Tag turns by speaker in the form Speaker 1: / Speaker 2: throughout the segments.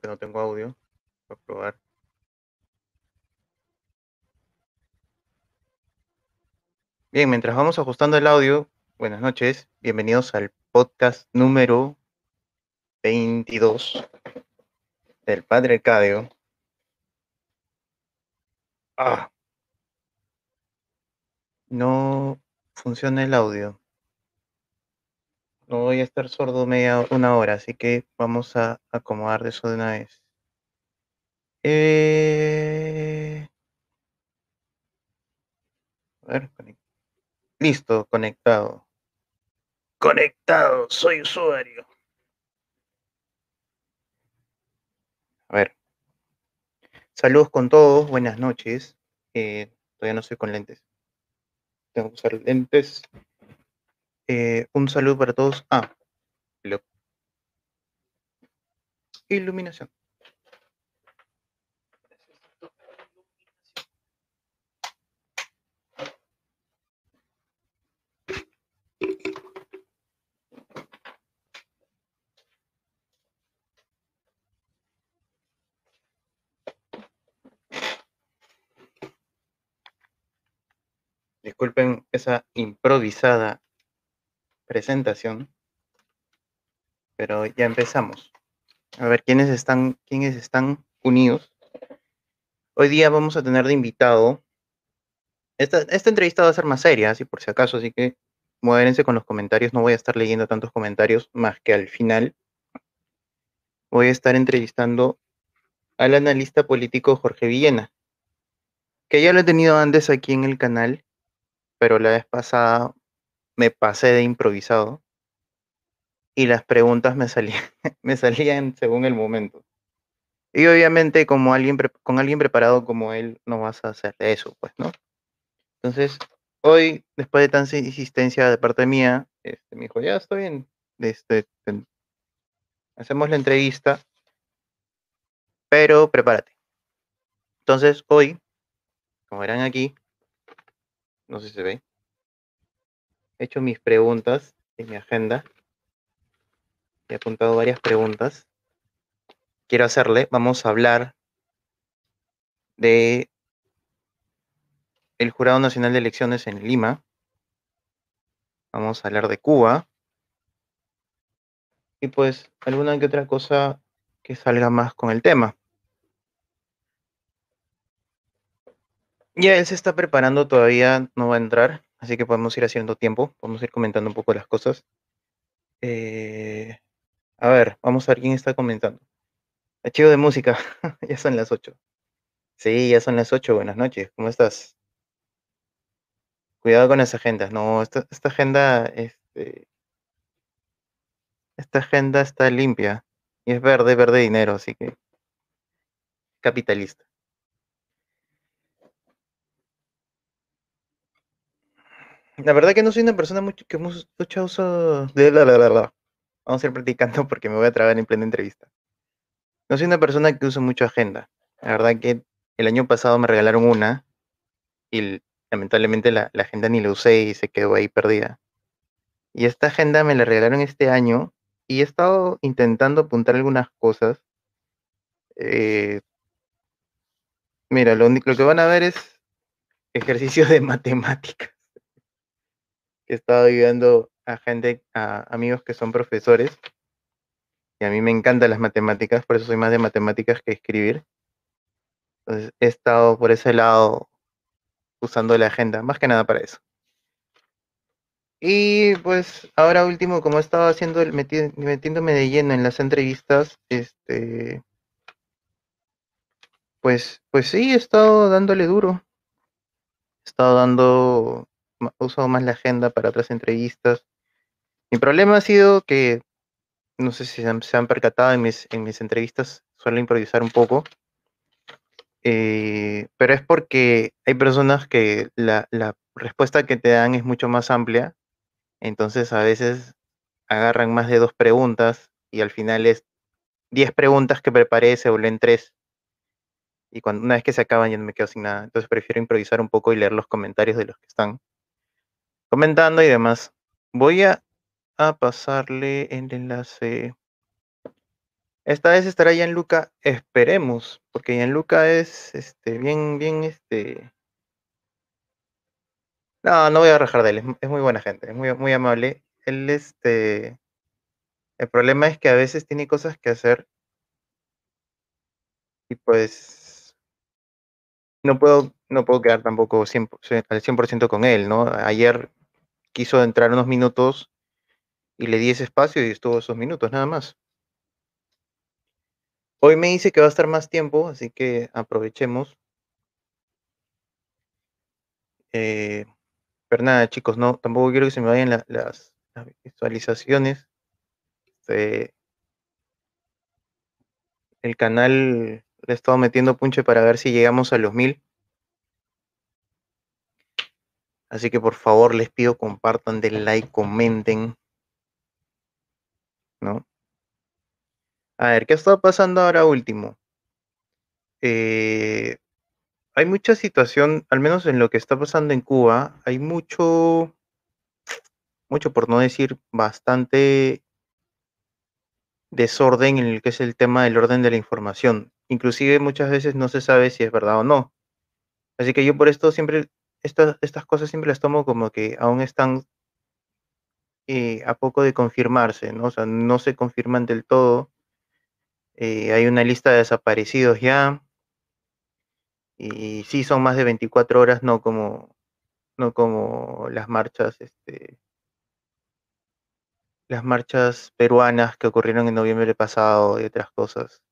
Speaker 1: Que no tengo audio. Voy a probar. Bien, mientras vamos ajustando el audio, buenas noches. Bienvenidos al podcast número 22 del Padre Cadeo. Ah. No funciona el audio. No voy a estar sordo media una hora, así que vamos a acomodar de eso de una vez. Eh... A ver, conect- listo, conectado. Conectado, soy usuario. A ver. Saludos con todos, buenas noches. Eh, todavía no estoy con lentes. Tengo que usar lentes. Eh, un saludo para todos. Ah, iluminación. Disculpen esa improvisada presentación, pero ya empezamos. A ver, ¿quiénes están, quiénes están unidos? Hoy día vamos a tener de invitado. Esta, esta entrevista va a ser más seria, así por si acaso, así que muérense con los comentarios. No voy a estar leyendo tantos comentarios más que al final. Voy a estar entrevistando al analista político Jorge Villena, que ya lo he tenido antes aquí en el canal, pero la vez pasada me pasé de improvisado y las preguntas me salían, me salían según el momento. Y obviamente como alguien con alguien preparado como él no vas a hacer eso, pues, ¿no? Entonces, hoy, después de tanta insistencia de parte mía, este, me dijo, ya estoy bien, este, ten- hacemos la entrevista, pero prepárate. Entonces, hoy, como verán aquí, no sé si se ve, he hecho mis preguntas en mi agenda. He apuntado varias preguntas. Quiero hacerle, vamos a hablar de el Jurado Nacional de Elecciones en Lima. Vamos a hablar de Cuba. Y pues alguna que otra cosa que salga más con el tema. Ya él se está preparando, todavía no va a entrar, así que podemos ir haciendo tiempo, podemos ir comentando un poco las cosas. Eh, a ver, vamos a ver quién está comentando. Archivo de música, ya son las 8. Sí, ya son las 8, buenas noches, ¿cómo estás? Cuidado con las agendas, no, esta, esta agenda, este, esta agenda está limpia y es verde, verde dinero, así que capitalista. La verdad que no soy una persona mucho, que mucho uso de la, la, la, la. Vamos a ir practicando porque me voy a trabar en plena entrevista. No soy una persona que usa mucho agenda. La verdad que el año pasado me regalaron una y lamentablemente la, la agenda ni la usé y se quedó ahí perdida. Y esta agenda me la regalaron este año y he estado intentando apuntar algunas cosas. Eh, mira, lo, lo que van a ver es ejercicios de matemáticas. He estado ayudando a gente, a amigos que son profesores. Y a mí me encantan las matemáticas, por eso soy más de matemáticas que escribir. Entonces he estado por ese lado usando la agenda, más que nada para eso. Y pues ahora último, como he estado haciendo, metiéndome de lleno en las entrevistas, este, pues, pues sí, he estado dándole duro. He estado dando, he usado más la agenda para otras entrevistas. Mi problema ha sido que, no sé si se han, percatado en mis, en mis entrevistas, suelo improvisar un poco. eh, pero es porque hay personas que la, la respuesta que te dan es mucho más amplia Entonces a veces agarran más de dos preguntas y al final es 10 preguntas que preparé se vuelven tres. Y cuando, una vez que se acaban ya no me quedo sin nada. Entonces prefiero improvisar un poco y leer los comentarios de los que están comentando y demás. Voy a, a pasarle el enlace Esta vez estará Gianluca, esperemos, porque Gianluca es este, bien, bien, este... No, no voy a rajar de él, es, es muy buena gente, es muy, muy amable. Él, este... El problema es que a veces tiene cosas que hacer y pues no puedo, no puedo quedar tampoco 100, al 100% con él, ¿no? Ayer quiso entrar unos minutos y le di ese espacio y estuvo esos minutos nada más. Hoy me dice que va a estar más tiempo, así que aprovechemos. Eh, pero nada, chicos, no, tampoco quiero que se me vayan la, las, visualizaciones. El canal le he estado metiendo punche para ver si llegamos a los mil. Así que por favor les pido compartan, den like, comenten. ¿No? A ver, ¿qué está pasando ahora último? Eh, hay mucha situación, al menos en lo que está pasando en Cuba, hay mucho, mucho por no decir bastante desorden en el que es el tema del orden de la información. Inclusive muchas veces no se sabe si es verdad o no. Así que yo por esto siempre, estas, estas cosas siempre las tomo como que aún están eh, a poco de confirmarse, ¿no? O sea, no se confirman del todo. Eh, hay una lista de desaparecidos ya. Y sí son más de 24 horas, no como, no como las marchas, este, las marchas peruanas que ocurrieron en noviembre pasado y otras cosas.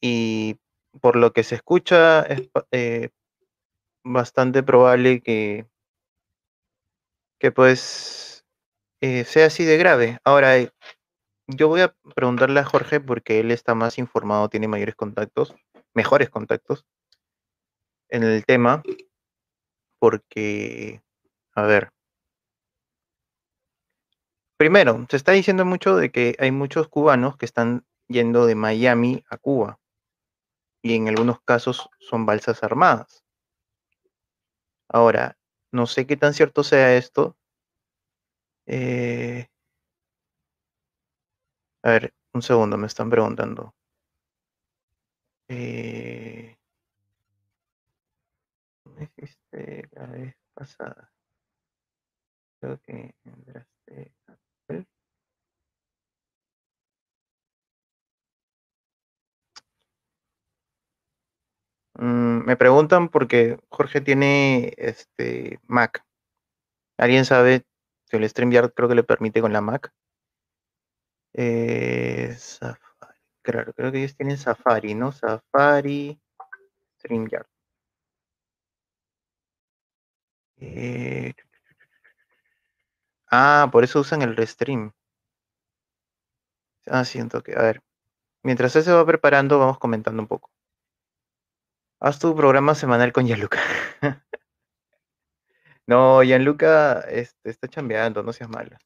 Speaker 1: Y por lo que se escucha, es eh, bastante probable que, que pues eh, sea así de grave. Ahora, eh, yo voy a preguntarle a Jorge porque él está más informado, tiene mayores contactos, mejores contactos en el tema, porque, a ver, primero, se está diciendo mucho de que hay muchos cubanos que están yendo de Miami a Cuba y en algunos casos son balsas armadas. Ahora, no sé qué tan cierto sea esto. Eh, a ver, un segundo, me están preguntando. Eh, ¿Me dijiste la vez pasada? Creo que entraste Mm, me preguntan porque Jorge tiene este Mac. ¿Alguien sabe si el StreamYard creo que le permite con la Mac? Eh, Safari. Claro, creo que ellos tienen Safari, ¿no? Safari, StreamYard. Eh, ah, por eso usan el Restream. Ah, siento que, a ver. Mientras él se va preparando, vamos comentando un poco. Haz tu programa semanal con Gianluca. no, Gianluca este, está chambeando, no seas mala.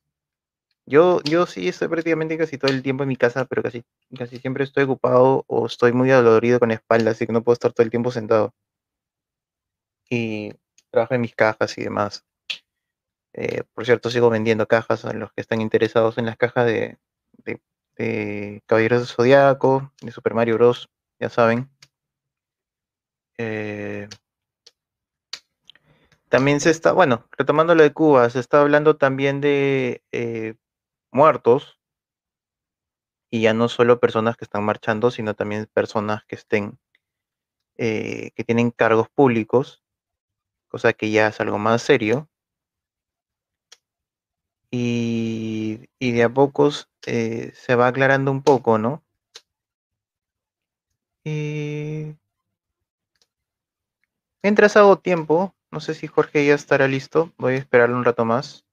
Speaker 1: Yo, yo sí estoy prácticamente casi todo el tiempo en mi casa, pero casi, casi siempre estoy ocupado o estoy muy adolorido con la espalda, así que no puedo estar todo el tiempo sentado. Y trabajo en mis cajas y demás. Eh, por cierto, sigo vendiendo cajas a los que están interesados en las cajas de, de, de Caballeros de Zodiaco, de Super Mario Bros. Ya saben. Eh, también se está, bueno, retomando lo de Cuba, se está hablando también de eh, muertos y ya no solo personas que están marchando, sino también personas que estén, eh, que tienen cargos públicos, cosa que ya es algo más serio. Y, y de a pocos se va aclarando un poco, ¿no? Mientras hago tiempo, no sé si Jorge ya estará listo, voy a esperarle un rato más.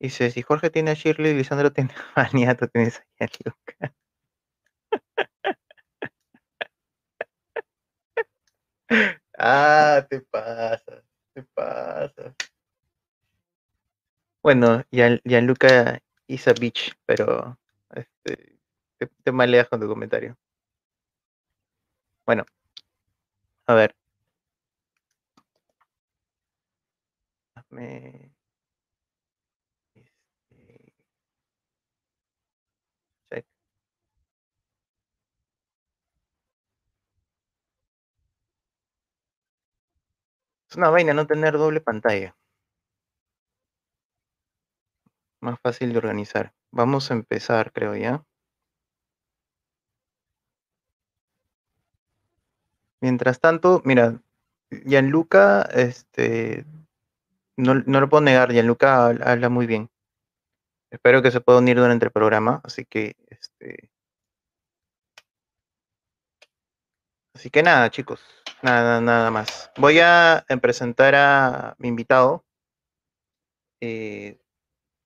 Speaker 1: Dice, si Jorge tiene a Shirley, Lisandro tiene a Niato, tienes a Luca. ah, te pasas, te pasas. Bueno, Gianluca is a bitch, pero este, te, te maleas con tu comentario. Bueno, a ver. Este, es una vaina no tener doble pantalla. Más fácil de organizar. Vamos a empezar, creo ya. Mientras tanto, mira, Gianluca, este, no, no lo puedo negar, Gianluca habla, muy bien. Espero que se pueda unir durante el programa, así que, este, así que nada, chicos, nada, nada más. Voy a presentar a mi invitado. Eh,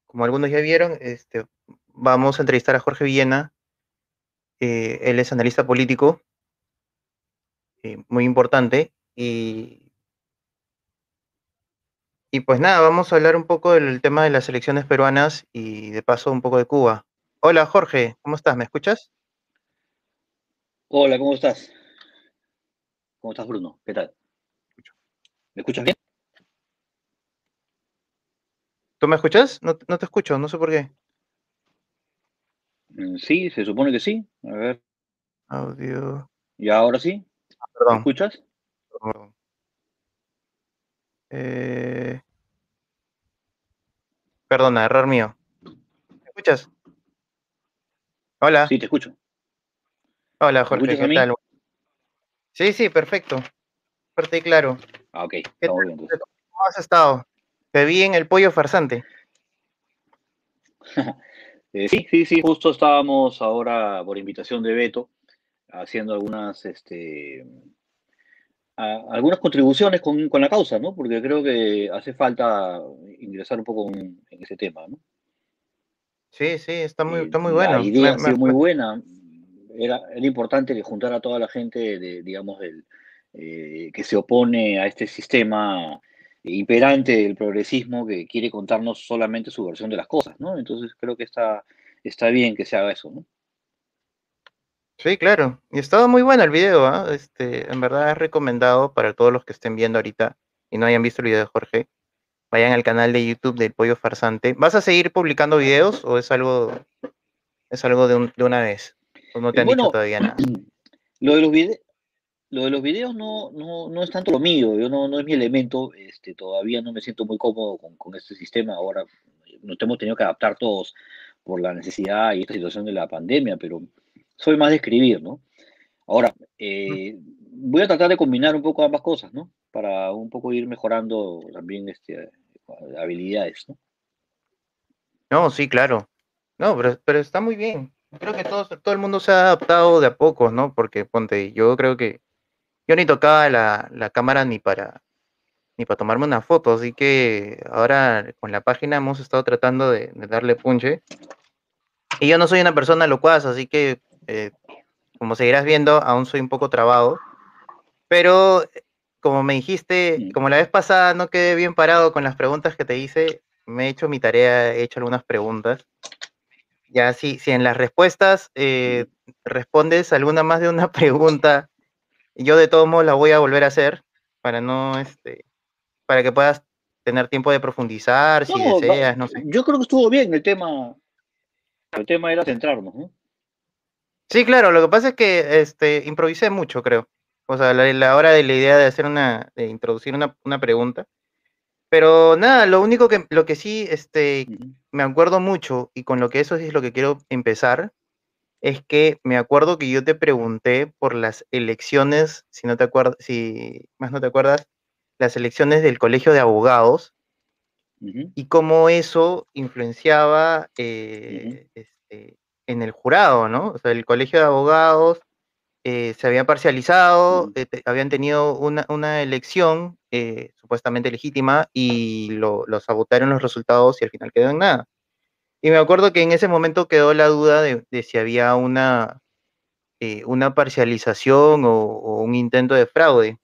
Speaker 1: como algunos ya vieron, este, vamos a entrevistar a Jorge Villena. Eh, él es analista político, eh, muy importante, y, y pues nada, vamos a hablar un poco del tema de las elecciones peruanas y de paso un poco de Cuba. Hola Jorge, ¿cómo estás? ¿Me escuchas?
Speaker 2: Hola, ¿cómo estás? ¿Cómo estás, Bruno? ¿Qué tal? ¿Me escuchas bien?
Speaker 1: ¿Tú me escuchas? No, no te escucho, no sé por qué.
Speaker 2: Mm, Sí, se supone que sí. A ver,
Speaker 1: Audio.
Speaker 2: ¿y ahora sí? ¿Me
Speaker 1: Perdón.
Speaker 2: escuchas?
Speaker 1: perdón. Eh, Perdona, error mío. ¿Me escuchas? Hola.
Speaker 2: Sí, te escucho.
Speaker 1: Hola
Speaker 2: ¿Me
Speaker 1: Jorge, ¿qué tal? Sí, sí, perfecto. Fuerte y claro.
Speaker 2: Ah, ok,
Speaker 1: ¿Qué
Speaker 2: estamos
Speaker 1: tal?
Speaker 2: bien entonces.
Speaker 1: ¿Cómo has estado? Te vi en el pollo farsante.
Speaker 2: Eh, sí, sí, sí, justo estábamos ahora por invitación de Beto haciendo algunas, este, a- algunas contribuciones con, con la causa, ¿no? Porque creo que hace falta ingresar un poco en, en ese tema, ¿no?
Speaker 1: Sí, sí, está muy, está muy
Speaker 2: la
Speaker 1: bueno.
Speaker 2: idea
Speaker 1: Me-
Speaker 2: ha sido muy buena. Era, era importante que juntar a toda la gente, de, digamos, del, eh, que se opone a este sistema imperante del progresismo que quiere contarnos solamente su versión de las cosas, ¿no? Entonces creo que está, está bien que se haga eso, ¿no?
Speaker 1: Sí, claro. Y estaba muy bueno el video, ¿ah? Este, en verdad es recomendado para todos los que estén viendo ahorita y no hayan visto el video de Jorge. Vayan al canal de YouTube del Pollo Farsante. ¿Vas a seguir publicando videos o es algo, es algo de, un- de una vez? ¿O no te
Speaker 2: Eh,
Speaker 1: han dicho todavía nada?
Speaker 2: lo de los videos, lo de los videos no, no, no es tanto lo mío, yo no, no es mi elemento, este, todavía no me siento muy cómodo con, con este sistema, ahora nos hemos tenido que adaptar todos por la necesidad y esta situación de la pandemia, pero soy más de escribir, ¿no? Ahora, eh, voy a tratar de combinar un poco ambas cosas, ¿no? Para un poco ir mejorando también este, habilidades, ¿no?
Speaker 1: No, sí, claro. No, pero, pero está muy bien. Creo que todo, todo el mundo se ha adaptado de a poco, ¿no? Porque ponte, yo creo que yo ni tocaba la, la cámara ni para ni para tomarme una foto, así que ahora con la página hemos estado tratando de, de darle punche. Y yo no soy una persona locuaz, así que eh, como seguirás viendo, aún soy un poco trabado. Pero como me dijiste,
Speaker 2: Mm.
Speaker 1: como la vez pasada no quedé bien parado con las preguntas que te hice, me he hecho mi tarea, he hecho algunas preguntas. Ya, si, si en las respuestas eh, respondes alguna más de una pregunta, yo de todos modos la voy a volver a hacer para no, este, para que puedas tener tiempo de profundizar, si
Speaker 2: No, va-
Speaker 1: deseas, no sé.
Speaker 2: yo creo que estuvo bien el tema. El tema era centrarnos, ¿no?
Speaker 1: Sí, claro, lo que pasa es que este, improvisé mucho, creo. O sea, la, la hora de la idea de hacer una, de introducir una, una pregunta. Pero nada, lo único que, lo que sí, este, me acuerdo mucho, y con lo que eso es lo que quiero empezar, es que me acuerdo que yo te pregunté por las elecciones, si no te acuerdas, si más no te acuerdas, las elecciones del colegio de abogados, y cómo eso influenciaba eh, este, en el jurado, ¿no? O sea, el colegio de abogados eh, se había parcializado, eh, te- habían tenido una, una elección eh, supuestamente legítima y lo, lo sabotearon los resultados y al final quedó en nada. Y me acuerdo que en ese momento quedó la duda de, de si había una, una parcialización o, o un intento de fraude.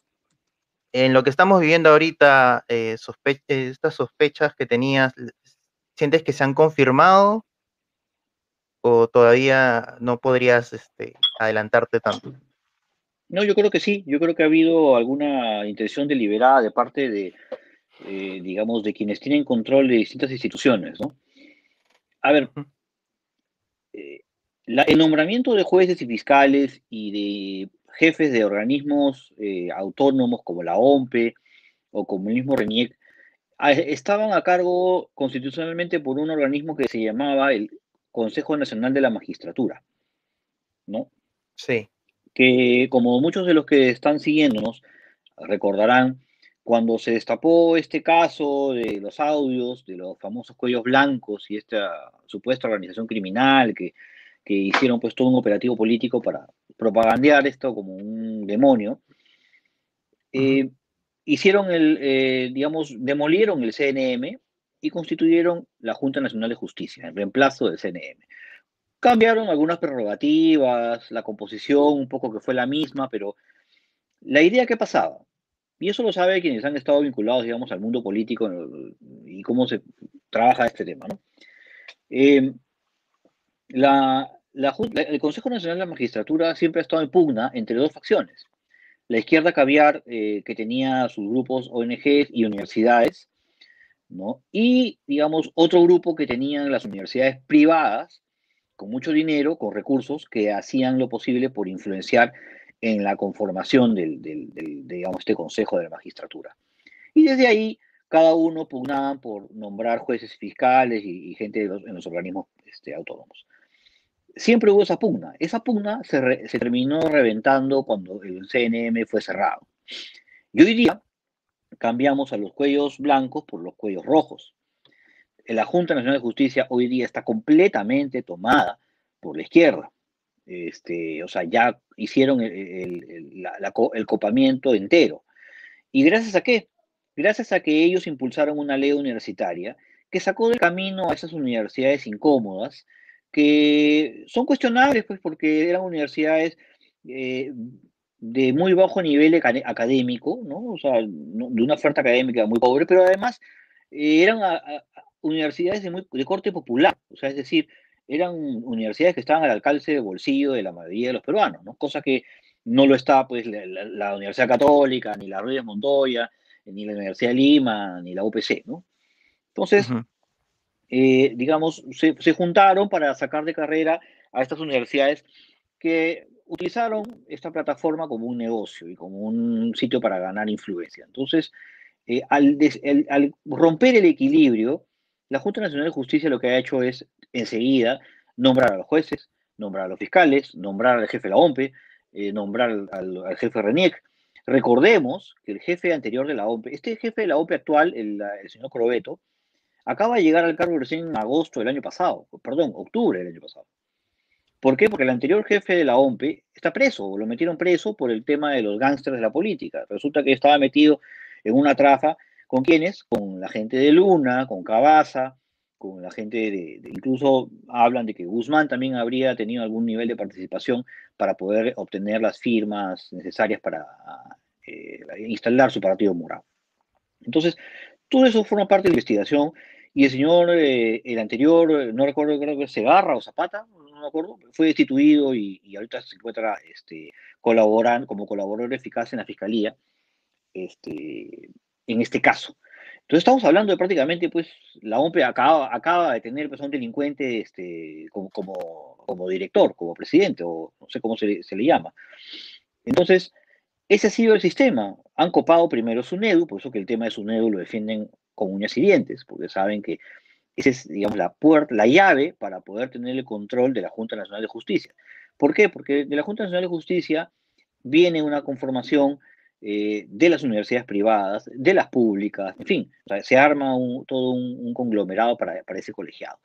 Speaker 1: En lo que estamos viviendo ahorita, eh, sospe- estas sospechas que tenías, ¿sientes que se han confirmado o todavía no podrías este, adelantarte tanto?
Speaker 2: No, yo creo que sí, yo creo que ha habido alguna intención deliberada de parte de, eh, digamos, de quienes tienen control de distintas instituciones, ¿no? A ver, eh, la- el nombramiento de jueces y fiscales y de jefes de organismos eh, autónomos como la OMPE o como el mismo Reniec, estaban a cargo constitucionalmente por un organismo que se llamaba el Consejo Nacional de la Magistratura, ¿no?
Speaker 1: Sí.
Speaker 2: Que como muchos de los que están siguiéndonos recordarán, cuando se destapó este caso de los audios, de los famosos cuellos blancos y esta supuesta organización criminal que, que hicieron pues todo un operativo político para propagandear esto como un demonio, eh, hicieron el, eh, digamos, demolieron el CNM y constituyeron la Junta Nacional de Justicia, en reemplazo del CNM. Cambiaron algunas prerrogativas, la composición un poco que fue la misma, pero la idea que pasaba, y eso lo sabe quienes han estado vinculados, digamos, al mundo político y cómo se trabaja este tema, ¿no? Eh, la, el Consejo Nacional de la Magistratura siempre ha estado en pugna entre dos facciones la izquierda caviar, eh, que tenía sus grupos ONGs y universidades, ¿no? Y, digamos, otro grupo que tenían las universidades privadas, con mucho dinero, con recursos, que hacían lo posible por influenciar en la conformación del, digamos, este Consejo de la Magistratura. Y desde ahí, cada uno pugnaba por nombrar jueces fiscales y, gente en los organismos este, autónomos siempre hubo esa pugna. Esa pugna se, terminó reventando cuando el CNM fue cerrado. Y hoy día cambiamos a los cuellos blancos por los cuellos rojos. La Junta Nacional de Justicia hoy día está completamente tomada por la izquierda. Este, o sea, ya hicieron el, copamiento entero. ¿Y gracias a qué? Gracias a que ellos impulsaron una ley universitaria que sacó del camino a esas universidades incómodas que son cuestionables, pues, porque eran universidades eh, de muy bajo nivel académico, ¿no? O sea, de una oferta académica muy pobre, pero además eh, eran universidades de, muy, de corte popular, o sea, es decir, eran universidades que estaban al alcance del bolsillo de la mayoría de los peruanos, ¿no? Cosa que no lo está, pues, la, Universidad Católica, ni la Ruiz Montoya, ni la Universidad de Lima, ni la UPC, ¿no? Entonces, eh, digamos, se, juntaron para sacar de carrera a estas universidades que utilizaron esta plataforma como un negocio y como un sitio para ganar influencia. Entonces, eh, al, romper el equilibrio, la Junta Nacional de Justicia lo que ha hecho es enseguida nombrar a los jueces, nombrar a los fiscales, nombrar al jefe de la OMPE, eh, nombrar al, jefe RENIEC. Recordemos que el jefe anterior de la OMPE, este jefe de la OMPE actual, el, el señor Crobeto, acaba de llegar al cargo recién en agosto del año pasado, perdón, octubre del año pasado. ¿Por qué? Porque el anterior jefe de la OMPE está preso, lo metieron preso por el tema de los gángsters de la política. Resulta que estaba metido en una trafa con quiénes? Con la gente de Luna, con Cabaza, con la gente de, incluso hablan de que Guzmán también habría tenido algún nivel de participación para poder obtener las firmas necesarias para eh, instalar su partido morado. Entonces, todo eso forma parte de la investigación y el señor, eh, el anterior, no recuerdo, creo que Segarra o Zapata, me acuerdo, fue destituido y, ahorita se encuentra este, colaboran, como colaborador eficaz en la fiscalía este, en este caso. Entonces estamos hablando de prácticamente, pues, la OMPE acaba, acaba de tener pues, a un delincuente este, como, como, director, como presidente, o no sé cómo se, se le llama. Entonces, ese ha sido el sistema. Han copado primero SUNEDU, por eso que el tema de SUNEDU lo defienden con uñas y dientes, porque saben que esa es, digamos, la puerta, la llave para poder tener el control de la Junta Nacional de Justicia. ¿Por qué? Porque de la Junta Nacional de Justicia viene una conformación eh, de las universidades privadas, de las públicas, en fin, se arma todo un, conglomerado para, para, ese colegiado.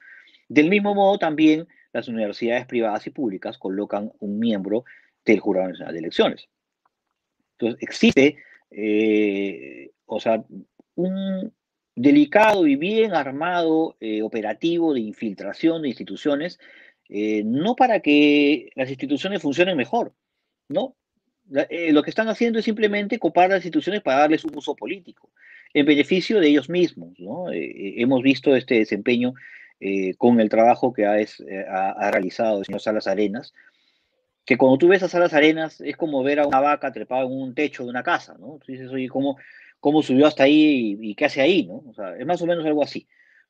Speaker 2: Del mismo modo, también las universidades privadas y públicas colocan un miembro del Jurado Nacional de Elecciones. Entonces, existe, eh, o sea, un, delicado y bien armado eh, operativo de infiltración de instituciones, eh, no para que las instituciones funcionen mejor, ¿no? Eh, lo que están haciendo es simplemente copar las instituciones para darles un uso político, en beneficio de ellos mismos, ¿no? hemos visto este desempeño con el trabajo que ha, ha, realizado el señor Salas Arenas, que cuando tú ves a Salas Arenas es como ver a una vaca trepada en un techo de una casa, ¿no? Tú dices, oye, ¿cómo, cómo subió hasta ahí y, qué hace ahí, ¿no? O sea, es más o menos algo así,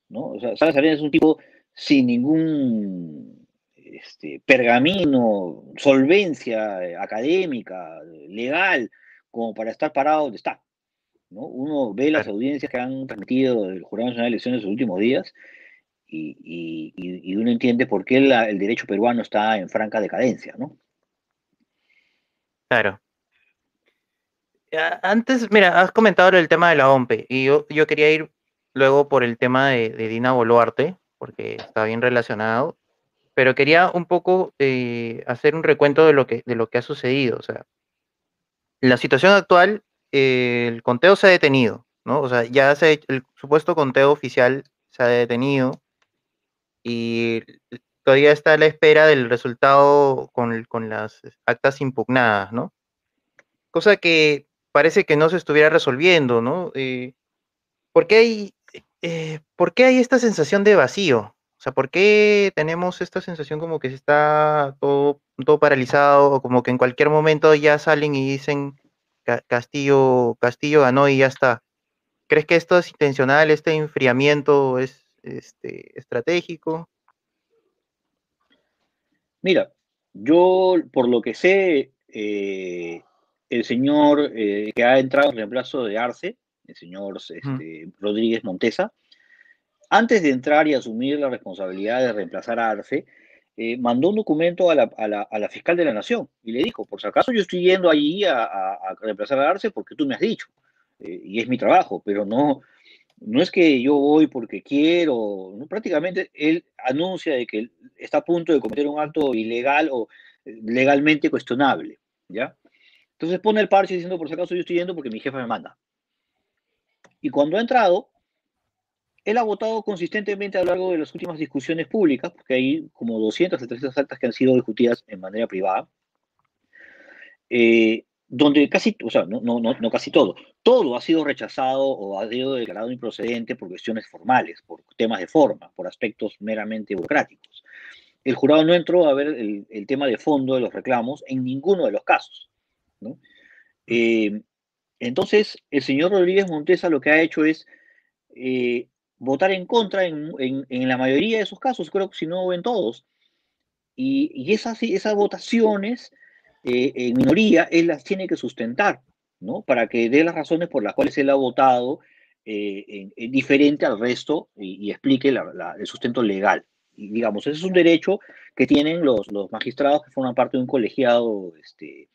Speaker 2: ¿no? O sea, Salas Arenas es un tipo sin ningún este, pergamino, solvencia eh, académica, legal, como para estar parado donde está. ¿no? Uno ve las audiencias que han transmitido el Jurado Nacional de Elecciones en los últimos días y, y- y- y uno entiende por qué la- el derecho peruano está en franca decadencia, ¿no?
Speaker 1: Claro. Antes, mira, has comentado el tema de la OMPE y yo, yo quería ir luego por el tema de, Dina Boluarte, porque está bien relacionado, pero quería un poco eh, hacer un recuento de lo que, de lo que ha sucedido. O sea, la situación actual, eh, el conteo se ha detenido, ¿no? O sea, ya se, el supuesto conteo oficial se ha detenido y todavía está a la espera del resultado con, con las actas impugnadas, ¿no? Cosa que parece que no se estuviera resolviendo, ¿no? Eh, ¿por qué hay, eh, ¿por qué hay esta sensación de vacío? O sea, ¿por qué tenemos esta sensación como que se está todo, todo paralizado o como que en cualquier momento ya salen y dicen "Ca- Castillo, Castillo ganó y ya está? ¿Crees que esto es intencional, este enfriamiento es este, estratégico?
Speaker 2: Mira, yo por lo que sé, eh, el señor eh, que ha entrado en reemplazo de Arce, el señor este, Rodríguez Montesa, antes de entrar y asumir la responsabilidad de reemplazar a Arce, eh, mandó un documento a la, a la- a la fiscal de la Nación y le dijo, por si acaso yo estoy yendo allí a, a- a reemplazar a Arce porque tú me has dicho, eh, y es mi trabajo, pero no, no es que yo voy porque quiero, ¿no? prácticamente él anuncia de que está a punto de cometer un acto ilegal o eh, legalmente cuestionable, ¿ya? Entonces pone el parche diciendo, por si acaso yo estoy yendo porque mi jefa me manda. Y cuando ha entrado, él ha votado consistentemente a lo largo de las últimas discusiones públicas, porque hay como 200 o 300 actas que han sido discutidas en manera privada, eh, donde casi, o sea, no casi todo, todo ha sido rechazado o ha sido declarado improcedente por cuestiones formales, por temas de forma, por aspectos meramente burocráticos. El jurado no entró a ver el, el tema de fondo de los reclamos en ninguno de los casos. ¿No? Eh, entonces, el señor Rodríguez Montesa lo que ha hecho es eh, votar en contra en, la mayoría de esos casos, creo que si no en todos. Y, esas, esas votaciones eh, en minoría, él las tiene que sustentar, ¿no? Para que dé las razones por las cuales él ha votado en, en diferente al resto y, explique el sustento legal. Y, digamos, ese es un derecho que tienen los, los magistrados que forman parte de un colegiado este,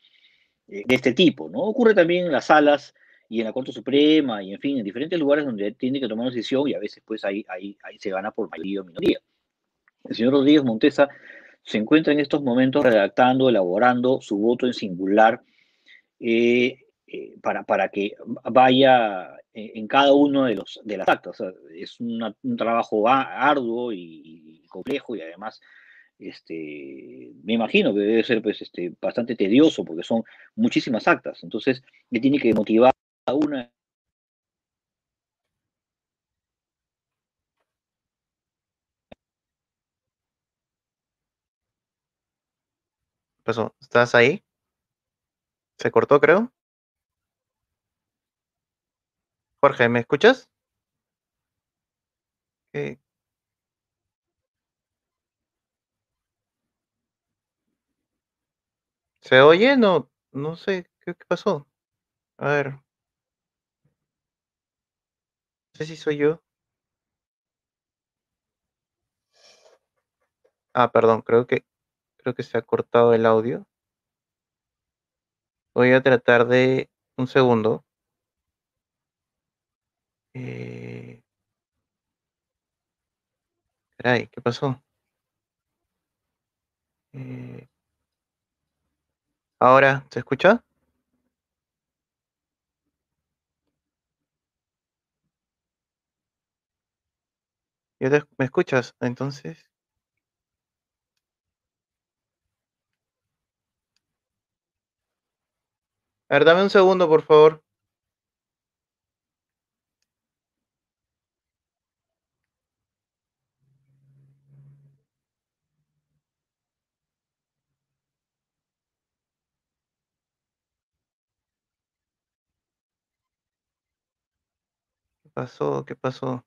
Speaker 2: de este tipo, ¿no? Ocurre también en las salas y en la Corte Suprema y, en fin, en diferentes lugares donde tiene que tomar una decisión y a veces, pues, ahí, ahí, ahí se gana por mayoría o minoría. El señor Rodríguez Montesa se encuentra en estos momentos redactando, elaborando su voto en singular eh, eh, para, para, que vaya en cada uno de, los, de las actas. Es un trabajo arduo y, complejo y además este, me imagino que debe ser pues, este, bastante tedioso porque son muchísimas actas. Entonces, me tiene que motivar a una
Speaker 1: pasó? ¿Estás ahí? ¿Se cortó, creo? Jorge, ¿me escuchas? ¿Se oye? No, no sé, ¿qué, qué pasó? A ver. No sé si soy yo. Ah, perdón, creo que creo que se ha cortado el audio. Voy a tratar de un segundo. Eh... Caray, ¿qué pasó? Eh... Ahora, ¿se escucha? ¿Ya te- ¿Me escuchas? Entonces. A ver, dame un segundo, por favor. Pasó? ¿Qué pasó?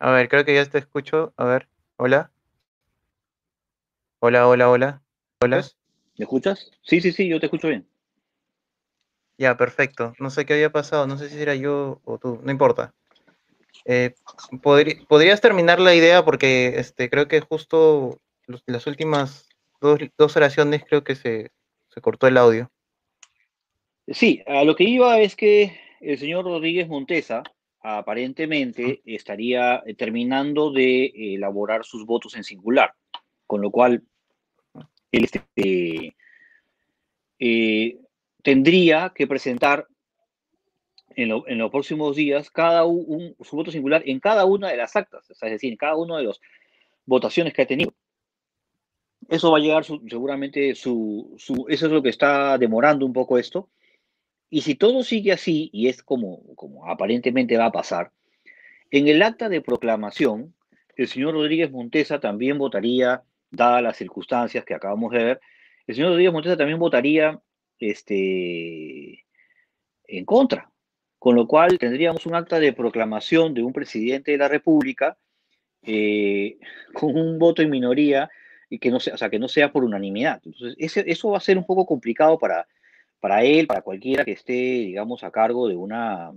Speaker 1: A ver, creo que ya te escucho. A ver, hola. Hola, hola, hola. Hola.
Speaker 2: ¿Me escuchas? Sí, sí, sí, yo te escucho bien.
Speaker 1: Ya, perfecto. No sé qué había pasado, no sé si era yo o tú, no importa. Eh, ¿Podrías terminar la idea? Porque este, creo que justo las últimas dos, oraciones creo que se, cortó el audio.
Speaker 2: Sí, a lo que iba es que el señor Rodríguez Montesa aparentemente estaría terminando de elaborar sus votos en singular, con lo cual él este, eh, tendría que presentar en, los próximos días cada un, su voto singular en cada una de las actas, es decir, en cada una de las votaciones que ha tenido. Eso va a llegar seguramente, su, eso es lo que está demorando un poco esto. Y si todo sigue así, y es como, como aparentemente va a pasar, en el acta de proclamación, el señor Rodríguez Montesa también votaría, dadas las circunstancias que acabamos de ver, el señor Rodríguez Montesa también votaría este, en contra. Con lo cual tendríamos un acta de proclamación de un presidente de la República eh, con un voto en minoría y que no sea, o sea, que no sea por unanimidad. Entonces, eso va a ser un poco complicado para, para él, para cualquiera que esté, digamos, a cargo de una,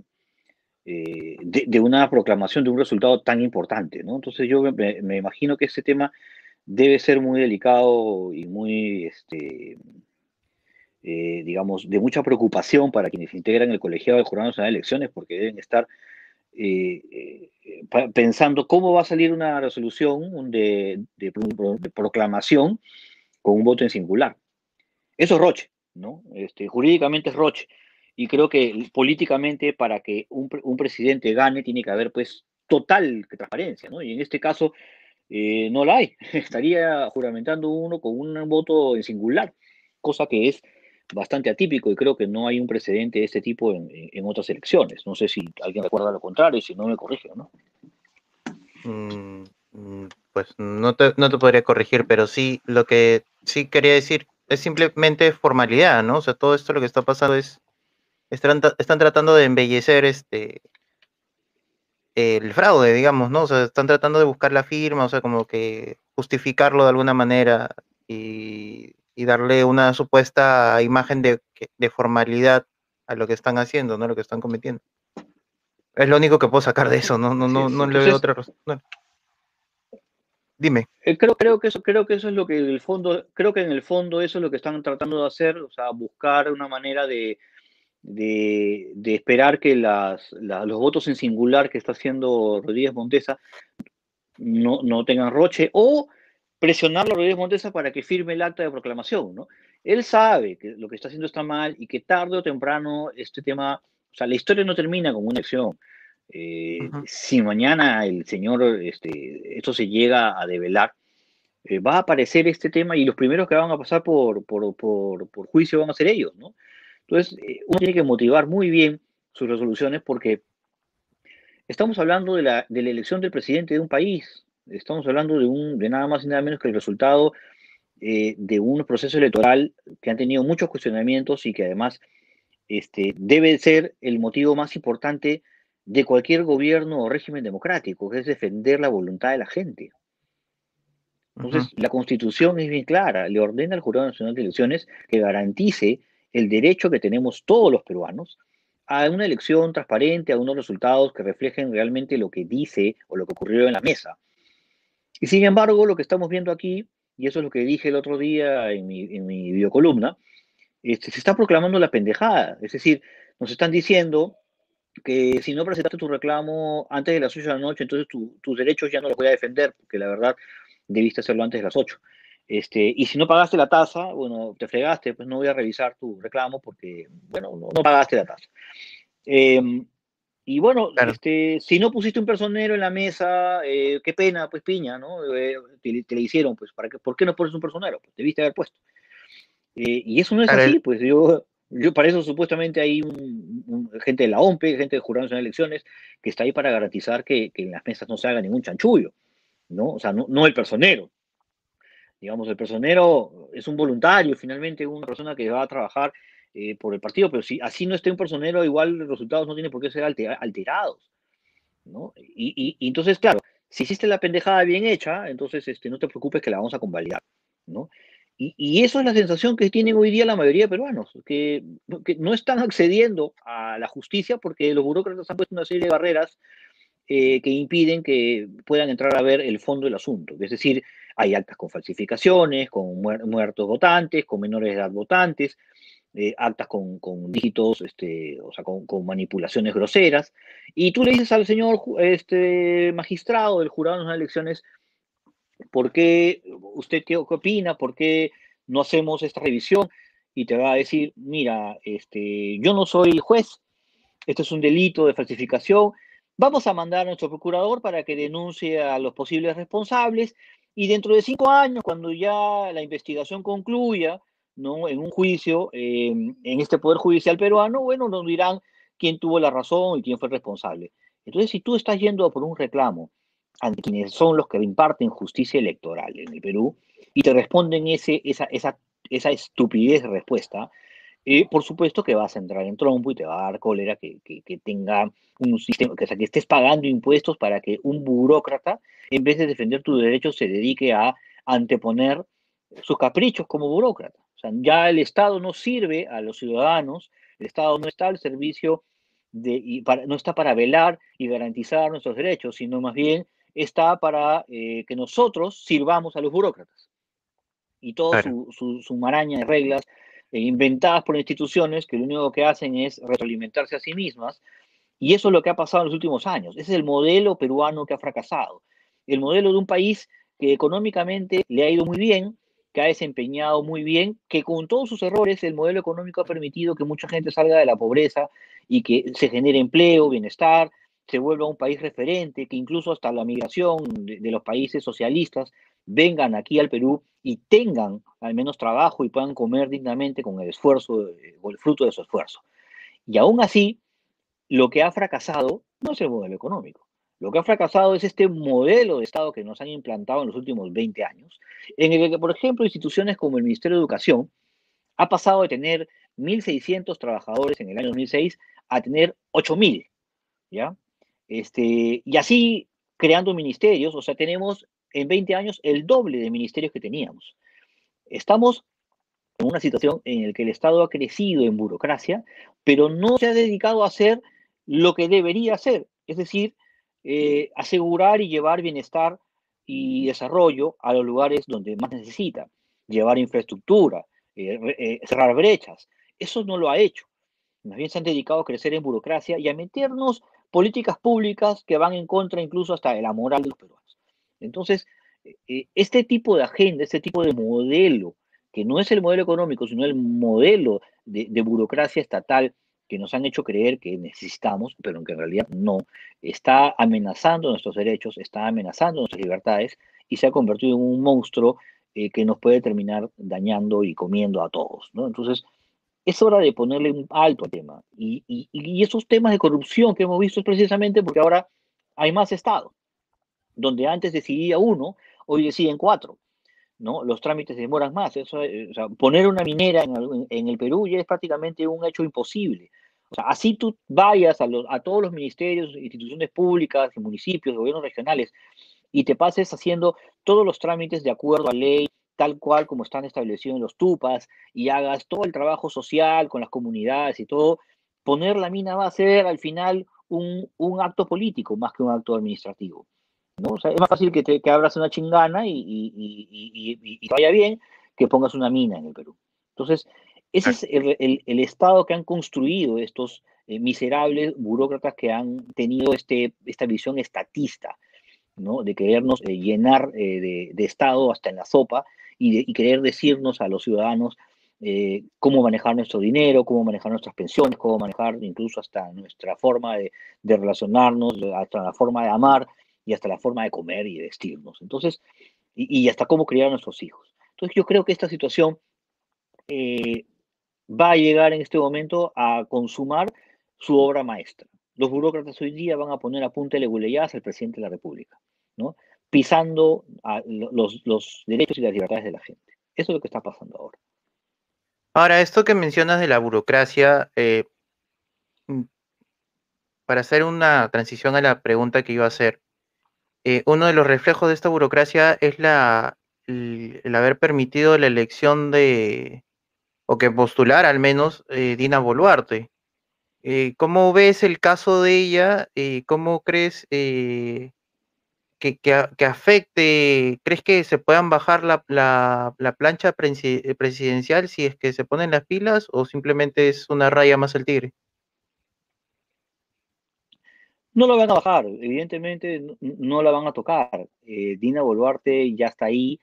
Speaker 2: eh, de, una proclamación de un resultado tan importante, ¿no? Entonces yo me, me, imagino que ese tema debe ser muy delicado y muy, este, eh, digamos, de mucha preocupación para quienes integran el colegiado del Jurado Nacional de Elecciones, porque deben estar eh, eh, pensando cómo va a salir una resolución de, proclamación con un voto en singular. Eso es Roche, ¿no? Este, jurídicamente es Roche. Y creo que políticamente para que un, un, presidente gane tiene que haber pues total transparencia, ¿no? Y en este caso no la hay. Estaría juramentando uno con un voto en singular, cosa que es bastante atípico y creo que no hay un precedente de este tipo en, otras elecciones. No sé si alguien recuerda lo contrario y si no me corrige, ¿no?
Speaker 1: Mm, mm, pues no te, no te podría corregir, pero sí, lo que sí quería decir es simplemente formalidad, ¿no? O sea, todo esto lo que está pasando es, están, están tratando de embellecer este el fraude, digamos, ¿no? O sea, están tratando de buscar la firma, o sea, como que justificarlo de alguna manera y y darle una supuesta imagen de, formalidad a lo que están haciendo, ¿no? Lo que están cometiendo. Es lo único que puedo sacar de eso, no, no, no, no le veo otra razón. Dime.
Speaker 2: Eh, creo, creo, que eso, creo que eso es lo que en el fondo, creo que en el fondo eso es lo que están tratando de hacer, o sea, buscar una manera de, de, esperar que las, los votos en singular que está haciendo Rodríguez Montesa no, no tengan roche, o presionarlo a Rodríguez Montesa para que firme el acta de proclamación, ¿no? Él sabe que lo que está haciendo está mal y que tarde o temprano este tema, o sea, la historia no termina con una elección. Eh, si mañana el señor, este, esto se llega a develar, eh, va a aparecer este tema y los primeros que van a pasar por, por, por, por juicio van a ser ellos, ¿no? Entonces, eh, uno tiene que motivar muy bien sus resoluciones porque estamos hablando de la, de la elección del presidente de un país, Estamos hablando de, un, de nada más y nada menos que el resultado eh, de un proceso electoral que han tenido muchos cuestionamientos y que además este, debe ser el motivo más importante de cualquier gobierno o régimen democrático, que es defender la voluntad de la gente. Entonces, la constitución es bien clara, le ordena al Jurado Nacional de Elecciones que garantice el derecho que tenemos todos los peruanos a una elección transparente, a unos resultados que reflejen realmente lo que dice o lo que ocurrió en la mesa. Y sin embargo, lo que estamos viendo aquí, y eso es lo que dije el otro día en mi, en mi videocolumna, este, se está proclamando la pendejada. Es decir, nos están diciendo que si no presentaste tu reclamo antes de las 8 de la noche, entonces tus derechos ya no los voy a defender, porque la verdad debiste hacerlo antes de las 8. Este, y si no pagaste la tasa, bueno, te fregaste, pues no voy a revisar tu reclamo porque, bueno, no, pagaste la tasa. Eh, y bueno, este, si no pusiste un personero en la mesa, eh, qué pena, pues piña, ¿no? Eh, te, te, le hicieron, pues, ¿para qué, ¿por qué no pones un personero? Pues debiste haber puesto. Eh, y eso no es así, pues yo, yo para eso supuestamente hay un, gente de la OMPE, gente de Jurado Nacional de Elecciones, que está ahí para garantizar que, que, en las mesas no se haga ningún chanchullo, ¿no? O sea, no, no el personero. Digamos, el personero es un voluntario, finalmente, una persona que va a trabajar eh, por el partido, pero si así no esté un personero, igual los resultados no tienen por qué ser alterados. ¿no? Y, y, entonces, claro, Si hiciste la pendejada bien hecha, entonces este, no te preocupes que la vamos a convalidar, ¿no? Y, y, eso es la sensación que tienen hoy día la mayoría de peruanos, que, que, no están accediendo a la justicia porque los burócratas han puesto una serie de barreras eh, que impiden que puedan entrar a ver el fondo del asunto. Es decir, hay actas con falsificaciones, con muertos votantes, con menores de edad votantes, eh, actas con, con, dígitos, este, o sea, con, con, manipulaciones groseras. Y tú le dices al señor este, magistrado del jurado en las elecciones, ¿por qué usted qué, opina? ¿Por qué no hacemos esta revisión? Y te va a decir, mira, este, yo no soy juez, este es un delito de falsificación, vamos a mandar a nuestro procurador para que denuncie a los posibles responsables y dentro de cinco años, cuando ya la investigación concluya, ¿no? en un juicio, eh, en este Poder Judicial peruano, bueno, nos dirán quién tuvo la razón y quién fue el responsable. Entonces, si tú estás yendo por un reclamo ante quienes son los que imparten justicia electoral en el Perú y te responden ese, esa, esa, esa estupidez de respuesta, eh, por supuesto que vas a entrar en trompo y te va a dar cólera que, que, que tenga un sistema, que, sea, que estés pagando impuestos para que un burócrata, en vez de defender tus derechos, se dedique a anteponer sus caprichos como burócrata. Ya el Estado no sirve a los ciudadanos, el Estado no está al servicio de, y para, no está para velar y garantizar nuestros derechos, sino más bien está para eh, que nosotros sirvamos a los burócratas. Y toda claro. su, su, su, maraña de reglas eh, inventadas por instituciones que lo único que hacen es retroalimentarse a sí mismas. Y eso es lo que ha pasado en los últimos años. Ese es el modelo peruano que ha fracasado. El modelo de un país que económicamente le ha ido muy bien, que ha desempeñado muy bien, que con todos sus errores el modelo económico ha permitido que mucha gente salga de la pobreza y que se genere empleo, bienestar, se vuelva un país referente, que incluso hasta la migración de, de, los países socialistas vengan aquí al Perú y tengan al menos trabajo y puedan comer dignamente con el esfuerzo o el fruto de su esfuerzo. Y aún así, lo que ha fracasado no es el modelo económico. Lo que ha fracasado es este modelo de Estado que nos han implantado en los últimos 20 años, en el que, por ejemplo, instituciones como el Ministerio de Educación ha pasado de tener 1.600 trabajadores en el año 2006 a tener 8.000, ¿ya? Este, y así creando ministerios, o sea, tenemos en 20 años el doble de ministerios que teníamos. Estamos en una situación en la que el Estado ha crecido en burocracia, pero no se ha dedicado a hacer lo que debería hacer, es decir, eh, asegurar y llevar bienestar y desarrollo a los lugares donde más necesita, llevar infraestructura, eh, eh, cerrar brechas. Eso no lo ha hecho. Más bien se han dedicado a crecer en burocracia y a meternos políticas públicas que van en contra incluso hasta de la moral de los peruanos. Entonces, este tipo de agenda, este tipo de modelo, que no es el modelo económico, sino el modelo de, de burocracia estatal que nos han hecho creer que necesitamos, pero que en realidad no, está amenazando nuestros derechos, está amenazando nuestras libertades y se ha convertido en un monstruo eh, que nos puede terminar dañando y comiendo a todos. Entonces, es hora de ponerle un alto al tema. Y, y, esos temas de corrupción que hemos visto es precisamente porque ahora hay más Estado. Donde antes decidía uno, hoy deciden cuatro. ¿No? Los trámites demoran más. Eso, o sea, poner una minera en el, Perú ya es prácticamente un hecho imposible. O sea, así tú vayas a, los, a todos los ministerios, instituciones públicas, municipios, gobiernos regionales, y te pases haciendo todos los trámites de acuerdo a ley, tal cual como están establecidos en los TUPAS, y hagas todo el trabajo social con las comunidades y todo, poner la mina va a ser al final un acto político más que un acto administrativo. ¿No? O sea, es más fácil que, te, que abras una chingana y, y, y, vaya bien que pongas una mina en el Perú. Entonces, ese es el, estado que han construido estos eh, miserables burócratas que han tenido este, esta visión estatista, ¿no? de querernos eh, llenar eh, de, Estado hasta en la sopa y, querer decirnos a los ciudadanos cómo manejar nuestro dinero, cómo manejar nuestras pensiones, cómo manejar incluso hasta nuestra forma de, de relacionarnos, hasta la forma de amar y hasta la forma de comer y vestirnos. Entonces, y, hasta cómo criar a nuestros hijos. Entonces, yo creo que esta situación eh, va a llegar en este momento a consumar su obra maestra. Los burócratas hoy día van a poner a punta de leguleyas al presidente de la República, ¿no? pisando los, los derechos y las libertades de la gente. Eso es lo que está pasando ahora.
Speaker 1: Ahora, esto que mencionas de la burocracia, eh, para hacer una transición a la pregunta que iba a hacer, eh, uno de los reflejos de esta burocracia es la, el, haber permitido la elección de, o que postular al menos, eh, Dina Boluarte. Eh, ¿Cómo ves el caso de ella? ¿Cómo crees que, afecte? ¿Crees que se puedan bajar la, la, plancha presidencial si es que se ponen las pilas o simplemente es una raya más al tigre?
Speaker 2: No lo van a bajar, evidentemente no, la van a tocar. Eh, Dina Boluarte ya está ahí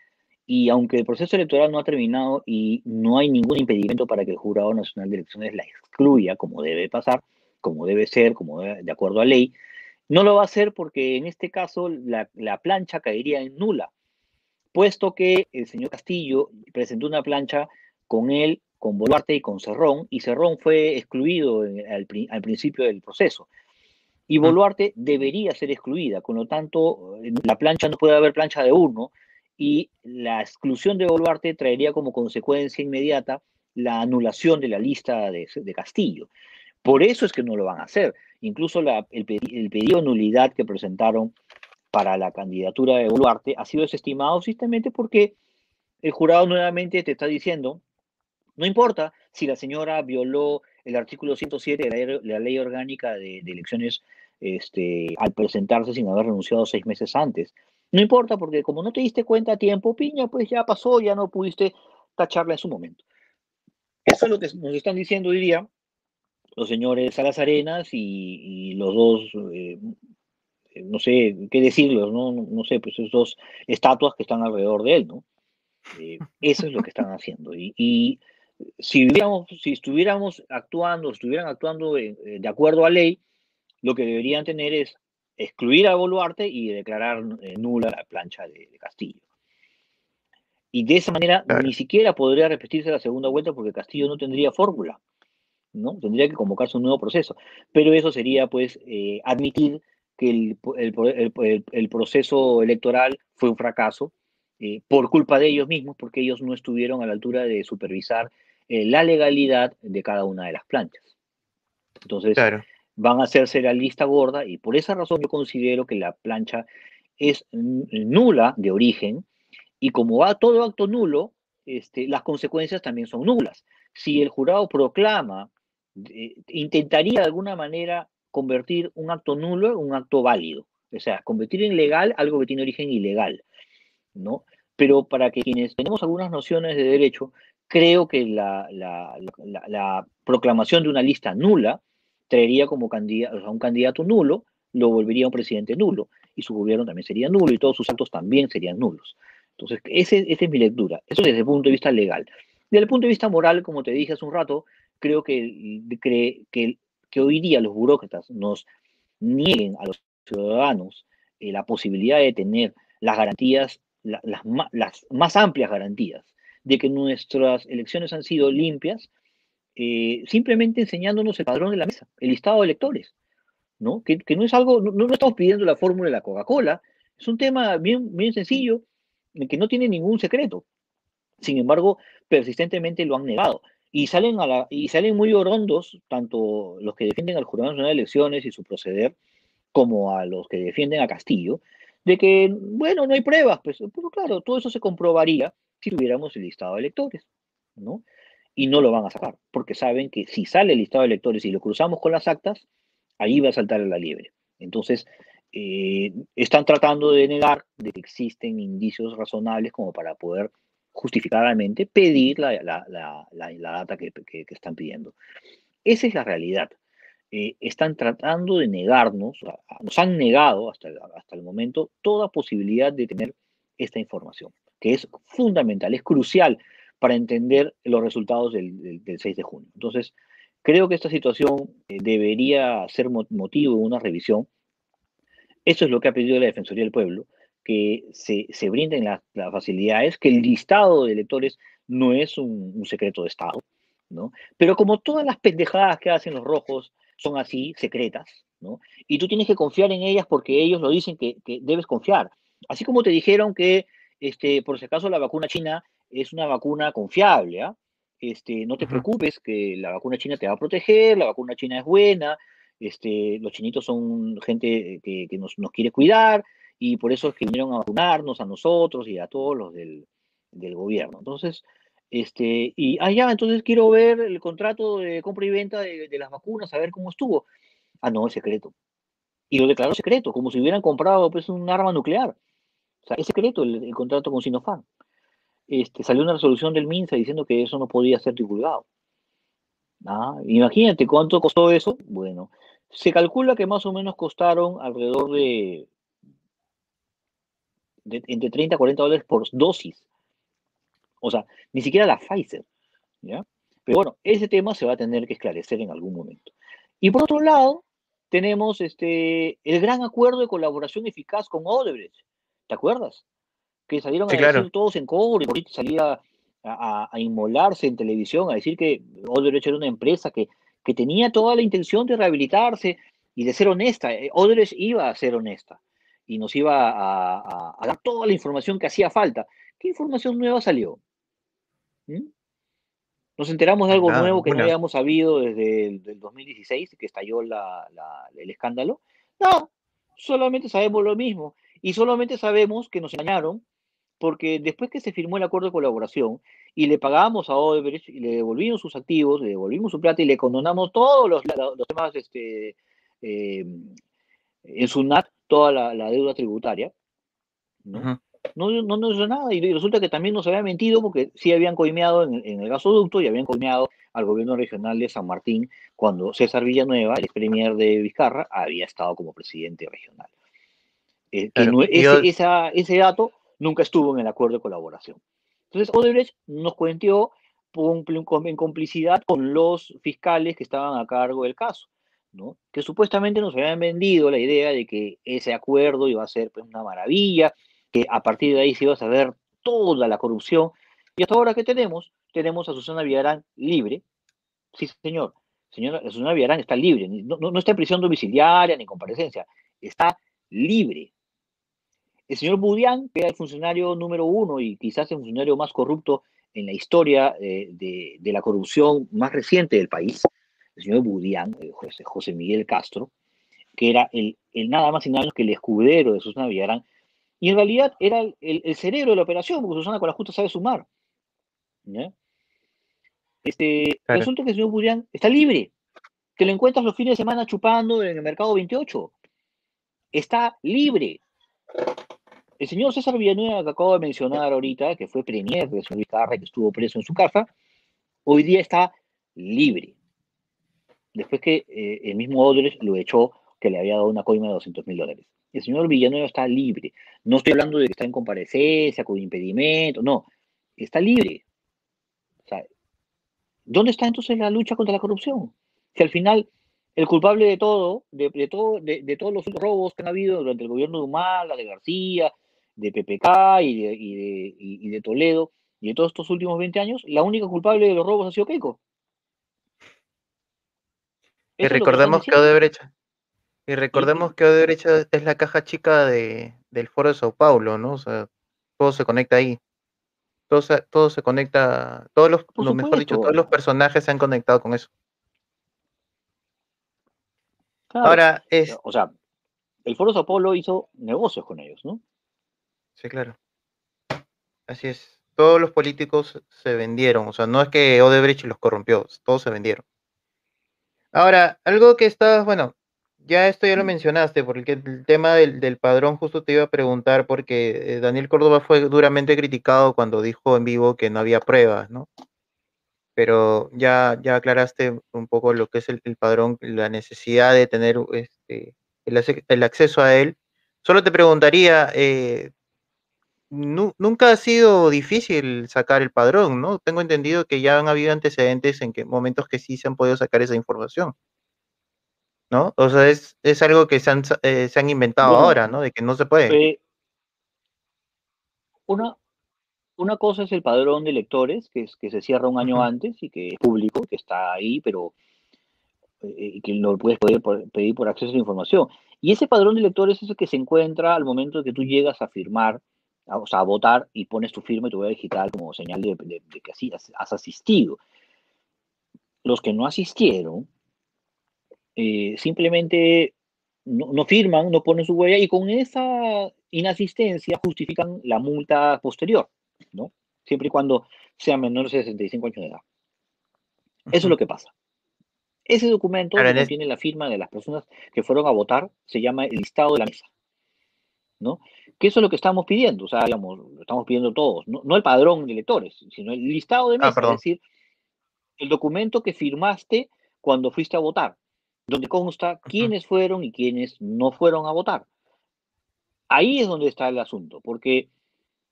Speaker 2: y aunque el proceso electoral no ha terminado y no hay ningún impedimento para que el Jurado Nacional de Elecciones la excluya, como debe pasar, como debe ser, como de acuerdo a ley, no lo va a hacer porque en este caso la, la plancha caería en nula, puesto que el señor Castillo presentó una plancha con él, con Boluarte y con Cerrón, y Cerrón fue excluido al principio del proceso y Boluarte debería ser excluida. Con lo tanto, la plancha no puede haber plancha de uno y la exclusión de Boluarte traería como consecuencia inmediata la anulación de la lista de, Castillo. Por eso es que no lo van a hacer. Incluso el, el, pedido de nulidad que presentaron para la candidatura de Boluarte ha sido desestimado simplemente porque el jurado nuevamente te está diciendo, no importa si la señora violó el artículo 107 de la, ley orgánica de, elecciones este, al presentarse sin haber renunciado seis meses antes. No importa, porque como no te diste cuenta a tiempo, piña, pues ya pasó, ya no pudiste tacharla en su momento. Eso es lo que nos están diciendo hoy día los señores Salas Arenas y, los dos, eh, no sé qué decirlos, ¿no? ¿no? sé, pues esos dos estatuas que están alrededor de él, ¿no? Eh, eso es lo que están haciendo. y si, si estuviéramos actuando, estuvieran actuando eh, de acuerdo a ley, lo que deberían tener es excluir a Boluarte y declarar eh, nula la plancha de, Castillo. Y de esa manera ni siquiera podría repetirse la segunda vuelta porque Castillo no tendría fórmula, ¿no? Tendría que convocarse un nuevo proceso. Pero eso sería, pues, eh, admitir que el, el, el, proceso electoral fue un fracaso por culpa de ellos mismos, porque ellos no estuvieron a la altura de supervisar eh, la legalidad de cada una de las planchas. Entonces, van a hacerse la lista gorda y por esa razón yo considero que la plancha es nula de origen y como va todo acto nulo, este, las consecuencias también son nulas. Si el jurado proclama, eh, intentaría de alguna manera convertir un acto nulo en un acto válido, o sea, convertir en legal algo que tiene origen ilegal, ¿no? Pero para que quienes tenemos algunas nociones de derecho, creo que la, proclamación de una lista nula traería como candidato, un candidato nulo, lo volvería un presidente nulo, y su gobierno también sería nulo, y todos sus actos también serían nulos. Entonces, esa es mi lectura. Eso desde el punto de vista legal. Desde el punto de vista moral, como te dije hace un rato, creo que, que, que hoy día los burócratas nos nieguen a los ciudadanos eh, la posibilidad de tener las garantías, las, más amplias garantías de que nuestras elecciones han sido limpias, eh, simplemente enseñándonos el padrón de la mesa, el listado de electores, ¿no? Que, no es algo, no, estamos pidiendo la fórmula de la Coca-Cola, es un tema bien, bien sencillo, que no tiene ningún secreto. Sin embargo, persistentemente lo han negado. Y salen, y salen muy orondos, tanto los que defienden al Jurado Nacional de Elecciones y su proceder, como a los que defienden a Castillo, de que, bueno, no hay pruebas, pues, claro, todo eso se comprobaría si tuviéramos el listado de electores, ¿no? Y no lo van a sacar, porque saben que si sale el listado de electores y lo cruzamos con las actas, ahí va a saltar la liebre. Entonces, eh, están tratando de negar de que existen indicios razonables como para poder justificadamente pedir la, data que, están pidiendo. Esa es la realidad. Eh, están tratando de negarnos, nos han negado hasta, hasta el momento toda posibilidad de tener esta información que es fundamental, es crucial para entender los resultados del, 6 de junio. Entonces, creo que esta situación eh, debería ser motivo de una revisión. Eso es lo que ha pedido la Defensoría del Pueblo, que se, brinden las, facilidades, que el listado de electores no es un, secreto de Estado, ¿no? Pero como todas las pendejadas que hacen los rojos son así, secretas, ¿no? Y tú tienes que confiar en ellas porque ellos lo dicen que, que debes confiar. Así como te dijeron que este, por si acaso la vacuna china es una vacuna confiable, ¿ah? Este, no te preocupes que la vacuna china te va a proteger, la vacuna china es buena, este, los chinitos son gente que, nos, quiere cuidar y por eso es que vinieron a vacunarnos a nosotros y a todos los del, del gobierno. Entonces, este, y, ah, ya, entonces quiero ver el contrato de compra y venta de, las vacunas, a ver cómo estuvo. Ah, no, es secreto. Y lo declaró secreto, como si hubieran comprado pues, un arma nuclear. O sea, es secreto el, contrato con Sinopharm. Este, salió una resolución del MINSA diciendo que eso no podía ser divulgado. Ah, imagínate cuánto costó eso. Bueno, se calcula que más o menos costaron alrededor de, de entre 30 a 40 dólares por dosis. O sea, ni siquiera la Pfizer. ¿ya? Pero bueno, ese tema se va a tener que esclarecer en algún momento. Y por otro lado, tenemos este, el gran acuerdo de colaboración eficaz con Odebrecht. ¿Te acuerdas? Que salieron
Speaker 1: Sí,
Speaker 2: a
Speaker 1: claro.
Speaker 2: decir todos en cobro y Boric salía a, inmolarse en televisión, a decir que Odebrecht era una empresa que, que tenía toda la intención de rehabilitarse y de ser honesta. Eh, Odebrecht iba a ser honesta y nos iba a, a- a dar toda la información que hacía falta. ¿Qué información nueva salió? ¿Mm? Nos enteramos de algo
Speaker 1: Nada,
Speaker 2: nuevo que no habíamos sabido desde el del 2016, que estalló la- la- el escándalo. No, solamente sabemos lo mismo. Y solamente sabemos que nos engañaron porque después que se firmó el acuerdo de colaboración y le pagamos a Odebrecht y le devolvimos sus activos, le devolvimos su plata y le condonamos todos los, los temas este, eh, en SUNAT, toda la, la deuda tributaria, ¿no? No, no nos hizo nada y resulta que también nos había mentido porque sí habían coimeado en, en el gasoducto y habían coimeado al gobierno regional de San Martín cuando César Villanueva, el ex premier de Vizcarra, había estado como presidente regional. Eh,
Speaker 1: Claro,
Speaker 2: no- ese,
Speaker 1: yo-
Speaker 2: esa- ese dato nunca estuvo en el acuerdo de colaboración. Entonces, Odebrecht nos cuenteó en complicidad con los fiscales que estaban a cargo del caso, ¿no? que supuestamente nos habían vendido la idea de que ese acuerdo iba a ser pues, una maravilla, que a partir de ahí se iba a saber toda la corrupción. Y hasta ahora que tenemos, tenemos a Susana Villarán libre. Sí, señor. Señora, Susana Villarán está libre. No, no- no está en prisión domiciliaria ni comparecencia. Está libre. El señor Budián, que era el funcionario número uno y quizás el funcionario más corrupto en la historia eh, de, de la corrupción más reciente del país, el señor Budián, eh, José, José Miguel Castro, que era el, el nada más y nada menos que el escudero de Susana Villarán, y en realidad era el, el- el cerebro de la operación, porque Susana con la justa sabe sumar. ¿ya? Este,
Speaker 1: Claro.
Speaker 2: Resulta que el señor Budián está libre, que lo encuentras los fines de semana chupando en el mercado 28. Está libre. El señor César Villanueva, que acabo de mencionar ahorita, que fue premier del señor Vizcarra, que estuvo preso en su casa, hoy día está libre. Después que eh, el mismo Odres lo echó, que le había dado una coima de 200 mil dólares. El señor Villanueva está libre. No estoy hablando de que está en comparecencia, con impedimento, no. Está libre. O sea, ¿dónde está entonces la lucha contra la corrupción? Si al final el culpable de todo, de, de todo, de, de todos los robos que han habido durante el gobierno de Humala, de García, de PPK y de, y de, y- y de Toledo, y de todos estos últimos 20 años, la única culpable de los robos ha sido Keiko.
Speaker 1: Y
Speaker 2: que
Speaker 1: recordemos que
Speaker 2: diciendo.
Speaker 1: Odebrecht, y recordemos que Odebrecht es la caja chica de, del Foro de Sao Paulo, ¿no? O sea, todo se conecta ahí. Todo se, todo se conecta, todos los, lo mejor dicho, todos los personajes se han conectado con eso.
Speaker 2: Claro.
Speaker 1: Ahora, es,
Speaker 2: O sea, el Foro Sao Paulo hizo negocios con ellos, ¿no?
Speaker 1: sí, claro. Así es. Todos los políticos se vendieron, o sea, no es que Odebrecht los corrompió, todos se vendieron. Ahora, algo que está, bueno, ya esto ya lo
Speaker 2: Mm.
Speaker 1: mencionaste, porque el tema del, del padrón justo te iba a preguntar, porque eh, Daniel Córdoba fue duramente criticado cuando dijo en vivo que no había pruebas, ¿no? Pero ya, ya aclaraste un poco lo que es el, el padrón, la necesidad de tener este, el, acceso a él. Solo te preguntaría, eh, nu- nunca ha sido difícil sacar el padrón, ¿no? Tengo entendido que ya han habido antecedentes en que momentos que sí se han podido sacar esa información, ¿no? O sea, es, es algo que se han, eh, se han inventado
Speaker 2: Bueno,
Speaker 1: ahora, ¿no? De que no se puede.
Speaker 2: Eh, una, una cosa es el padrón de electores, que, es, que se cierra un año antes y que es público, que está ahí, pero eh, que lo puedes poder por- pedir por acceso a la información. Y ese padrón de electores es el que se encuentra al momento de que tú llegas a firmar, a- o sea, a votar y pones tu firma y tu huella digital como señal de, de- de que así has, has asistido. Los que no asistieron eh, simplemente no, no firman, no ponen su huella y con esa inasistencia justifican la multa posterior, ¿no? Siempre y cuando sean menores de 65 años de edad. Eso es lo que pasa. Ese documento que tiene la firma de las personas que fueron a votar se llama el listado de la mesa. ¿no? Que eso es lo que estamos pidiendo, o sea, digamos, lo estamos pidiendo todos, no, el padrón de electores, sino el listado de ah, mesa, es decir, el documento que firmaste cuando fuiste a votar, donde consta quiénes fueron y quiénes no fueron a votar. Ahí es donde está el asunto, porque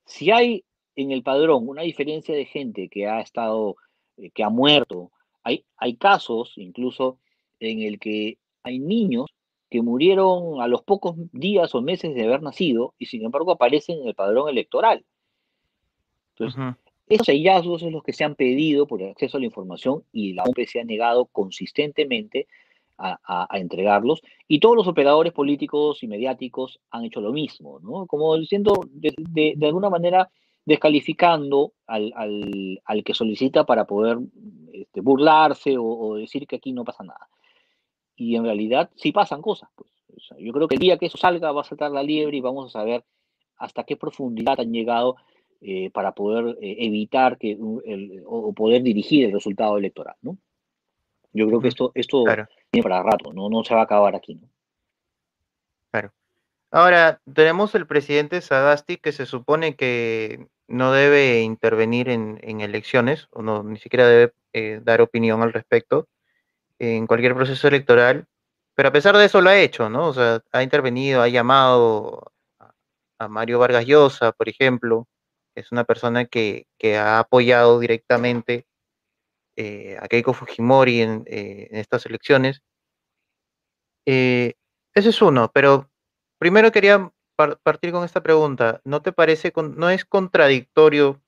Speaker 2: si hay en el padrón una diferencia de gente que ha estado, eh, que ha muerto, hay, hay casos incluso en el que hay niños que murieron a los pocos días o meses de haber nacido y sin embargo aparecen en el padrón electoral. Entonces, esos hallazgos son los que se han pedido por el acceso a la información y la OMP se ha negado consistentemente a, entregarlos. Y todos los operadores políticos y mediáticos han hecho lo mismo, ¿no? Como diciendo, de, alguna manera, descalificando al, que solicita para poder este, burlarse o decir que aquí no pasa nada y en realidad sí pasan cosas. Pues. yo creo que el día que eso salga va a saltar la liebre y vamos a saber hasta qué profundidad han llegado eh, para poder eh, evitar que o poder dirigir el resultado electoral, ¿no? Yo creo que esto, esto tiene para rato, ¿no? no se va a acabar aquí, ¿no?
Speaker 1: Claro. Ahora, tenemos el presidente Sagasti que se supone que no debe intervenir en, elecciones, o no, ni siquiera debe eh, dar opinión al respecto en cualquier proceso electoral, pero a pesar de eso lo ha hecho, ¿no? O sea, ha intervenido, ha llamado a, Mario Vargas Llosa, por ejemplo, es una persona que, ha apoyado directamente eh, a Keiko Fujimori en, eh, estas elecciones. Eh, ese es uno, pero primero quería partir con esta pregunta. ¿No te parece, no es contradictorio,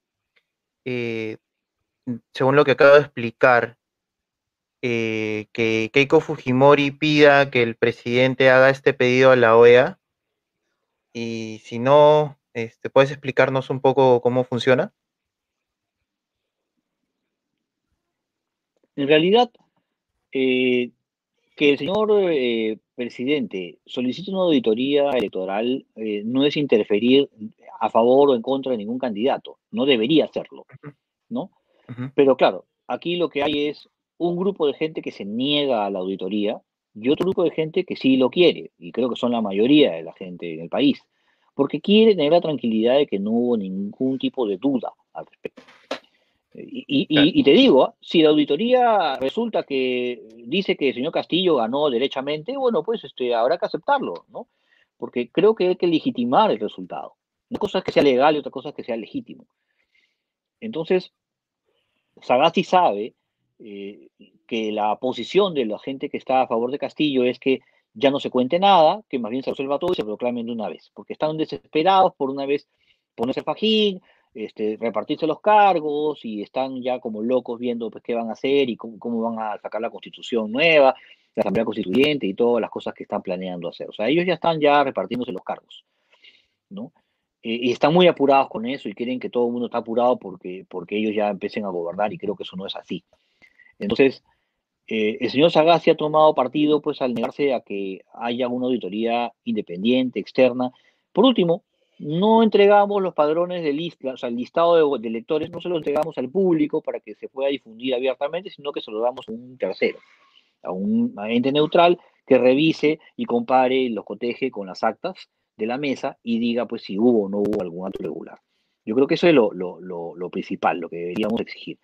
Speaker 1: según lo que acabo de explicar, que Keiko Fujimori pida que el presidente haga este pedido a la OEA. Y si no, este, ¿puedes explicarnos un poco cómo funciona?
Speaker 2: En realidad, eh, que el señor eh, presidente solicite una auditoría electoral no es interferir a favor o en contra de ningún candidato, no debería hacerlo, ¿no? Pero claro, aquí lo que hay es un grupo de gente que se niega a la auditoría y otro grupo de gente que sí lo quiere, y creo que son la mayoría de la gente en el país, porque quiere tener la tranquilidad de que no hubo ningún tipo de duda al respecto. Y, te digo, si la auditoría resulta que dice que el señor Castillo ganó derechamente, bueno, pues este, habrá que aceptarlo, ¿no? Porque creo que hay que legitimar el resultado. Una cosa es que sea legal y otra cosa es que sea legítimo. Entonces, Sagasti sabe eh, que la posición de la gente que está a favor de Castillo es que ya no se cuente nada, que más bien se resuelva todo y se proclamen de una vez, porque están desesperados por una vez ponerse el fajín, este, repartirse los cargos y están ya como locos viendo pues, qué van a hacer y cómo, van a sacar la constitución nueva, la asamblea constituyente y todas las cosas que están planeando hacer. O sea, ellos ya están ya repartiéndose los cargos, ¿no? Eh, y están muy apurados con eso y quieren que todo el mundo está apurado porque, porque ellos ya empiecen a gobernar y creo que eso no es así. Entonces, eh, el señor Sagasti ha tomado partido pues al negarse a que haya una auditoría independiente, externa. Por último, no entregamos los padrones de lista, o sea, el listado de, electores no se lo entregamos al público para que se pueda difundir abiertamente, sino que se lo damos a un tercero, a un ente neutral que revise y compare, los coteje con las actas de la mesa y diga pues si hubo o no hubo algún acto regular. Yo creo que eso es lo, lo principal, lo que deberíamos exigir.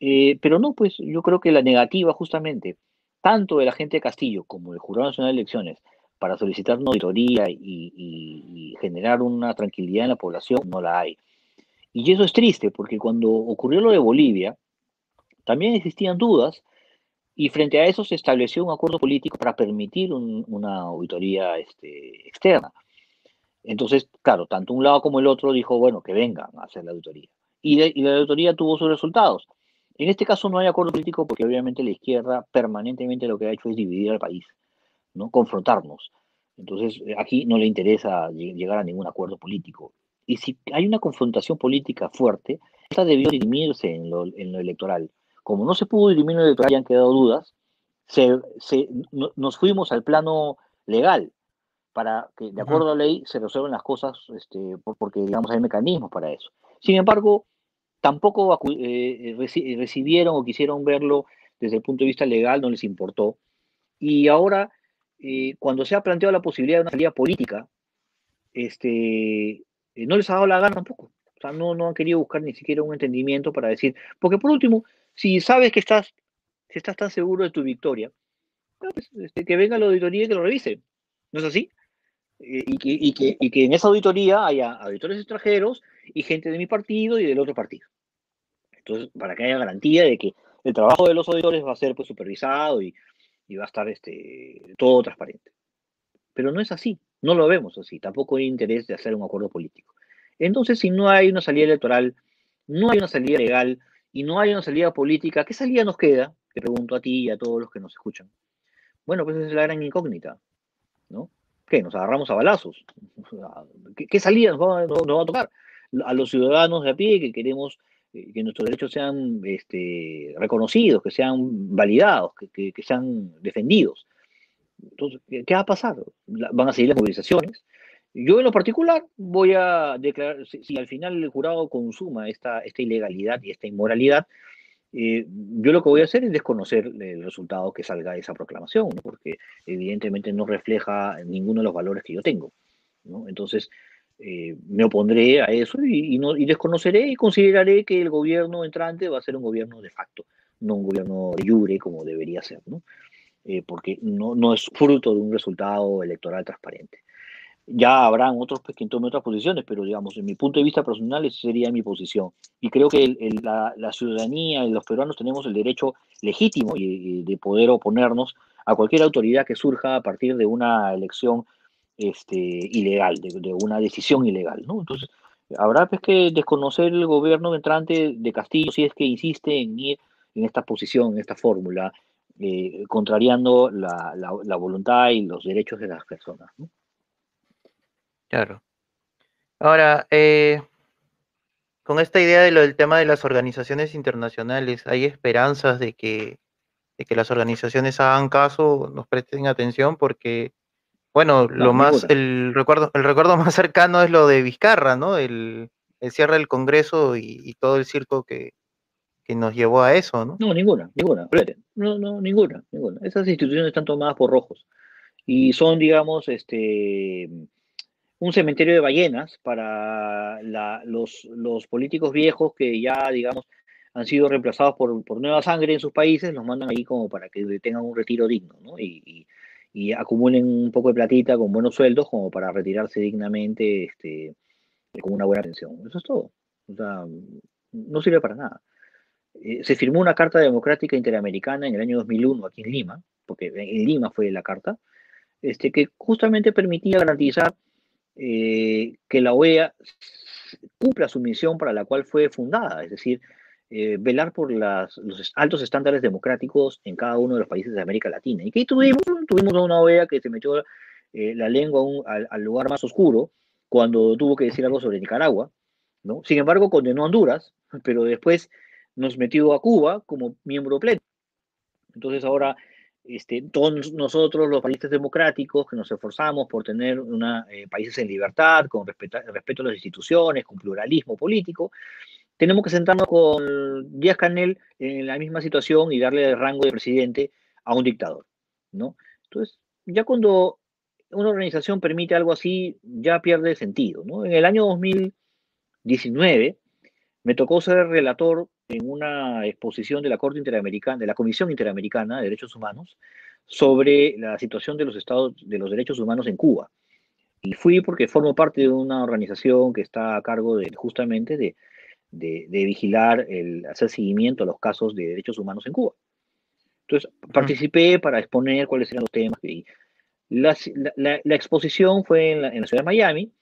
Speaker 2: Eh, pero no, pues yo creo que la negativa justamente, tanto de la gente de Castillo como del Jurado Nacional de Elecciones, para solicitar una auditoría y, generar una tranquilidad en la población, no la hay. Y eso es triste, porque cuando ocurrió lo de Bolivia, también existían dudas y frente a eso se estableció un acuerdo político para permitir una auditoría este, externa. Entonces, claro, tanto un lado como el otro dijo, bueno, que vengan a hacer la auditoría. Y, y la auditoría tuvo sus resultados. En este caso no hay acuerdo político porque obviamente la izquierda permanentemente lo que ha hecho es dividir al país, ¿no? confrontarnos. Entonces eh, aquí no le interesa llegar a ningún acuerdo político. Y si hay una confrontación política fuerte, esta debió dirimirse en lo, electoral. Como no se pudo dirimir en lo electoral y han quedado dudas, nos fuimos al plano legal. para que, de acuerdo a la ley, se resuelvan las cosas, este, porque, digamos, hay mecanismos para eso. Sin embargo, tampoco eh, recibieron o quisieron verlo desde el punto de vista legal, no les importó. Y ahora, eh, cuando se ha planteado la posibilidad de una salida política, este, eh, no les ha dado la gana tampoco. O sea, no, no han querido buscar ni siquiera un entendimiento para decir, porque por último, si sabes que estás, si estás tan seguro de tu victoria, pues, este, que venga la auditoría y que lo revise. ¿No es así? Eh, y, que, y, que, y, que, en esa auditoría haya auditores extranjeros y gente de mi partido y del otro partido. Entonces, para que haya garantía de que el trabajo de los auditores va a ser pues, supervisado y, y va a estar este, todo transparente. Pero no es así, no lo vemos así, tampoco hay interés de hacer un acuerdo político. Entonces, si no hay una salida electoral, no hay una salida legal y no hay una salida política, ¿qué salida nos queda? Te pregunto a ti y a todos los que nos escuchan. Bueno, pues esa es la gran incógnita, ¿no? ¿Qué? ¿Nos agarramos a balazos? ¿Qué, salida nos va, a tocar? A los ciudadanos de a pie que queremos que nuestros derechos sean este, reconocidos, que sean validados, que, sean defendidos. Entonces, ¿qué va a pasar? ¿Van a seguir las movilizaciones? Yo en lo particular voy a declarar, si, al final el jurado consuma esta, esta ilegalidad y esta inmoralidad, eh, yo lo que voy a hacer es desconocer el resultado que salga de esa proclamación, porque evidentemente no refleja ninguno de los valores que yo tengo. Entonces, eh, me opondré a eso y, no, y desconoceré y consideraré que el gobierno entrante va a ser un gobierno de facto, no un gobierno de como debería ser, ¿no? Eh, porque no, no es fruto de un resultado electoral transparente. Ya habrán otros pues, que tomen otras posiciones, pero digamos, en mi punto de vista personal, esa sería mi posición. Y creo que la, ciudadanía y los peruanos tenemos el derecho legítimo de poder oponernos a cualquier autoridad que surja a partir de una elección este, ilegal, de, una decisión ilegal. ¿no? Entonces, habrá pues, que desconocer el gobierno entrante de Castillo si es que insiste en ir en esta posición, en esta fórmula, eh, contrariando la, voluntad y los derechos de las personas.
Speaker 1: Claro. Ahora, eh, con esta idea del tema de las organizaciones internacionales, ¿hay esperanzas de que, de que las organizaciones hagan caso, nos presten atención? Porque, bueno, lo más, el recuerdo, el recuerdo más cercano es lo de Vizcarra, ¿no? El, el cierre del Congreso y, todo el circo que, que, nos llevó a eso, ¿no?
Speaker 2: No, ninguna, ninguna, no, no, ninguna, ninguna. Esas instituciones están tomadas por rojos y son, digamos, este un cementerio de ballenas para los, los, políticos viejos que ya, digamos, han sido reemplazados por, por, nueva sangre en sus países, los mandan ahí como para que tengan un retiro digno, ¿no? Y, y, acumulen un poco de platita con buenos sueldos como para retirarse dignamente este, con una buena pensión. Eso es todo. O sea, no sirve para nada. Eh, se firmó una Carta Democrática Interamericana en el año 2001 aquí en Lima, porque en Lima fue la carta, este, que justamente permitía garantizar eh, que la OEA cumpla su misión para la cual fue fundada, es decir, eh, velar por los altos estándares democráticos en cada uno de los países de América Latina. ¿Y qué tuvimos? Tuvimos una OEA que se metió eh, la lengua al, lugar más oscuro cuando tuvo que decir algo sobre Nicaragua, ¿no? Sin embargo, condenó a Honduras, pero después nos metió a Cuba como miembro pleno. Entonces ahora este, todos nosotros, los países democráticos, que nos esforzamos por tener una, eh, países en libertad, con respeto, a las instituciones, con pluralismo político, tenemos que sentarnos con Díaz Canel en la misma situación y darle el rango de presidente a un dictador, ¿no? Entonces, ya cuando una organización permite algo así, ya pierde sentido, ¿no? En el año 2019 me tocó ser relator en una exposición de la Corte Interamericana, de la Comisión Interamericana de Derechos Humanos, sobre la situación de los estados de los derechos humanos en Cuba. Y fui porque formo parte de una organización que está a cargo de justamente de, de, vigilar, el hacer seguimiento a los casos de derechos humanos en Cuba. Entonces, participé para exponer cuáles eran los temas. Y la, la, la, exposición fue en la, en la ciudad de Miami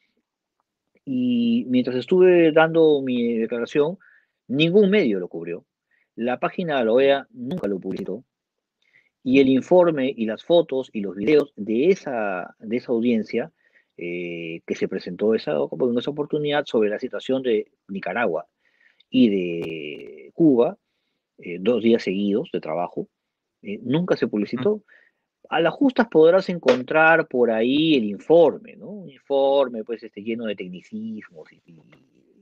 Speaker 2: y mientras estuve dando mi declaración, Ningún medio lo cubrió. La página de la OEA nunca lo publicó. Y el informe y las fotos y los videos de esa, de esa audiencia eh, que se presentó esa, en esa oportunidad sobre la situación de Nicaragua y de Cuba, eh, dos días seguidos de trabajo, eh, nunca se publicitó. a las justas podrás encontrar por ahí el informe, ¿no? Un informe, pues, este, lleno de tecnicismos y,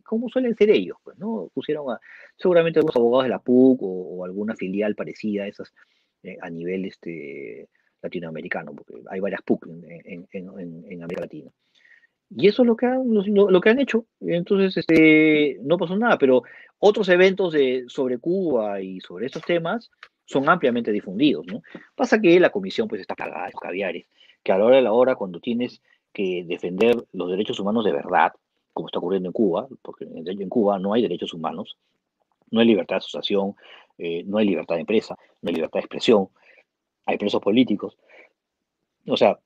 Speaker 2: como suelen ser ellos, pues, ¿no? Pusieron a, seguramente algunos abogados de la PUC o, alguna filial parecida a esas eh, a nivel este, latinoamericano, porque hay varias PUC en, América Latina. Y eso es lo que han, lo, que han hecho. Entonces, este, no pasó nada, pero otros eventos sobre Cuba y sobre estos temas son ampliamente difundidos, ¿no? Pasa que la comisión pues está pagada los caviares, que a la hora de la hora, cuando tienes que defender los derechos humanos de verdad, como está ocurriendo en Cuba, porque en Cuba no hay derechos humanos, no hay libertad de asociación, eh, no hay libertad de empresa, no hay libertad de expresión, hay presos políticos. O sea,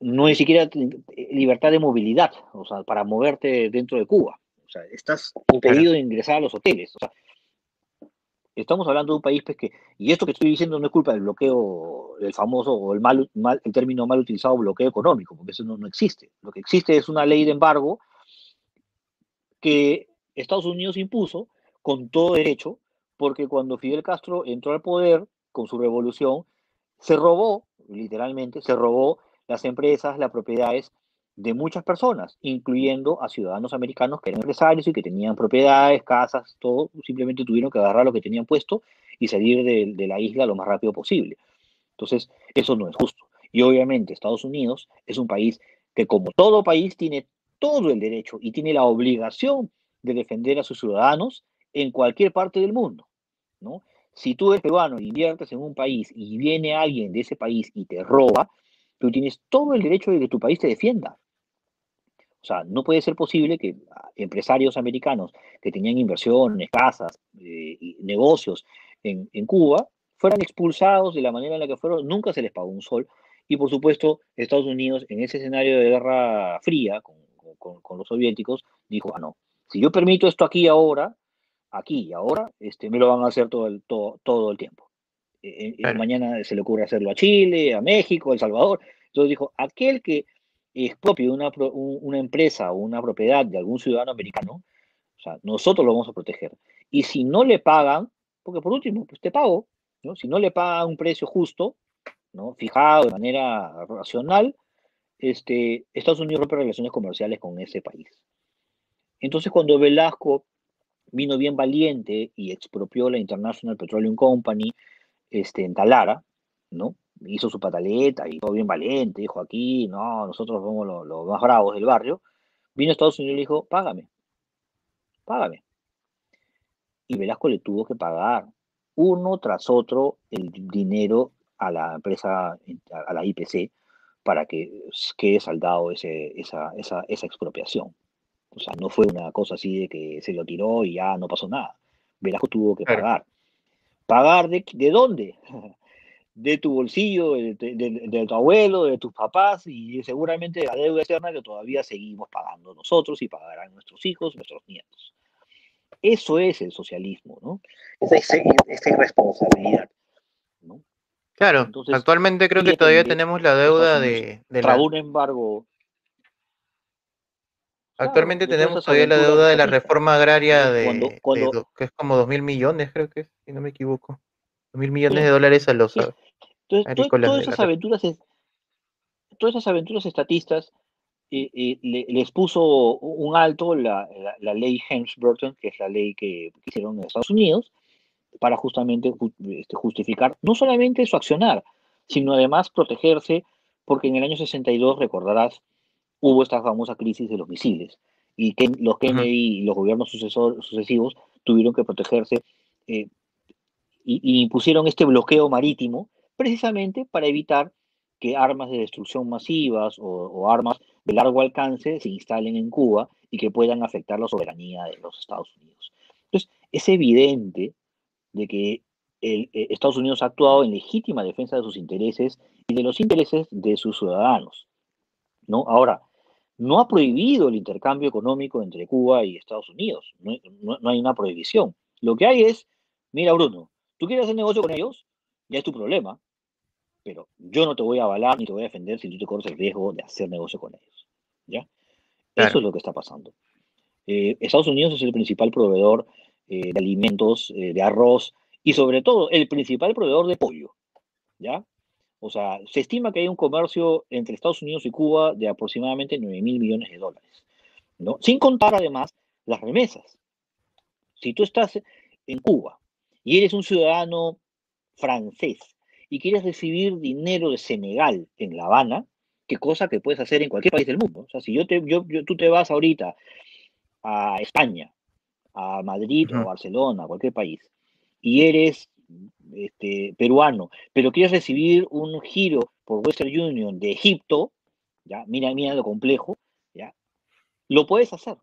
Speaker 2: no hay siquiera libertad de movilidad, o sea, para moverte dentro de Cuba. O sea, estás impedido de ingresar a los hoteles. O sea, estamos hablando de un país pues, que, y esto que estoy diciendo no es culpa del bloqueo, del famoso, o el, mal, el término mal utilizado bloqueo económico, porque eso no, no existe. Lo que existe es una ley de embargo que Estados Unidos impuso con todo derecho, porque cuando Fidel Castro entró al poder con su revolución, se robó, literalmente, se robó las empresas, las propiedades de muchas personas, incluyendo a ciudadanos americanos que eran empresarios y que tenían propiedades, casas, todo, simplemente tuvieron que agarrar lo que tenían puesto y salir de, la isla lo más rápido posible. Entonces, eso no es justo. Y obviamente Estados Unidos es un país que como todo país tiene todo el derecho y tiene la obligación de defender a sus ciudadanos en cualquier parte del mundo, ¿no? Si tú eres peruano y inviertes en un país y viene alguien de ese país y te roba, tú tienes todo el derecho de que tu país te defienda. O sea, no puede ser posible que empresarios americanos que tenían inversiones, casas, eh, negocios en, en, Cuba fueran expulsados de la manera en la que fueron, nunca se les pagó un sol. Y por supuesto, Estados Unidos, en ese escenario de guerra fría con, con, con los soviéticos, dijo, ah, no, si yo permito esto aquí ahora, aquí y ahora, este, me lo van a hacer todo el, todo, todo el tiempo. Eh, mañana se le ocurre hacerlo a Chile, a México, a El Salvador. Entonces dijo, aquel que expropie una, una empresa o una propiedad de algún ciudadano americano, o sea, nosotros lo vamos a proteger. Y si no le pagan, porque por último, pues te pago, ¿no? Si no le pagan un precio justo, ¿no? Fijado de manera racional, este, Estados Unidos rompe relaciones comerciales con ese país. Entonces, cuando Velasco vino bien valiente y expropió la International Petroleum Company este, en Talara, ¿no? Hizo su pataleta y todo bien valiente, dijo aquí, no, nosotros somos los, más bravos del barrio. Vino a Estados Unidos y le dijo, págame, págame. Y Velasco le tuvo que pagar uno tras otro el dinero a la empresa, a la IPC, para que quede saldado ese, esa, esa, esa expropiación. O sea, no fue una cosa así de que se lo tiró y ya no pasó nada. Velasco tuvo que pagar. ¿Pagar de, de dónde? De tu bolsillo, de, tu abuelo, de tus papás y seguramente de la deuda externa que todavía seguimos pagando nosotros y pagarán nuestros hijos, nuestros nietos. Eso es el socialismo, ¿no? Esa, esa irresponsabilidad. ¿no?
Speaker 1: Claro, actualmente creo que todavía tenemos la deuda de, de
Speaker 2: la... un embargo
Speaker 1: Actualmente tenemos todavía la deuda de la reforma agraria de, que es como dos mil millones, creo que si no me equivoco. Dos mil millones de dólares a los
Speaker 2: Entonces, todas esas aventuras, todas esas aventuras estatistas eh, eh, les puso un alto la, ley Helms-Burton, que es la ley que, hicieron en Estados Unidos, para justamente este, justificar no solamente su accionar, sino además protegerse, porque en el año 62, recordarás, hubo esta famosa crisis de los misiles y que los Kennedy y los gobiernos sucesivos tuvieron que protegerse eh, y, impusieron este bloqueo marítimo precisamente para evitar que armas de destrucción masivas o, armas de largo alcance se instalen en Cuba y que puedan afectar la soberanía de los Estados Unidos. Entonces, es evidente de que el, eh, Estados Unidos ha actuado en legítima defensa de sus intereses y de los intereses de sus ciudadanos. ¿no? Ahora, no ha prohibido el intercambio económico entre Cuba y Estados Unidos. No, hay una prohibición. Lo que hay es, mira Bruno, tú quieres hacer negocio con ellos, ya es tu problema, pero yo no te voy a avalar ni te voy a defender si tú te corres el riesgo de hacer negocio con ellos. ¿Ya? Eso es lo que está pasando. Eh, Estados Unidos es el principal proveedor eh, de alimentos, eh, de arroz y sobre todo el principal proveedor de pollo. ¿Ya? O sea, se estima que hay un comercio entre Estados Unidos y Cuba de aproximadamente 9 mil millones de dólares, ¿no? Sin contar además las remesas. Si tú estás en Cuba y eres un ciudadano francés y quieres recibir dinero de Senegal en La Habana, qué cosa que puedes hacer en cualquier país del mundo. O sea, si yo te, yo, tú te vas ahorita a España, a Madrid o Barcelona, a cualquier país, y eres este, peruano, pero quieres recibir un giro por Western Union de Egipto, ya, mira, mira lo complejo, ya, lo puedes hacer.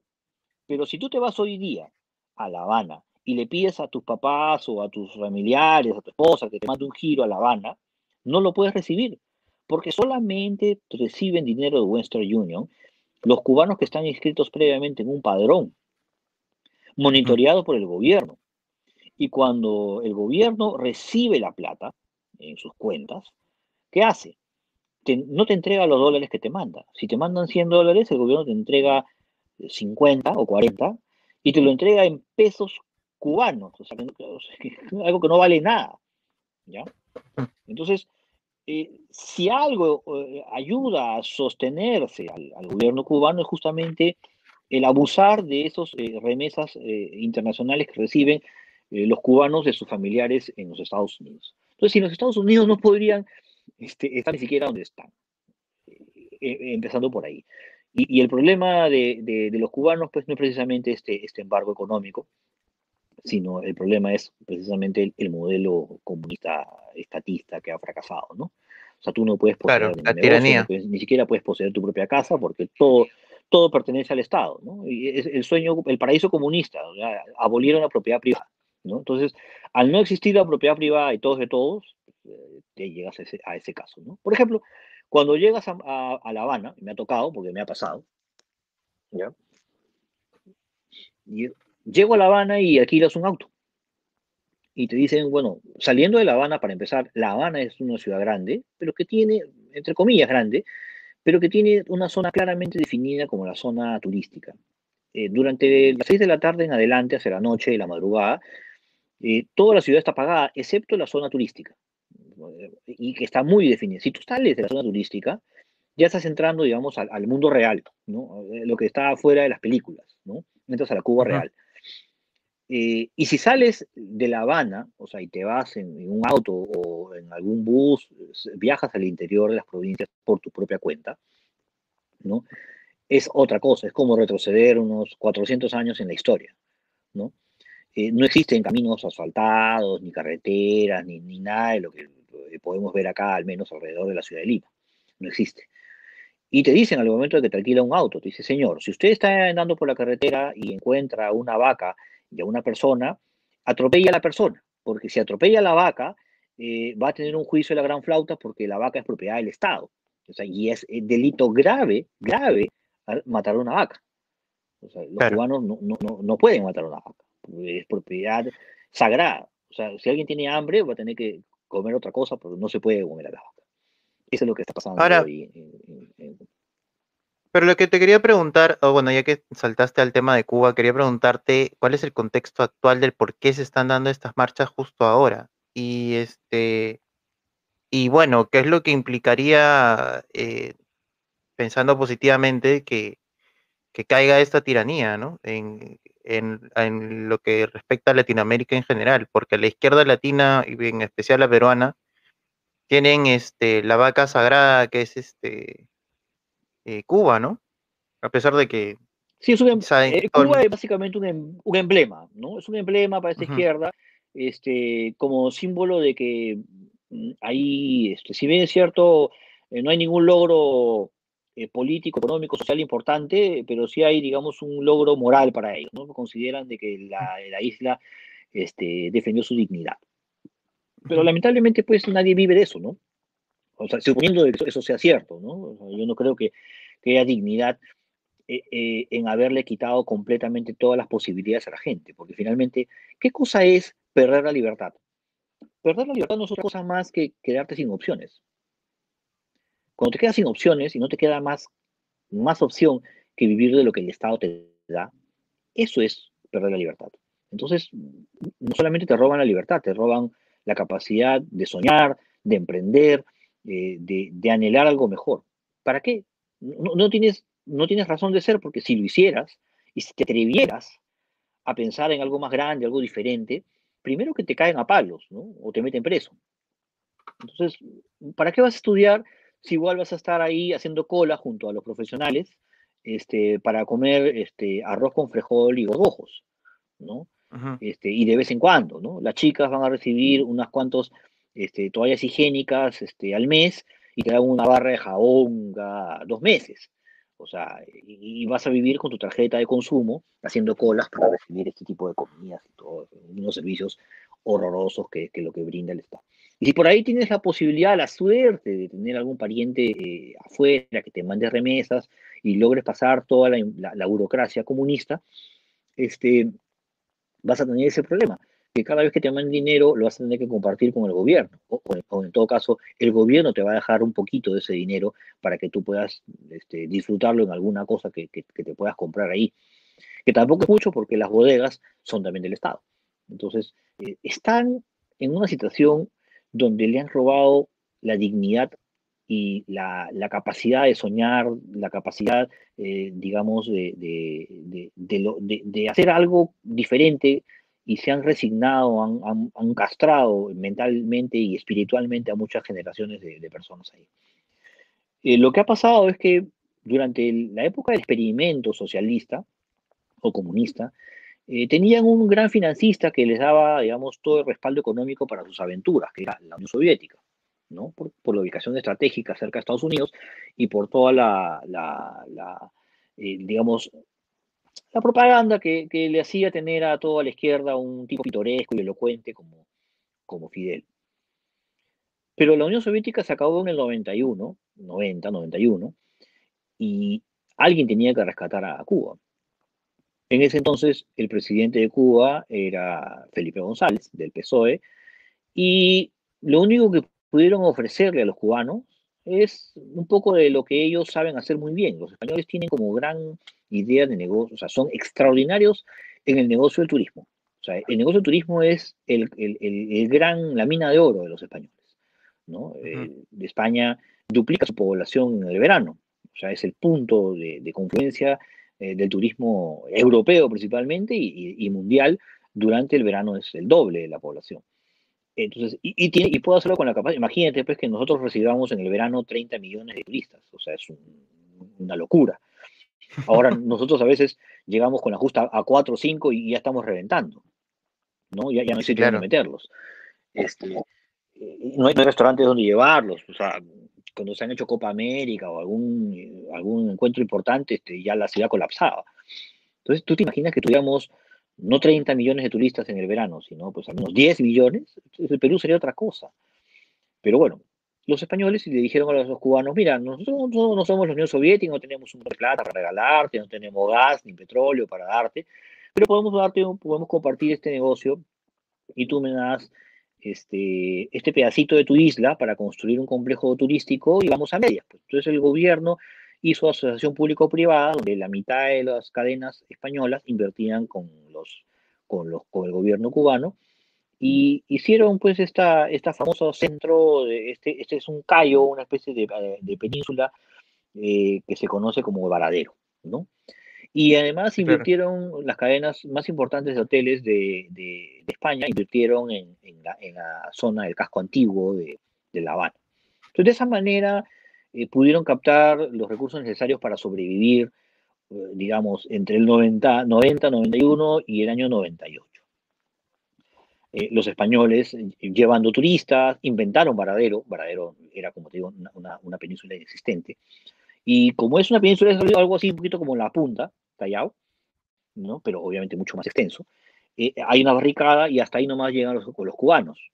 Speaker 2: Pero si tú te vas hoy día a La Habana y le pides a tus papás o a tus familiares, a tu esposa que te mande un giro a La Habana, no lo puedes recibir, porque solamente reciben dinero de Western Union los cubanos que están inscritos previamente en un padrón, monitoreado por el gobierno. Y cuando el gobierno recibe la plata en sus cuentas, ¿qué hace? no te entrega los dólares que te manda. Si te mandan 100 dólares, el gobierno te entrega 50 o 40 y te lo entrega en pesos cubanos, o sea, algo que no vale nada. ¿ya? Entonces, eh, si algo eh, ayuda a sostenerse al, gobierno cubano es justamente el abusar de esos eh, remesas internacionales que reciben los cubanos de sus familiares en los Estados Unidos. Entonces, si en los Estados Unidos no podrían este, estar ni siquiera donde están, empezando por ahí. Y, el problema de, los cubanos, pues no es precisamente este, este embargo económico, sino el problema es precisamente el, modelo comunista estatista que ha fracasado, ¿no? O sea, tú no puedes
Speaker 1: poseer tiranía.
Speaker 2: ni siquiera puedes poseer tu propia casa porque todo, todo pertenece al Estado, ¿no? Y es el sueño, el paraíso comunista, o sea, abolieron la propiedad privada, ¿no? Entonces, al no existir la propiedad privada y todos de todos, eh, te llegas a ese, a ese caso, ¿no? Por ejemplo, cuando llegas a, a, La Habana, me ha tocado porque me ha pasado, ¿ya? Y llego a La Habana y alquilas un auto. Y te dicen, bueno, saliendo de La Habana, para empezar, La Habana es una ciudad grande, pero que tiene, entre comillas, grande, pero que tiene una zona claramente definida como la zona turística. Eh, durante las seis de la tarde en adelante, hacia la noche y la madrugada, eh, toda la ciudad está apagada, excepto la zona turística, y que está muy definida. Si tú sales de la zona turística, ya estás entrando, digamos, al, mundo real, ¿no? Eh, lo que está afuera de las películas, ¿no? Entras a la Cuba real. Eh, y si sales de La Habana, o sea, y te vas en, un auto o en algún bus, viajas al interior de las provincias por tu propia cuenta, ¿no? Es otra cosa, es como retroceder unos 400 años en la historia, ¿no? Eh, no existen caminos asfaltados, ni carreteras, ni, ni nada de lo que podemos ver acá, al menos alrededor de la ciudad de Lima. No existe. Y te dicen al momento de que te alquila un auto, te dice, señor, si usted está andando por la carretera y encuentra una vaca y a una persona, atropella a la persona, porque si atropella a la vaca, eh, va a tener un juicio de la gran flauta porque la vaca es propiedad del Estado. O sea, y es delito grave, grave, matar a una vaca. O sea, los cubanos no, no, no, pueden matar a una vaca, es propiedad sagrada. O sea, si alguien tiene hambre, va a tener que comer otra cosa, pero no se puede comer a la vaca. Eso es lo que está pasando
Speaker 1: Ahora, hoy pero lo que te quería preguntar, o bueno, ya que saltaste al tema de Cuba, quería preguntarte cuál es el contexto actual del por qué se están dando estas marchas justo ahora. Y este, y bueno, ¿qué es lo que implicaría, eh, pensando positivamente, que, que caiga esta tiranía, ¿no? En, en, lo que respecta a Latinoamérica en general, porque la izquierda latina, y en especial la peruana, tienen este, la vaca sagrada que es este eh, Cuba, ¿no? A pesar de que...
Speaker 2: Sí, es un, em, eh, Cuba es básicamente em, un, emblema, ¿no? Es un emblema para esta izquierda, este, como símbolo de que mm, ahí, este, si bien es cierto, eh, no hay ningún logro político, económico, social importante, pero sí hay, digamos, un logro moral para ellos, ¿no? Consideran de que la, la isla este, defendió su dignidad. Pero lamentablemente, pues nadie vive de eso, ¿no? O sea, suponiendo que eso, sea cierto, ¿no? yo no creo que, haya dignidad eh, eh, en haberle quitado completamente todas las posibilidades a la gente, porque finalmente, ¿qué cosa es perder la libertad? Perder la libertad no es otra cosa más que quedarte sin opciones. Cuando te quedas sin opciones y no te queda más, más opción que vivir de lo que el Estado te da, eso es perder la libertad. Entonces, no solamente te roban la libertad, te roban la capacidad de soñar, de emprender, eh, de, anhelar algo mejor. ¿Para qué? No, tienes, no tienes razón de ser porque si lo hicieras y si te atrevieras a pensar en algo más grande, algo diferente, primero que te caen a palos, ¿no? O te meten preso. Entonces, ¿para qué vas a estudiar si igual vas a estar ahí haciendo cola junto a los profesionales este, para comer este, arroz con frijol y gorgojos, ¿no? este, y de vez en cuando, ¿no? Las chicas van a recibir unas cuantos este, toallas higiénicas este, al mes y te dan una barra de jabón cada dos meses. O sea, y, vas a vivir con tu tarjeta de consumo haciendo colas para recibir este tipo de comidas y todos unos servicios horrorosos que, que lo que brinda el Estado. Y si por ahí tienes la posibilidad, la suerte de tener algún pariente eh, afuera que te mande remesas y logres pasar toda la, burocracia comunista, este, vas a tener ese problema, que cada vez que te manden dinero lo vas a tener que compartir con el gobierno, o, en todo caso el gobierno te va a dejar un poquito de ese dinero para que tú puedas este, disfrutarlo en alguna cosa que, te puedas comprar ahí, que tampoco es mucho porque las bodegas son también del Estado. Entonces, eh, están en una situación donde le han robado la dignidad y la, capacidad de soñar, la capacidad, eh, digamos, de, hacer algo diferente y se han resignado, han, castrado mentalmente y espiritualmente a muchas generaciones de, personas ahí. Eh, lo que ha pasado es que durante la época del experimento socialista o comunista, eh, tenían un gran financista que les daba, digamos, todo el respaldo económico para sus aventuras, que era la Unión Soviética, ¿no? Por, la ubicación estratégica cerca de Estados Unidos y por toda la, eh, digamos, la propaganda que, le hacía tener a toda la izquierda un tipo pintoresco y elocuente como, como Fidel. Pero la Unión Soviética se acabó en el 91, 90, 91, y alguien tenía que rescatar a Cuba. En ese entonces, el presidente de Cuba era Felipe González, del PSOE, y lo único que pudieron ofrecerle a los cubanos es un poco de lo que ellos saben hacer muy bien. Los españoles tienen como gran idea de negocio, o sea, son extraordinarios en el negocio del turismo. O sea, el negocio del turismo es el, gran, la mina de oro de los españoles. ¿no? Eh, de España duplica su población en el verano. O sea, es el punto de, de confluencia eh, del turismo europeo principalmente y, mundial durante el verano es el doble de la población. Entonces, y, tiene, y puedo hacerlo con la capacidad, imagínate pues que nosotros recibamos en el verano 30 millones de turistas, o sea, es una locura. Ahora nosotros a veces llegamos con la justa a 4 o 5 y ya estamos reventando, ¿no? Ya, ya no hay sitio donde meterlos. Este, eh, no hay restaurantes donde llevarlos, o sea, cuando se han hecho Copa América o algún, algún encuentro importante, este, ya la ciudad colapsaba. Entonces, tú te imaginas que tuviéramos no 30 millones de turistas en el verano, sino pues al menos 10 millones, el Perú sería otra cosa. Pero bueno, los españoles le dijeron a los cubanos, mira, nosotros no somos la Unión Soviética, no tenemos un de plata para regalarte, no tenemos gas ni petróleo para darte, pero podemos darte, podemos compartir este negocio y tú me das este, este pedacito de tu isla para construir un complejo turístico y vamos a medias. Pues. Entonces el gobierno hizo asociación público-privada donde la mitad de las cadenas españolas invertían con, los, con, los, con el gobierno cubano y hicieron pues esta, esta famoso centro, de, este, este es un callo, una especie de, de península eh, que se conoce como Varadero, ¿no? Y además invirtieron las cadenas más importantes de hoteles de, España, invirtieron en, la, zona del casco antiguo de, La Habana. Entonces, de esa manera eh, pudieron captar los recursos necesarios para sobrevivir, eh, digamos, entre el 90, 90, 91 y el año 98. Eh, los españoles, llevando turistas, inventaron Varadero. Varadero era, como te digo, una, una península inexistente. Y como es una península, es algo así, un poquito como la punta, Callao, ¿no? pero obviamente mucho más extenso. Eh, hay una barricada y hasta ahí nomás llegan los, cubanos.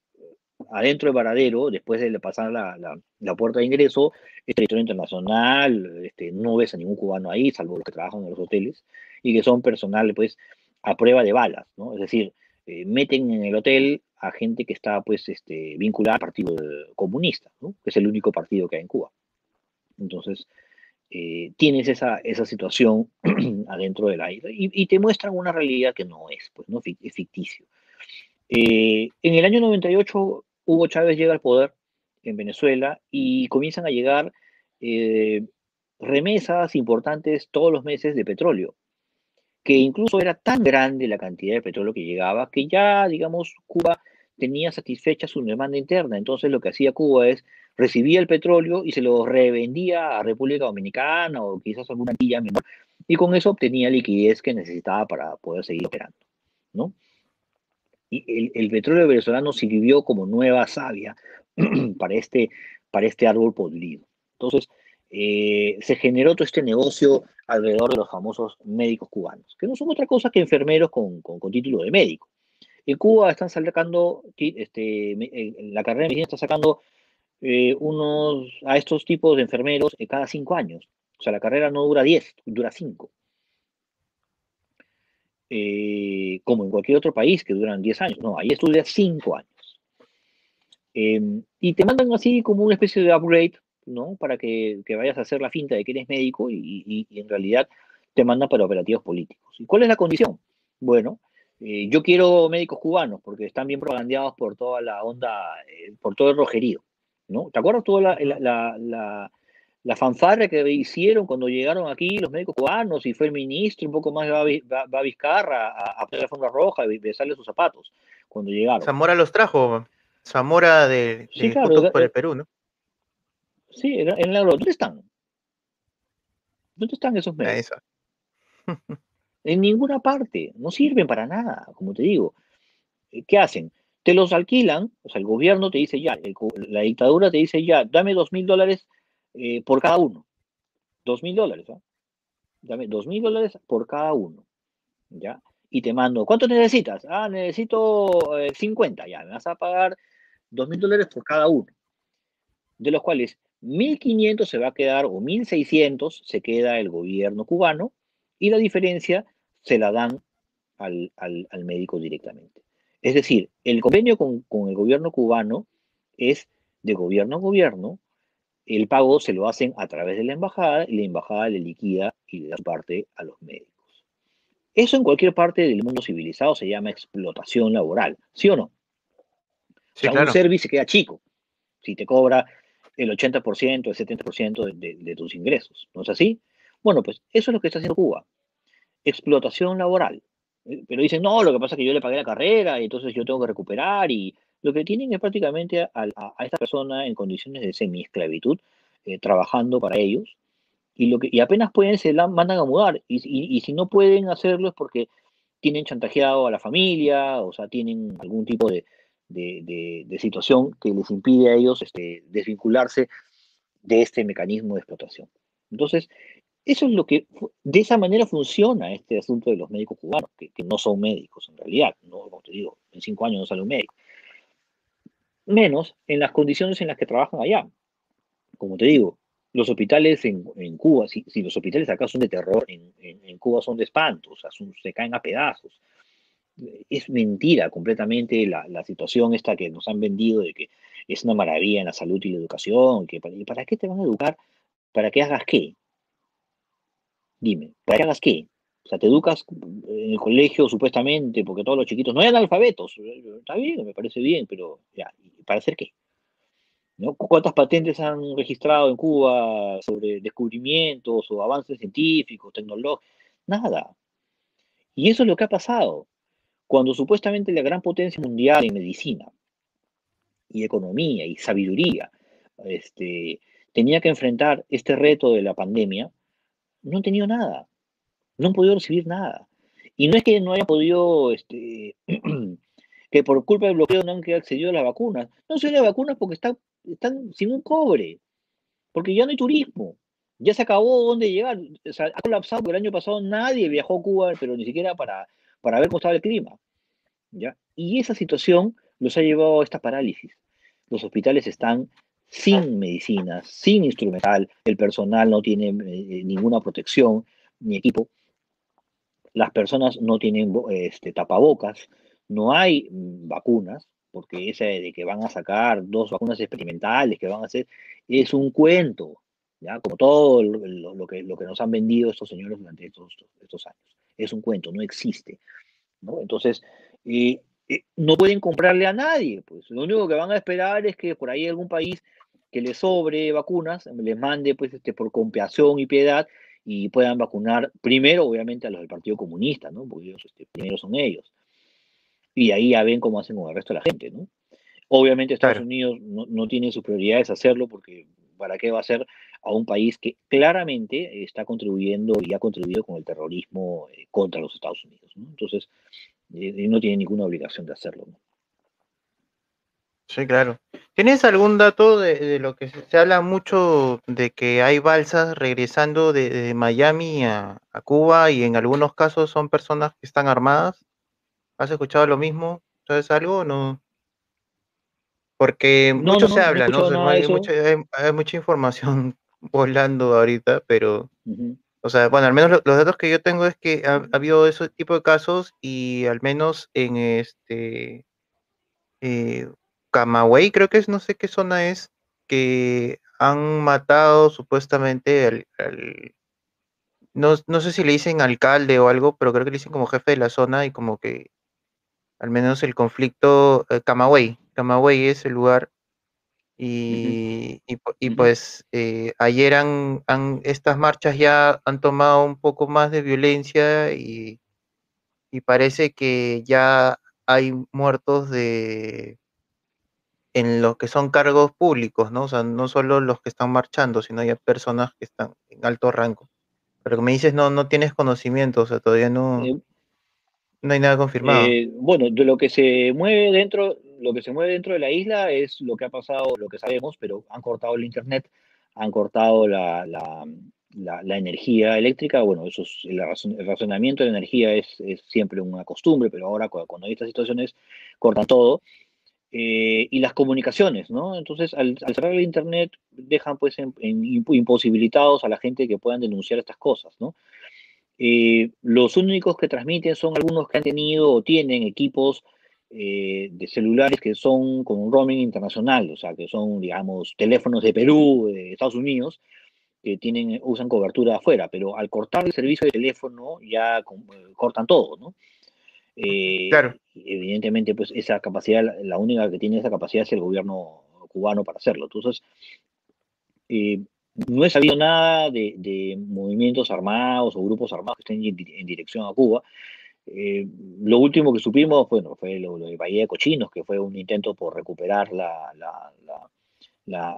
Speaker 2: Adentro del Varadero, después de pasar la, la, puerta de ingreso, es territorio internacional, este, no ves a ningún cubano ahí, salvo los que trabajan en los hoteles, y que son personal, pues, a prueba de balas, ¿no? Es decir, eh, meten en el hotel a gente que está, pues, este, vinculada al Partido Comunista, ¿no? Que es el único partido que hay en Cuba. Entonces, eh, tienes esa, esa situación adentro del aire y, te muestran una realidad que no es, pues, ¿no? Es ficticio. Eh, en el año 98, Hugo Chávez llega al poder en Venezuela y comienzan a llegar eh, remesas importantes todos los meses de petróleo, que incluso era tan grande la cantidad de petróleo que llegaba que ya, digamos, Cuba tenía satisfecha su demanda interna. Entonces lo que hacía Cuba es recibía el petróleo y se lo revendía a República Dominicana o quizás alguna quilla menor, y con eso obtenía liquidez que necesitaba para poder seguir operando, ¿no? Y el, petróleo venezolano sirvió como nueva savia para este, para este árbol podrido. Entonces, eh, se generó todo este negocio alrededor de los famosos médicos cubanos, que no son otra cosa que enfermeros con, con, título de médico. En Cuba están sacando, este, la carrera de medicina está sacando eh, unos, a estos tipos de enfermeros eh, cada cinco años. O sea, la carrera no dura diez, dura cinco. Eh, como en cualquier otro país que duran diez años. No, ahí estudia cinco años. Em, y te mandan así como una especie de upgrade, ¿no? Para que, vayas a hacer la finta de que eres médico y, en realidad te mandan para operativos políticos. ¿Y cuál es la condición? Bueno, yo quiero médicos cubanos porque están bien propagandeados por toda la onda, por todo el rojerío. ¿No? ¿Te acuerdas toda la, la, fanfarra que hicieron cuando llegaron aquí los médicos cubanos y fue el ministro, un poco más va, a Vizcarra a, poner la forma roja y besarle sus zapatos cuando llegaron?
Speaker 1: Zamora los trajo, Zamora de, por el Perú, ¿no?
Speaker 2: Sí, en la ¿dónde están? ¿Dónde están esos médicos? en ninguna parte, no sirven para nada, como te digo. ¿Qué hacen? Te los alquilan, o sea, el gobierno te dice ya, la dictadura te dice ya, dame dos mil dólares eh, por cada uno. Dos mil dólares. Dame dos mil dólares por cada uno, ¿ya? Y te mando, ¿cuánto necesitas? Ah, necesito 50, eh, ya, me vas a pagar dos mil dólares por cada uno. De los cuales 1.500 se va a quedar, o 1.600 se queda el gobierno cubano, y la diferencia se la dan al médico directamente. Es decir, el convenio con, el gobierno cubano es de gobierno a gobierno, el pago se lo hacen a través de la embajada y la embajada le liquida y le da parte a los médicos. Eso en cualquier parte del mundo civilizado se llama explotación laboral, ¿sí o no? Sí, o sea, un servicio se queda chico si te cobra el 80%, el 70% de, de tus ingresos, ¿no es así? Bueno, pues eso es lo que está haciendo Cuba. Explotación laboral. Eh, pero dicen, no, lo que pasa es que yo le pagué la carrera y entonces yo tengo que recuperar y lo que tienen es prácticamente a, esta persona en condiciones de semi-esclavitud eh, trabajando para ellos. Y, lo que, y apenas pueden se la mandan a mudar. Y, y, si no pueden hacerlo es porque tienen chantajeado a la familia, o sea, tienen algún tipo de, de, de, situación que les impide a ellos este, desvincularse de este mecanismo de explotación. Entonces, eso es lo que, de esa manera funciona este asunto de los médicos cubanos, que, no son médicos en realidad, no, como te digo, en cinco años no sale un médico. Menos en las condiciones en las que trabajan allá. Como te digo, los hospitales en, Cuba, si, los hospitales acá son de terror, en, Cuba son de espanto, o sea, se caen a pedazos. Es mentira completamente la, situación esta que nos han vendido de que es una maravilla en la salud y la educación, que para, ¿para qué te van a educar? ¿Para que hagas qué? Dime, ¿para qué hagas qué? O sea, te educas en el colegio supuestamente porque todos los chiquitos no eran alfabetos. Está bien, me parece bien, pero ¿para hacer qué? ¿Cuántas patentes han registrado en Cuba sobre descubrimientos o avances científicos, tecnológicos? Nada. Y eso es lo que ha pasado. Cuando supuestamente la gran potencia mundial en medicina y economía y sabiduría este, tenía que enfrentar este reto de la pandemia, no han tenido nada, no han podido recibir nada. Y no es que no hayan podido, este, que por culpa del bloqueo no han accedido a las vacunas. No son las vacunas porque están, están sin un cobre, porque ya no hay turismo, ya se acabó dónde llegar. Ha colapsado porque el año pasado nadie viajó a Cuba, pero ni siquiera para, para ver cómo estaba el clima. ¿ya? Y esa situación los ha llevado a esta parálisis. Los hospitales están sin medicinas, sin instrumental, el personal no tiene eh, ninguna protección ni equipo, las personas no tienen este, tapabocas, no hay mm, vacunas, porque esa de que van a sacar dos vacunas experimentales que van a hacer, es un cuento, ¿ya? como todo lo, que, lo que nos han vendido estos señores durante estos, estos años. Es un cuento, no existe. ¿no? Entonces, eh, eh, no pueden comprarle a nadie. Pues lo único que van a esperar es que por ahí algún país que les sobre vacunas les mande pues este por compasión y piedad y puedan vacunar primero, obviamente, a los del Partido Comunista, ¿no? Porque ellos, este, primero son ellos. Y ahí ya ven cómo hacen con el resto de la gente, ¿no? Obviamente Estados Unidos no, no, tiene sus prioridades hacerlo porque ¿para qué va a ser a un país que claramente está contribuyendo y ha contribuido con el terrorismo eh, contra los Estados Unidos? ¿no? Entonces, eh, no tiene ninguna obligación de hacerlo. ¿no?
Speaker 1: Sí, claro. ¿Tienes algún dato de, lo que se, habla mucho de que hay balsas regresando de, Miami a, Cuba y en algunos casos son personas que están armadas? ¿Has escuchado lo mismo? ¿Sabes algo o no? Porque mucho se habla, ¿no? hay, mucha información volando ahorita, pero, o sea, bueno, al menos los datos que yo tengo es que ha, habido ese tipo de casos y al menos en este... Eh, Camagüey, creo que es, no sé qué zona es, que han matado supuestamente al, no, sé si le dicen alcalde o algo, pero creo que le dicen como jefe de la zona y como que al menos el conflicto, eh, Camagüey, Camagüey es el lugar y, y, pues eh, ayer han, estas marchas ya han tomado un poco más de violencia y, y parece que ya hay muertos de en lo que son cargos públicos, ¿no? O sea, no solo los que están marchando, sino hay personas que están en alto rango. Pero que me dices, no, no tienes conocimiento, o sea, todavía no, eh, no hay nada confirmado.
Speaker 2: Eh, bueno, de lo que se mueve dentro, lo que se mueve dentro de la isla es lo que ha pasado, lo que sabemos, pero han cortado el internet, han cortado la, la, energía eléctrica. Bueno, eso es, el, razonamiento de la energía es, es, siempre una costumbre, pero ahora cuando hay estas situaciones cortan todo. Eh, y las comunicaciones, ¿no? Entonces, al, cerrar el Internet, dejan pues en, imposibilitados a la gente que puedan denunciar estas cosas, ¿no? Eh, los únicos que transmiten son algunos que han tenido o tienen equipos eh, de celulares que son con un roaming internacional, o sea, que son, digamos, teléfonos de Perú, de Estados Unidos, que tienen, usan cobertura afuera, pero al cortar el servicio de teléfono ya cortan todo, ¿no?
Speaker 1: Eh, claro.
Speaker 2: Evidentemente, pues esa capacidad, la única que tiene esa capacidad es el gobierno cubano para hacerlo. Entonces, eh, no he sabido nada de, movimientos armados o grupos armados que estén en, dirección a Cuba. Eh, lo último que supimos bueno, fue lo, de Bahía de Cochinos, que fue un intento por recuperar la, la,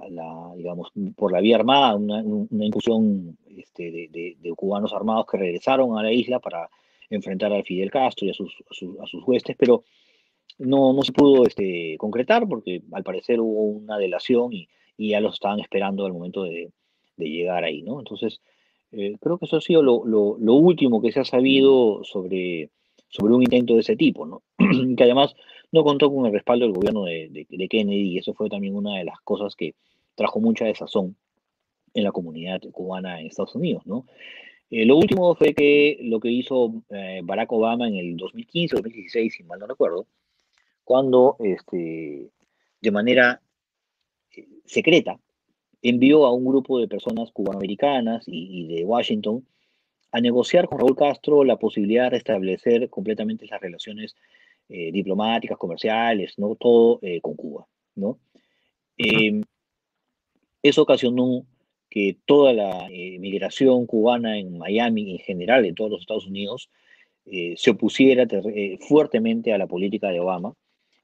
Speaker 2: digamos, por la vía armada, una, incursión este, de, de, cubanos armados que regresaron a la isla para enfrentar al Fidel Castro y a sus, a sus, huestes, pero no, no se pudo este, concretar porque al parecer hubo una delación y, y ya los estaban esperando al momento de, de llegar ahí, ¿no? Entonces, eh, creo que eso ha sido lo, lo, lo, último que se ha sabido sobre, sobre un intento de ese tipo, ¿no? que además no contó con el respaldo del gobierno de, de, Kennedy y eso fue también una de las cosas que trajo mucha desazón en la comunidad cubana en Estados Unidos, ¿no? Eh, lo último fue que lo que hizo eh, Barack Obama en el 2015 o 2016, si mal no recuerdo, cuando este, de manera eh, secreta envió a un grupo de personas cubanoamericanas y, y de Washington a negociar con Raúl Castro la posibilidad de restablecer completamente las relaciones diplomáticas, comerciales, ¿no? todo con Cuba. ¿no? eso ocasionó que toda la eh, migración cubana en Miami en general, en todos los Estados Unidos, eh, se opusiera eh, fuertemente a la política de Obama.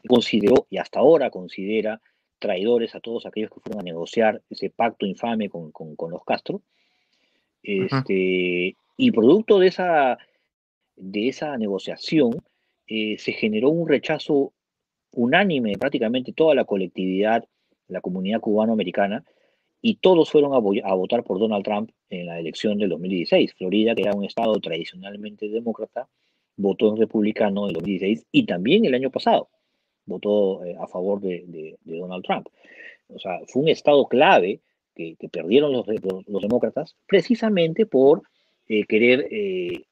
Speaker 2: Consideró, y hasta ahora considera, traidores a todos aquellos que fueron a negociar ese pacto infame con, con, los Castro. Este, Y producto de esa, de esa negociación, se generó un rechazo unánime de prácticamente toda la colectividad, la comunidad cubano-americana, y todos fueron a, votar por Donald Trump en la elección del 2016. Florida, que era un estado tradicionalmente demócrata, votó en republicano en 2016 y también el año pasado votó eh, a favor de, Donald Trump. O sea, fue un estado clave que, perdieron los, demócratas precisamente por eh, querer, eh,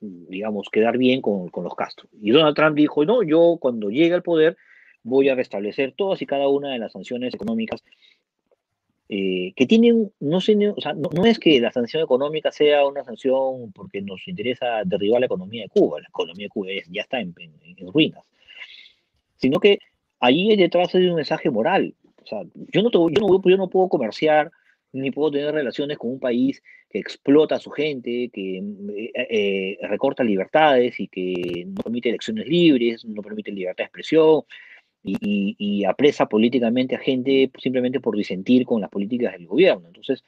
Speaker 2: digamos, quedar bien con, con los Castro. Y Donald Trump dijo, no, yo cuando llegue al poder voy a restablecer todas y cada una de las sanciones económicas eh, que tienen, no, sé, o sea, no, es que la sanción económica sea una sanción porque nos interesa derribar la economía de Cuba, la economía de Cuba ya está en, ruinas. sino que ahí detrás hay un mensaje moral. O sea, yo no, yo no, yo no puedo comerciar ni puedo tener relaciones con un país que explota a su gente, que eh, eh, recorta libertades y que no permite elecciones libres, no permite libertad de expresión y, apresa políticamente a gente simplemente por disentir con las políticas del gobierno. Entonces,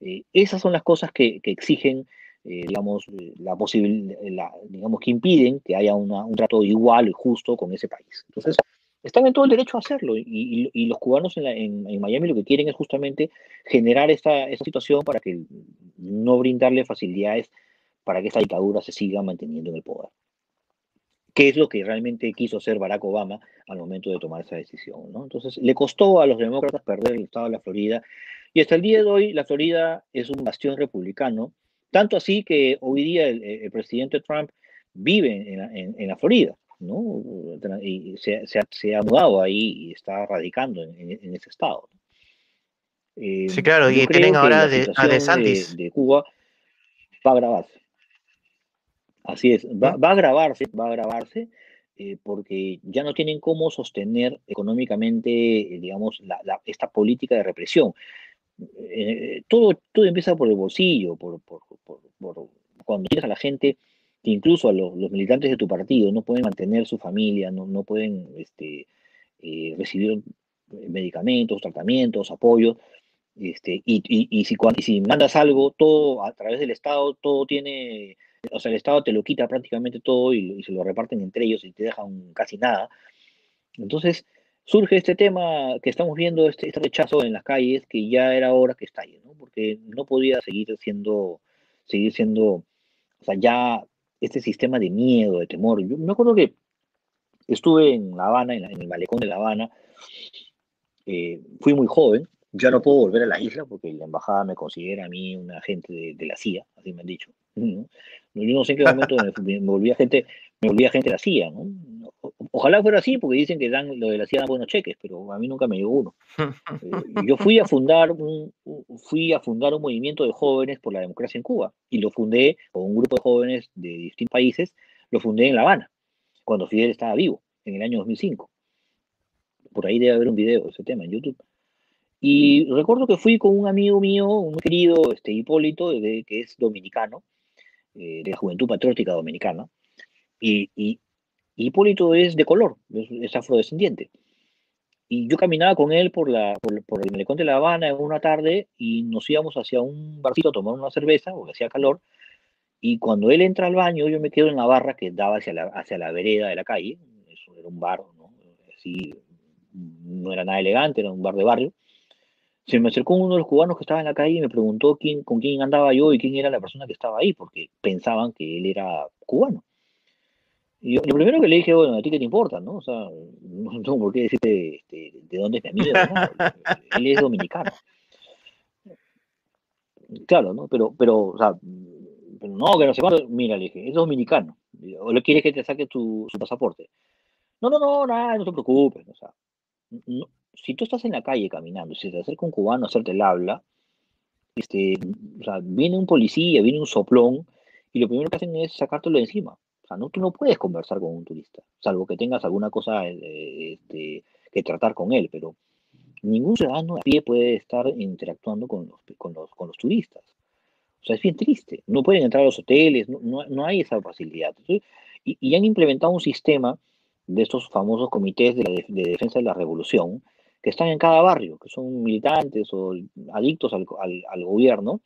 Speaker 2: eh, esas son las cosas que, exigen, digamos, la posibilidad, digamos, que impiden que haya un trato igual y justo con ese país. Entonces, están en todo el derecho a hacerlo y, los cubanos en, Miami lo que quieren es justamente generar esta, situación para que no brindarle facilidades para que esta dictadura se siga manteniendo en el poder. ¿Qué es lo que realmente quiso hacer Barack Obama al momento de tomar esa decisión? Entonces, le costó a los demócratas perder el estado de la Florida y hasta el día de hoy la Florida es un bastión republicano, tanto así que hoy día el, presidente Trump vive en la Florida. ¿no? Y se, ha mudado ahí y está radicando en, ese estado.
Speaker 1: sí, claro, y tienen ahora de, a De,
Speaker 2: de, Cuba va a agravarse. Así es, va, a agravarse, va a agravarse, eh, porque ya no tienen cómo sostener económicamente, eh, digamos, esta política de represión. Eh, todo, todo empieza por el bolsillo, por, cuando tienes a la gente incluso a los, militantes de tu partido no pueden mantener su familia, no, no pueden este, eh, recibir medicamentos, tratamientos, apoyo. Este, y, y, si, si mandas algo, todo a través del Estado, todo tiene, o sea, el Estado te lo quita prácticamente todo y, se lo reparten entre ellos y te dejan casi nada. Entonces, surge este tema que estamos viendo, este, este rechazo en las calles, que ya era hora que estalle, ¿no? Porque no podía seguir siendo, seguir siendo, o sea, ya este sistema de miedo, de temor. Yo me acuerdo que estuve en La Habana, en, el malecón de La Habana, eh, fui muy joven, ya no puedo volver a la isla porque la embajada me considera a mí un agente de, la CIA, así me han dicho. Yo no sé en qué momento me, me, volví gente, me volví agente de la CIA, ¿no? Ojalá fuera así, porque dicen que dan lo de la CIA dan buenos cheques, pero a mí nunca me llegó uno. Eh, yo fui a fundar un, fui a fundar un movimiento de jóvenes por la democracia en Cuba y lo fundé con un grupo de jóvenes de distintos países, lo fundé en La Habana, cuando Fidel estaba vivo, en el año 2005. Por ahí debe haber un video de ese tema en YouTube. Y recuerdo que fui con un amigo mío, un querido este, Hipólito, de, que es dominicano, eh, de la Juventud Patriótica Dominicana, y, y, Hipólito es de color, es, afrodescendiente. Y yo caminaba con él por, la, por, el malecón de La Habana en una tarde y nos íbamos hacia un barcito a tomar una cerveza, porque hacía calor. Y cuando él entra al baño, yo me quedo en la barra que daba hacia la, hacia la vereda de la calle. Eso era un bar, ¿no? Así, no era nada elegante, era un bar de barrio. Se me acercó uno de los cubanos que estaba en la calle y me preguntó quién, con quién andaba yo y quién era la persona que estaba ahí, porque pensaban que él era cubano. Y lo primero que le dije, bueno, ¿a ti qué te importa? ¿no? O sea, no tengo por qué decirte este, de dónde es mi amigo, ¿no? Él es dominicano. Claro, ¿no? Pero, pero, o sea, pero no, que no sé cuándo. Mira, le dije, es dominicano. ¿O le quieres que te saque tu, su pasaporte? No, no, no, nada, no te preocupes. O sea, si tú estás en la calle caminando, si te acerca un cubano a hacerte el habla, este, o sea, viene un policía, viene un soplón, y lo primero que hacen es sacártelo de encima no, tú no puedes conversar con un turista, salvo que tengas alguna cosa eh, este, que tratar con él, pero ningún ciudadano a pie puede estar interactuando con los, con los, con los turistas. O sea, es bien triste. No pueden entrar a los hoteles, no, no, hay esa facilidad. y, han implementado un sistema de estos famosos comités de, defensa de la revolución, que están en cada barrio, que son militantes o adictos al, gobierno,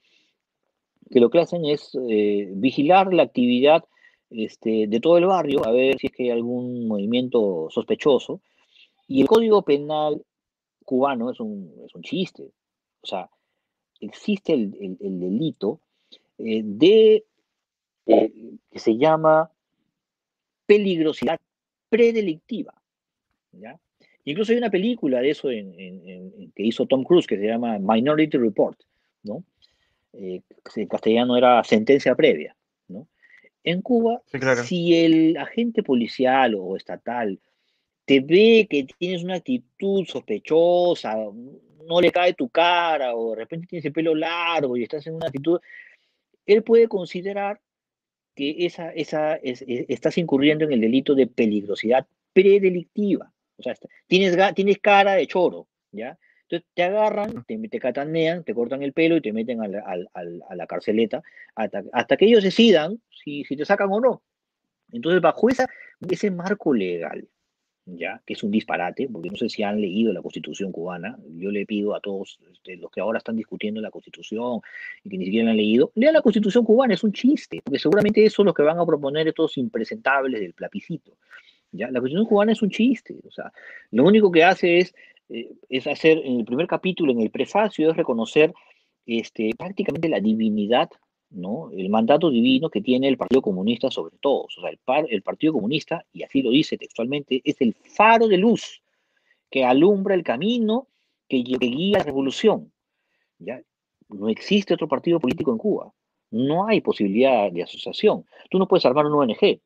Speaker 2: que lo que hacen es eh, vigilar la actividad este, de todo el barrio a ver si es que hay algún movimiento sospechoso. Y el Código Penal cubano es un, es un chiste. O sea, existe el, el, delito eh, de eh, que se llama peligrosidad predelictiva. ¿ya? Incluso hay una película de eso en, en, que hizo Tom Cruise que se llama Minority Report, ¿no? Eh, en castellano era sentencia previa. En Cuba, si el agente policial o estatal te ve que tienes una actitud sospechosa, no le cae tu cara o de repente tienes el pelo largo y estás en una actitud, él puede considerar que esa, esa, e, estás incurriendo en el delito de peligrosidad predelictiva. O sea, tienes, tienes cara de choro, ¿ya? Entonces te agarran, te, te catanean, te cortan el pelo y te meten a la, carceleta hasta, que ellos decidan si, si te sacan o no. Entonces, bajo esa, ese marco legal, ya que es un disparate, porque no sé si han leído la Constitución cubana. Yo le pido a todos este, los que ahora están discutiendo la Constitución y que ni siquiera la han leído, lean la Constitución cubana, es un chiste, porque seguramente eso es lo que van a proponer estos impresentables del plapicito. ¿Ya? La Constitución cubana es un chiste, o sea, lo único que hace es, eh, es hacer, en el primer capítulo, en el prefacio, es reconocer este, prácticamente la divinidad ¿no? el mandato divino que tiene el Partido Comunista sobre todos. O sea, el, el Partido Comunista, y así lo dice textualmente, es el faro de luz que alumbra el camino que, guía la revolución. ¿ya? No existe otro partido político en Cuba. No hay posibilidad de asociación. Tú no puedes armar una ONG.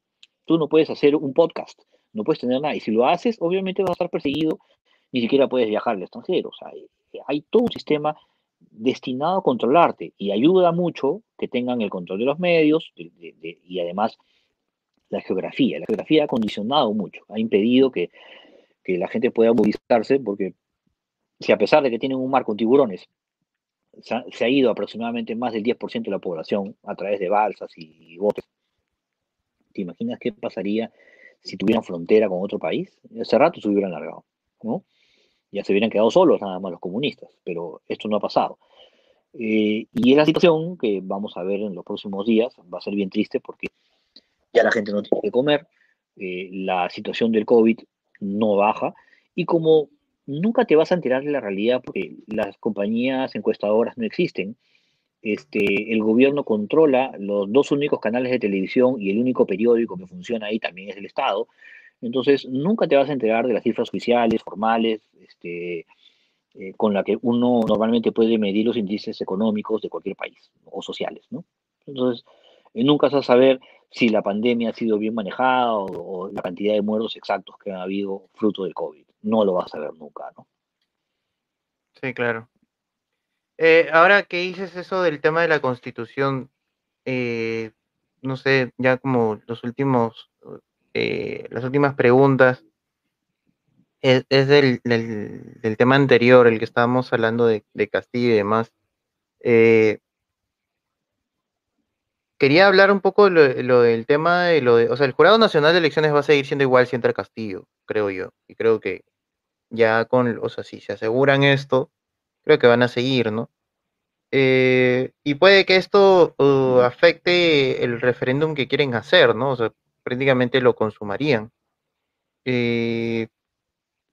Speaker 2: Tú no puedes hacer un podcast. No puedes tener nada. Y si lo haces, obviamente vas a estar perseguido. Ni siquiera puedes viajar al extranjero. O sea, hay todo un sistema destinado a controlarte y ayuda mucho que tengan el control de los medios y además la geografía. La geografía ha condicionado mucho, ha impedido que, la gente pueda movilizarse porque si a pesar de que tienen un mar con tiburones, se ha, ido aproximadamente más del 10% de la población a través de balsas y, botes, ¿te imaginas qué pasaría si tuvieran frontera con otro país? Hace rato se hubieran largado, ¿no? ya se hubieran quedado solos nada más los comunistas, pero esto no ha pasado. Eh, y es la situación que vamos a ver en los próximos días, va a ser bien triste porque ya la gente no tiene que comer, eh, la situación del COVID no baja y como nunca te vas a enterar de la realidad porque las compañías encuestadoras no existen, este, el gobierno controla los dos únicos canales de televisión y el único periódico que funciona ahí también es el Estado, entonces, nunca te vas a enterar de las cifras oficiales, formales, este, eh, con la que uno normalmente puede medir los índices económicos de cualquier país o sociales, ¿no? Entonces, eh, nunca vas a saber si la pandemia ha sido bien manejada o, la cantidad de muertos exactos que ha habido fruto del COVID. No lo vas a saber nunca, ¿no?
Speaker 1: Sí, claro. Eh, ahora que dices eso del tema de la constitución, no sé, ya como los últimos eh, las últimas preguntas es, del, tema anterior, el que estábamos hablando de, Castillo y demás. Eh, quería hablar un poco lo, del tema de lo de, o sea, el Jurado Nacional de Elecciones va a seguir siendo igual si entra Castillo, creo yo, y creo que ya con, o sea, si se aseguran esto, creo que van a seguir, ¿no? Eh, y puede que esto uh, afecte el referéndum que quieren hacer, ¿no? O sea, prácticamente lo consumarían. Eh,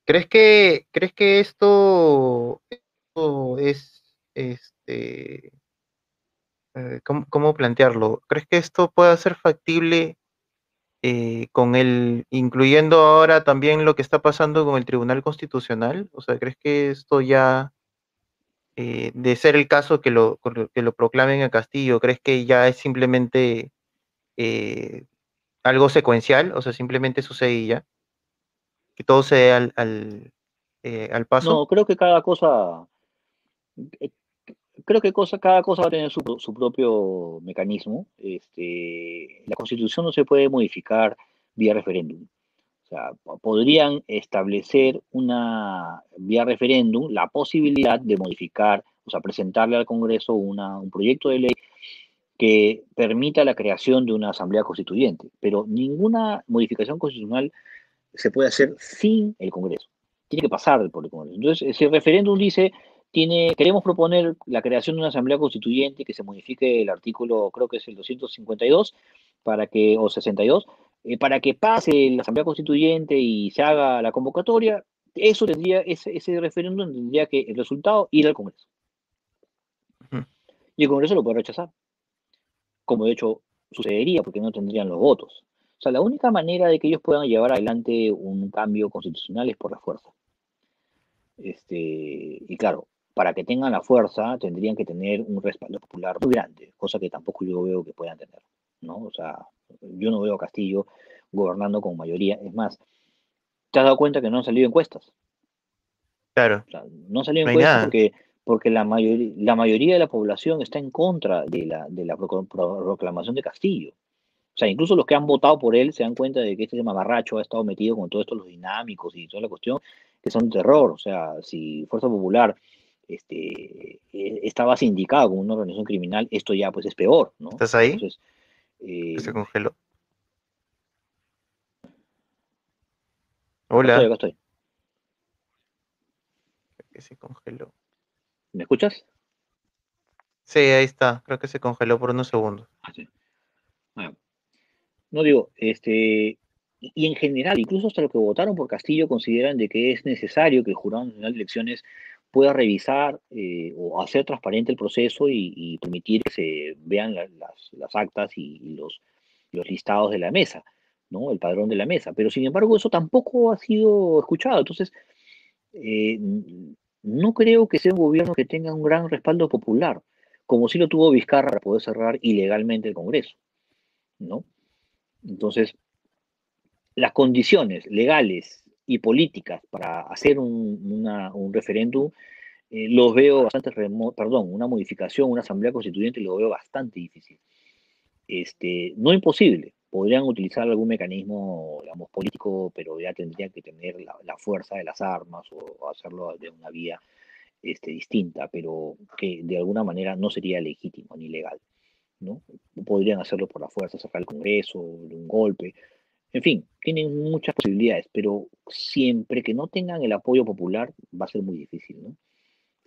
Speaker 1: ¿crees, que, ¿Crees que esto, es, este, eh, ¿cómo, plantearlo? ¿Crees que esto pueda ser factible con el, incluyendo ahora también lo que está pasando con el Tribunal Constitucional? O sea, ¿crees que esto ya, de ser el caso que lo, que lo proclamen a Castillo, ¿crees que ya es simplemente algo secuencial, o sea, simplemente sucede ya. Que todo se dé al, al, eh, paso.
Speaker 2: No, creo que cada cosa, eh, creo que cosa, cada cosa va a tener su, su, propio mecanismo. Este, la constitución no se puede modificar vía referéndum. O sea, podrían establecer una vía referéndum la posibilidad de modificar, o sea, presentarle al Congreso una, un proyecto de ley que permita la creación de una asamblea constituyente, pero ninguna modificación constitucional se puede hacer sin el Congreso. Tiene que pasar por el Congreso. Entonces, si el referéndum dice, tiene, queremos proponer la creación de una asamblea constituyente que se modifique el artículo, creo que es el 252, para que, o 62, eh, para que pase la asamblea constituyente y se haga la convocatoria, eso tendría, ese, ese referéndum tendría que el resultado ir al Congreso. Y el Congreso lo puede rechazar como de hecho sucedería, porque no tendrían los votos. O sea, la única manera de que ellos puedan llevar adelante un cambio constitucional es por la fuerza. Este, y claro, para que tengan la fuerza tendrían que tener un respaldo popular muy grande, cosa que tampoco yo veo que puedan tener. ¿no? O sea, yo no veo a Castillo gobernando con mayoría. Es más, ¿te has dado cuenta que no han salido encuestas?
Speaker 1: Claro.
Speaker 2: no han salido encuestas porque porque la, la mayoría de la población está en contra de la, de la proclamación de Castillo. O O sea, incluso los que han votado por él se dan cuenta de que este mamarracho ha estado metido con todo esto, los dinámicos y toda la cuestión, que son terror. O sea, si Fuerza Popular este, e, estaba sindicado como una organización criminal, esto ya pues es peor, ¿no?
Speaker 1: ¿Estás ahí? se eh, congeló. Hola.
Speaker 2: Acá estoy,
Speaker 1: que se congeló.
Speaker 2: ¿Me escuchas?
Speaker 1: Sí, ahí está. Creo que se congeló por unos segundos.
Speaker 2: Ah, sí. no digo, este, y en general, incluso hasta los que votaron por Castillo consideran de que es necesario que el Jurado Nacional de Elecciones pueda revisar eh, o hacer transparente el proceso y, permitir que se vean las, actas y, los, listados de la mesa, ¿no? El padrón de la mesa. Pero sin embargo, eso tampoco ha sido escuchado. Entonces, eh, no creo que sea un gobierno que tenga un gran respaldo popular, como si lo tuvo Vizcarra para poder cerrar ilegalmente el Congreso, ¿no? Entonces, las condiciones legales y políticas para hacer un, referéndum, eh, los veo bastante remoto, perdón, una modificación, una asamblea constituyente, lo veo bastante difícil. Este, no imposible, podrían utilizar algún mecanismo, digamos, político, pero ya tendrían que tener la, fuerza de las armas o, hacerlo de una vía este, distinta, pero que de alguna manera no sería legítimo ni legal. ¿no? Podrían hacerlo por la fuerza, sacar el Congreso, de un golpe, en fin, tienen muchas posibilidades, pero siempre que no tengan el apoyo popular va a ser muy difícil, ¿no?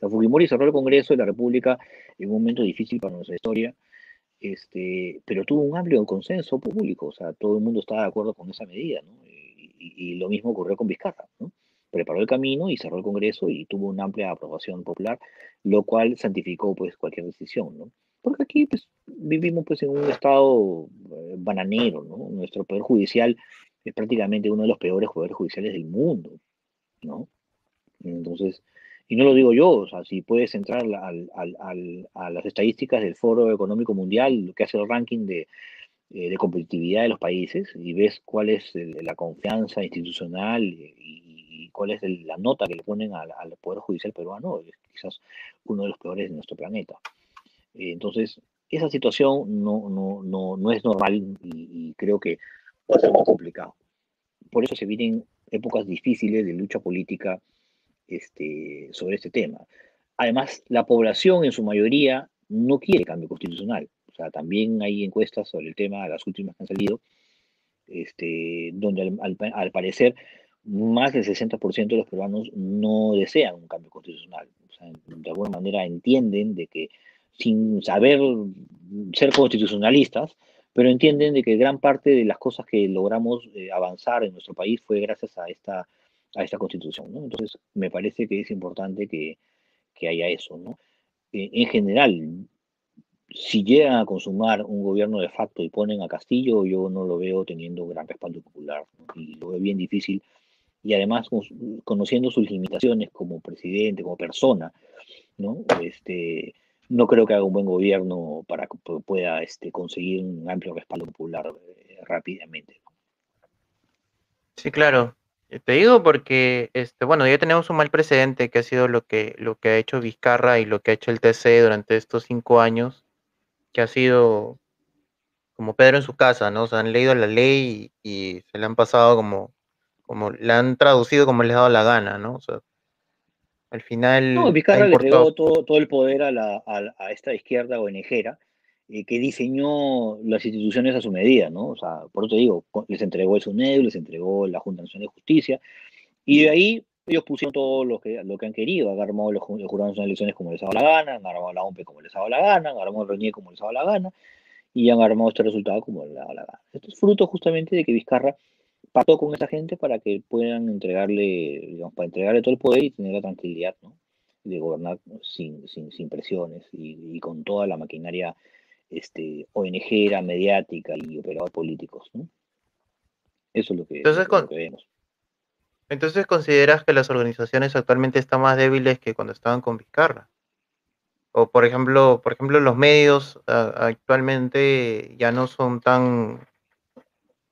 Speaker 2: Fujimori cerró el Congreso de la República en un momento difícil para nuestra historia, este, pero tuvo un amplio consenso público, o sea, todo el mundo estaba de acuerdo con esa medida, ¿no? Y, lo mismo ocurrió con Vizcarra, ¿no? Preparó el camino y cerró el Congreso y tuvo una amplia aprobación popular, lo cual santificó pues cualquier decisión, ¿no? Porque aquí pues, vivimos pues, en un estado eh, bananero, ¿no? Nuestro Poder Judicial es prácticamente uno de los peores poderes judiciales del mundo, ¿no? Entonces, y no lo digo yo, o sea, si puedes entrar al, al, a las estadísticas del Foro Económico Mundial, que hace el ranking de, eh, de competitividad de los países, y ves cuál es la confianza institucional y, cuál es la nota que le ponen al, al Poder Judicial peruano, es quizás uno de los peores de nuestro planeta. Eh, entonces, esa situación no, no, no, no es normal y, creo que va a ser muy complicado. Por eso se vienen épocas difíciles de lucha política este, sobre este tema. Además, la población en su mayoría no quiere cambio constitucional. O sea, también hay encuestas sobre el tema, las últimas que han salido, este, donde al, parecer más del 60% de los peruanos no desean un cambio constitucional. O sea, de alguna manera entienden de que sin saber ser constitucionalistas, pero entienden de que gran parte de las cosas que logramos eh, avanzar en nuestro país fue gracias a esta, a esta constitución. ¿no? Entonces, me parece que es importante que, que haya eso. ¿no? Eh, en general, si llegan a consumar un gobierno de facto y ponen a Castillo, yo no lo veo teniendo gran respaldo popular y lo veo bien difícil. Y además, conociendo sus limitaciones como presidente, como persona, ¿no? Este, no creo que haga un buen gobierno para que pueda este, conseguir un amplio respaldo popular eh, rápidamente.
Speaker 1: Sí, claro. Eh, te digo porque, este, bueno, ya tenemos un mal precedente que ha sido lo que, lo que ha hecho Vizcarra y lo que ha hecho el TC durante estos cinco años, que ha sido como Pedro en su casa, ¿no? O sea, han leído la ley y, se le han pasado como, como, la han traducido como les ha dado la gana, ¿no? O sea, al final.
Speaker 2: No, Vizcarra le dio todo, todo, el poder a, la, a, esta izquierda ONGera eh, que diseñó las instituciones a su medida, ¿no? O sea, por eso te digo, les entregó el SUNED, les entregó la Junta Nacional de Justicia, y de ahí ellos pusieron todo lo que, lo que han querido, han armado los, los jurados de elecciones como les ha dado la gana, han armado la OMP como les ha dado la gana, han armado el RENIE como les ha dado la gana, y han armado este resultado como les ha dado la gana. Esto es fruto justamente de que Vizcarra pactó con esa gente para que puedan entregarle, digamos, para entregarle todo el poder y tener la tranquilidad, ¿no? De gobernar sin, sin, sin presiones y, con toda la maquinaria este, ONG, mediática y operadores políticos, ¿no? Eso es lo que,
Speaker 1: entonces, vemos. Entonces, ¿consideras que las organizaciones actualmente están más débiles que cuando estaban con Vizcarra? O por ejemplo, por ejemplo, los medios actualmente ya no son tan,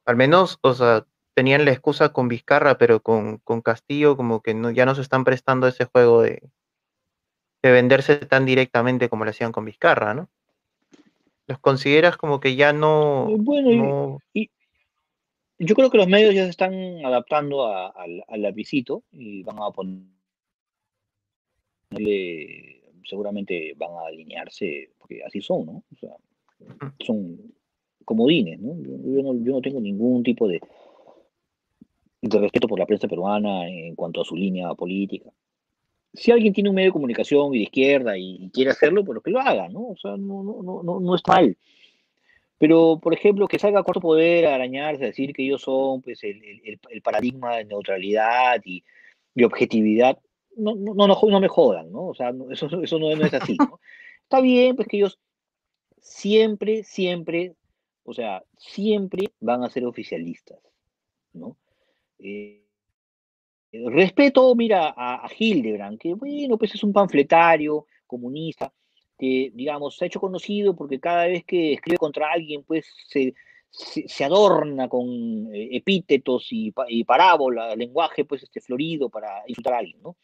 Speaker 1: al menos, o sea, tenían la excusa con Vizcarra, pero con, Castillo como que no, ya no se están prestando ese juego de, de venderse tan directamente como lo hacían con Vizcarra, ¿no? ¿Los consideras como que ya no...
Speaker 2: Bueno, Y, yo creo que los medios ya se están adaptando al, al lapicito y van a ponerle, seguramente van a alinearse, porque así son, ¿no? O sea, son comodines, ¿no? Yo, ¿no? yo no tengo ningún tipo de, de respeto por la prensa peruana en cuanto a su línea política. Si alguien tiene un medio de comunicación y de izquierda y, quiere hacerlo, pues que lo haga, ¿no? O sea, no, no, no, no está mal. Pero, por ejemplo, que salga a Cuarto Poder a arañarse, a decir que ellos son pues, el, el, paradigma de neutralidad y, de objetividad, no, no, no, no, me jodan, ¿no? O sea, eso, eso no, es así, ¿no? Está bien, pues que ellos siempre, siempre, o sea, siempre van a ser oficialistas, ¿no? Eh, respeto, mira, a, Hildebrand, que bueno, pues es un panfletario comunista, que, digamos, se ha hecho conocido porque cada vez que escribe contra alguien, pues se, se, adorna con eh, epítetos y, y parábolas, lenguaje, pues, este, florido para insultar a alguien, ¿no?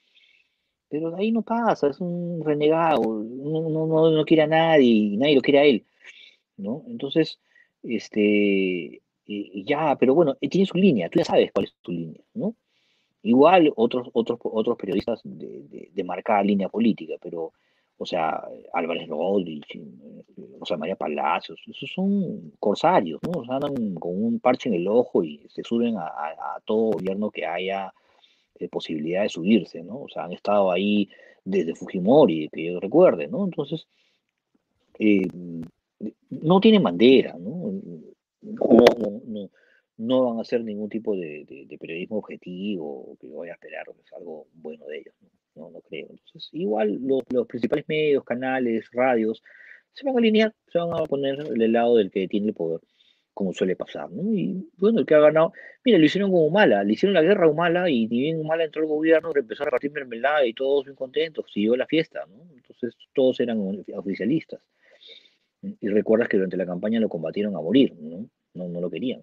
Speaker 2: Pero ahí no pasa, es un renegado, no, no, no, quiere a nadie nadie lo quiere a él, ¿no? Entonces, este, ya, pero bueno, eh, tiene su línea, tú ya sabes cuál es tu línea, ¿no? Igual otros, otros, otros periodistas de, de, de marcada línea política, pero o sea, Álvarez Rodríguez, José María Palacios, esos son corsarios, ¿no? O sea, andan con un parche en el ojo y se suben a, todo gobierno que haya eh, posibilidad de subirse, ¿no? O sea, han estado ahí desde Fujimori, que yo recuerde, ¿no? Entonces, eh, no tienen bandera, ¿no? No, no, van a hacer ningún tipo de, periodismo objetivo que vaya a esperar pues, algo bueno de ellos, ¿no? no, no creo. Entonces, igual los, los, principales medios, canales, radios, se van a alinear, se van a poner del lado del que tiene el poder, como suele pasar, ¿no? Y bueno, el que ha ganado, mira, lo hicieron como Humala, le hicieron la guerra a Humala y ni bien Humala entró al gobierno, empezó a repartir mermelada y todos bien contentos, siguió la fiesta, ¿no? Entonces todos eran oficialistas. Y recuerdas que durante la campaña lo combatieron a morir, ¿no? No, no lo querían.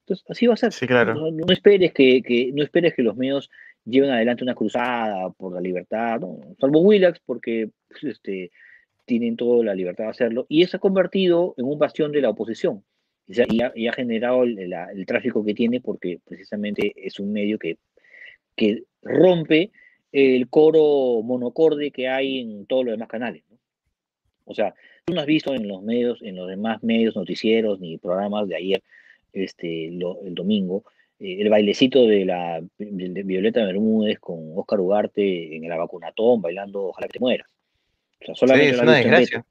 Speaker 2: Entonces, así va a ser.
Speaker 1: Sí, claro.
Speaker 2: No, esperes que, que, no esperes que los medios lleven adelante una cruzada por la libertad, ¿no? salvo Willax, porque pues, este, tienen toda la libertad de hacerlo, y eso ha convertido en un bastión de la oposición, y, ha, generado el, tráfico que tiene porque precisamente es un medio que, que rompe el coro monocorde que hay en todos los demás canales. O sea, tú no has visto en los medios, en los demás medios, noticieros ni programas de ayer, este, el domingo, eh, el bailecito de la de Violeta Bermúdez con Oscar Ugarte en el vacunatón bailando Ojalá que te mueras. O sea, solamente
Speaker 1: es una desgracia.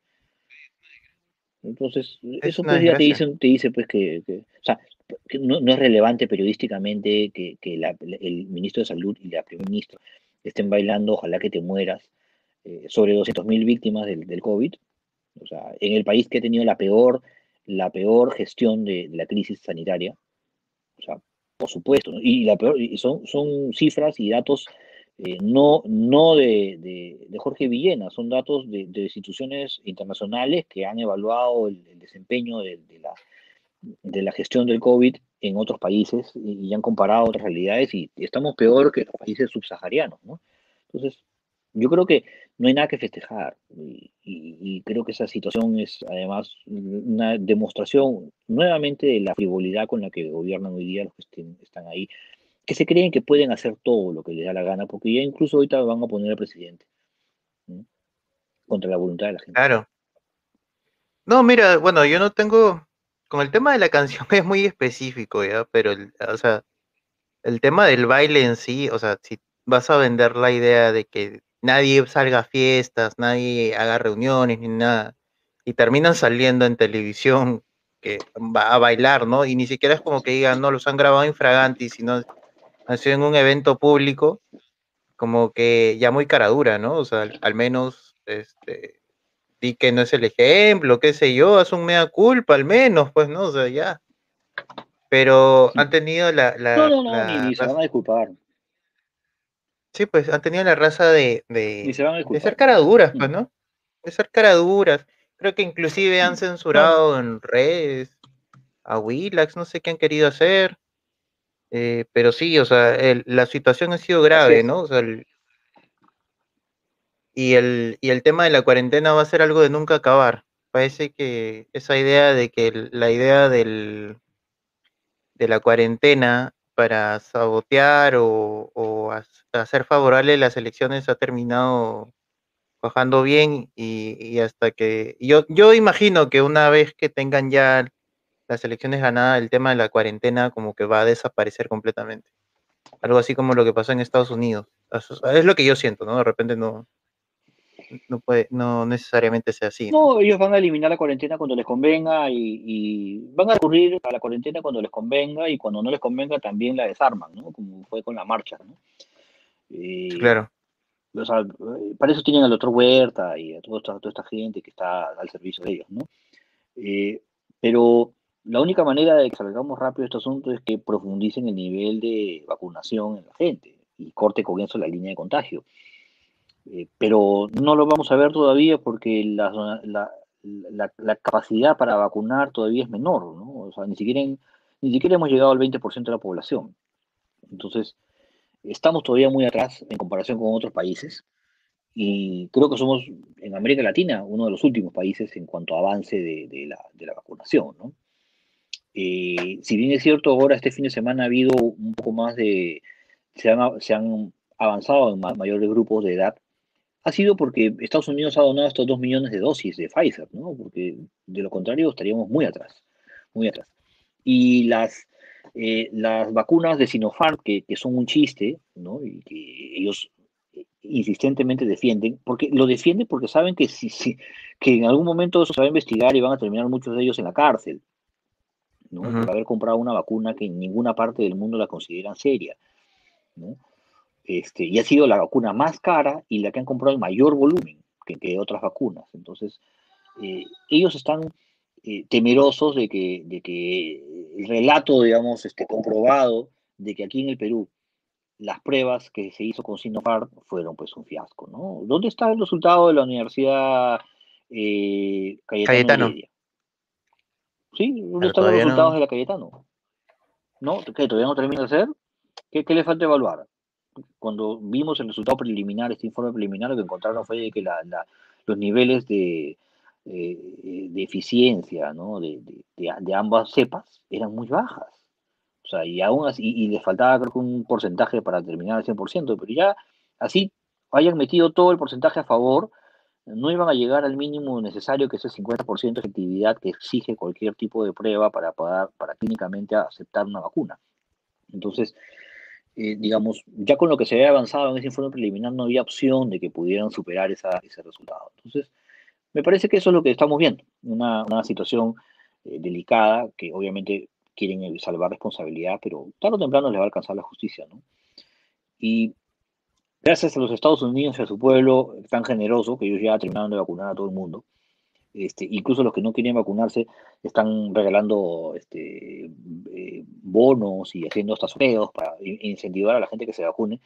Speaker 2: Entonces, eso pues ya te dice, te dice pues que, o sea, que no, es relevante periodísticamente que, que el ministro de Salud y la primer ministra estén bailando Ojalá que te mueras eh, sobre 200.000 víctimas del, del, COVID. O sea, en el país que ha tenido la peor, la peor gestión de, de la crisis sanitaria. O sea, por supuesto, y, la peor, y son, son cifras y datos eh, no, no de, de, Jorge Villena, son datos de, de, instituciones internacionales que han evaluado el, desempeño de, la, de la gestión del COVID en otros países y, han comparado otras realidades y estamos peor que los países subsaharianos. ¿no? Entonces, yo creo que no hay nada que festejar y, creo que esa situación es además una demostración nuevamente de la frivolidad con la que gobiernan hoy día los que están ahí, que se creen que pueden hacer todo lo que les da la gana, porque ya incluso ahorita van a poner al presidente contra la voluntad de la gente.
Speaker 1: Claro. No, mira, bueno, yo no tengo, con el tema de la canción es muy específico, ¿ya? Pero, o sea, el tema del baile en sí, o sea, si vas a vender la idea de que nadie salga a fiestas, nadie haga reuniones ni nada. Y terminan saliendo en televisión que va a bailar, ¿no? Y ni siquiera es como que digan, no, los han grabado infraganti, sino han sido en un evento público, como que ya muy cara dura, ¿no? O sea, al, menos, este, di que no es el ejemplo, qué sé yo, haz un mea culpa al menos, pues, ¿no? O sea, ya. Pero han tenido la...
Speaker 2: no, no, no, ni, se van a disculpar.
Speaker 1: Sí, pues han tenido la raza de, de, ser caraduras, pues, ¿no? De ser caraduras. Creo que inclusive han censurado en redes a Willax, no sé qué han querido hacer. Eh, pero sí, o sea, la situación ha sido grave, ¿no? O sea, y, el, y el tema de la cuarentena va a ser algo de nunca acabar. parece que esa idea de que la idea del, de la cuarentena para sabotear o, hacer favorable las elecciones ha terminado bajando bien y, hasta que yo, yo imagino que una vez que tengan ya las elecciones ganadas, el tema de la cuarentena como que va a desaparecer completamente. Algo así como lo que pasó en Estados Unidos. Es lo que yo siento, ¿no? De repente no, no puede, no necesariamente sea así.
Speaker 2: No, ellos van a eliminar la cuarentena cuando les convenga y, van a recurrir a la cuarentena cuando les convenga y cuando no les convenga también la desarman, ¿no? Como fue con la marcha, ¿no?
Speaker 1: claro.
Speaker 2: O sea, para eso tienen al doctor Huerta y a toda esta, toda esta gente que está al servicio de ellos, ¿no? Eh, pero la única manera de que salgamos rápido de este asunto es que profundicen el nivel de vacunación en la gente y corte con eso la línea de contagio. Eh, pero no lo vamos a ver todavía porque la, capacidad para vacunar todavía es menor, ¿no? O sea, ni siquiera, ni siquiera hemos llegado al 20% de la población. Entonces, estamos todavía muy atrás en comparación con otros países y creo que somos en América Latina uno de los últimos países en cuanto a avance de, de, la, vacunación, ¿no? Eh, si bien es cierto, ahora este fin de semana ha habido un poco más de, se han avanzado en mayores grupos de edad, ha sido porque Estados Unidos ha donado estos dos millones de dosis de Pfizer, ¿no? Porque de lo contrario estaríamos muy atrás, muy atrás. Y las, eh, las vacunas de Sinopharm, que, que, son un chiste, ¿no? Y que ellos insistentemente defienden, porque lo defienden porque saben que, si, si, que en algún momento eso se va a investigar y van a terminar muchos de ellos en la cárcel, ¿no? Por haber comprado una vacuna que en ninguna parte del mundo la consideran seria, ¿no? Este, y ha sido la vacuna más cara y la que han comprado en mayor volumen que, otras vacunas. Entonces, eh, ellos están eh, temerosos de que, de que el relato, digamos, esté comprobado de que aquí en el Perú las pruebas que se hizo con Sinopharm fueron pues un fiasco, ¿no? ¿Dónde está el resultado de la Universidad eh, Cayetano? ¿Sí? ¿Dónde están los resultados de la Cayetano? ¿No? ¿Qué, ¿Todavía no termina de hacer? ¿Qué, ¿Qué, le falta evaluar? Cuando vimos el resultado preliminar, este informe preliminar, lo que encontraron fue que los niveles de, eh, de eficiencia ¿no? de, de, ambas cepas eran muy bajas. O sea, y aún así, y, les faltaba creo que un porcentaje para terminar al 100%, pero ya así hayan metido todo el porcentaje a favor, no iban a llegar al mínimo necesario, que es el 50% de efectividad que exige cualquier tipo de prueba para, poder, para clínicamente aceptar una vacuna. Entonces, eh, digamos, ya con lo que se había avanzado en ese informe preliminar no había opción de que pudieran superar ese resultado. Entonces, me parece que eso es lo que estamos viendo, una, una situación eh, delicada que obviamente quieren eh, salvar responsabilidad, pero tarde o temprano les va a alcanzar la justicia, ¿no? Y gracias a los Estados Unidos y a su pueblo tan generoso, que ellos ya terminaron de vacunar a todo el mundo, este, incluso los que no quieren vacunarse están regalando este, eh, bonos y haciendo hasta sorteos para incentivar a la gente que se vacune.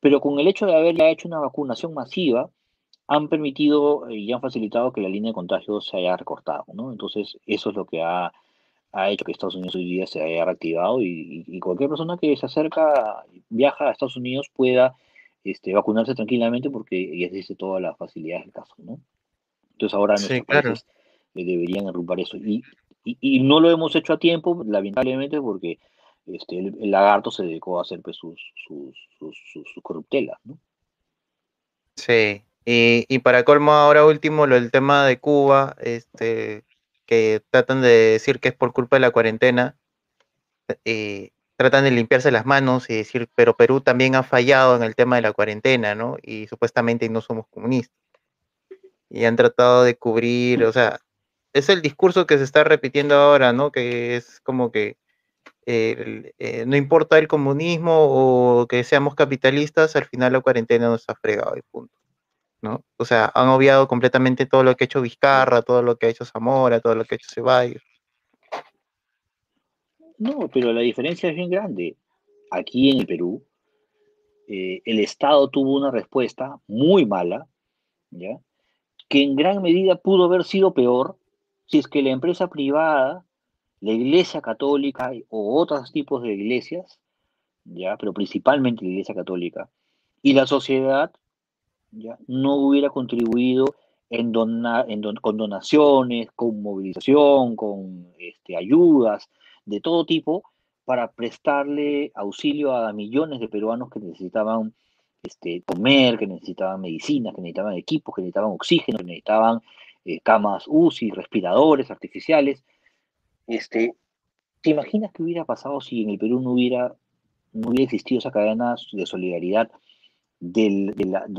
Speaker 2: Pero con el hecho de haber ya hecho una vacunación masiva, han permitido eh, y han facilitado que la línea de contagio se haya recortado. ¿no? Entonces, eso es lo que ha, hecho que Estados Unidos hoy día se haya reactivado y, y, cualquier persona que se acerca, viaja a Estados Unidos pueda este, vacunarse tranquilamente porque ya existe todas las facilidades del caso. ¿no? Entonces ahora nuestros países eh, deberían arrumbar eso. Y, y, no lo hemos hecho a tiempo, lamentablemente, porque este, el, lagarto se dedicó a hacer pues, sus, sus, sus, corruptelas, ¿no?
Speaker 1: Sí, y, y, para colmo ahora último, lo del tema de Cuba, este, que tratan de decir que es por culpa de la cuarentena, eh, tratan de limpiarse las manos y decir, pero Perú también ha fallado en el tema de la cuarentena, ¿no? Y supuestamente no somos comunistas y han tratado de cubrir, o sea, es el discurso que se está repitiendo ahora, ¿no? Que es como que eh, no importa el comunismo o que seamos capitalistas, al final la cuarentena nos ha fregado y punto. ¿no? O sea, han obviado completamente todo lo que ha hecho Vizcarra, todo lo que ha hecho Zamora, todo lo que ha hecho Ceballos.
Speaker 2: No, pero la diferencia es bien grande. Aquí en el Perú, eh, el Estado tuvo una respuesta muy mala, ¿ya? Que en gran medida pudo haber sido peor si es que la empresa privada, la iglesia católica o otros tipos de iglesias, ya, pero principalmente la iglesia católica, y la sociedad ya, no hubiera contribuido en con donaciones, con movilización, con este, ayudas de todo tipo para prestarle auxilio a millones de peruanos que necesitaban este, comer, que necesitaban medicinas, que necesitaban equipos, que necesitaban oxígeno, que necesitaban eh, camas UCI, respiradores artificiales. Este, ¿Te imaginas qué hubiera pasado si en el Perú no hubiera, no hubiera existido esa cadena de solidaridad de,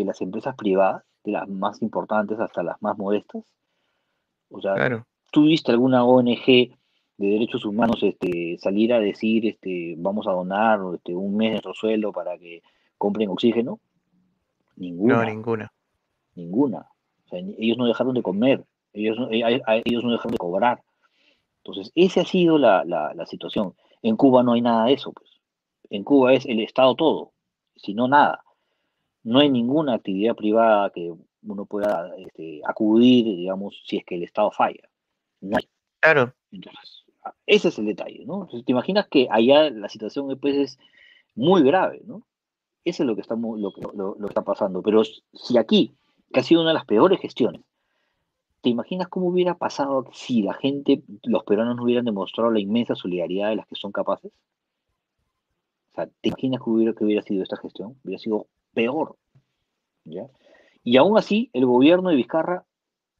Speaker 2: las empresas privadas, de las más importantes hasta las más modestas? O sea, ¿tú viste alguna ONG de derechos humanos este, salir a decir este, vamos a donar este, un mes de nuestro sueldo para que compren oxígeno? Ninguna.
Speaker 1: No, ninguna.
Speaker 2: Ninguna. ellos no dejaron de comer, ellos no, eh, ellos no dejaron de cobrar. Entonces, esa ha sido la, situación. En Cuba no hay nada de eso, pues. En Cuba es el Estado todo, si no nada. No hay ninguna actividad privada que uno pueda este, acudir, digamos, si es que el Estado falla. No hay.
Speaker 1: Claro.
Speaker 2: Entonces, ese es el detalle, ¿no? Entonces, te imaginas que allá la situación pues, es muy grave, ¿no? Eso es lo que, está, lo, lo, lo, está pasando. Pero si aquí, que ha sido una de las peores gestiones, ¿te imaginas cómo hubiera pasado si la gente, los peruanos no hubieran demostrado la inmensa solidaridad de las que son capaces? O sea, ¿te imaginas que hubiera, que hubiera sido esta gestión? Hubiera sido peor. ¿ya? Y aún así, el gobierno de Vizcarra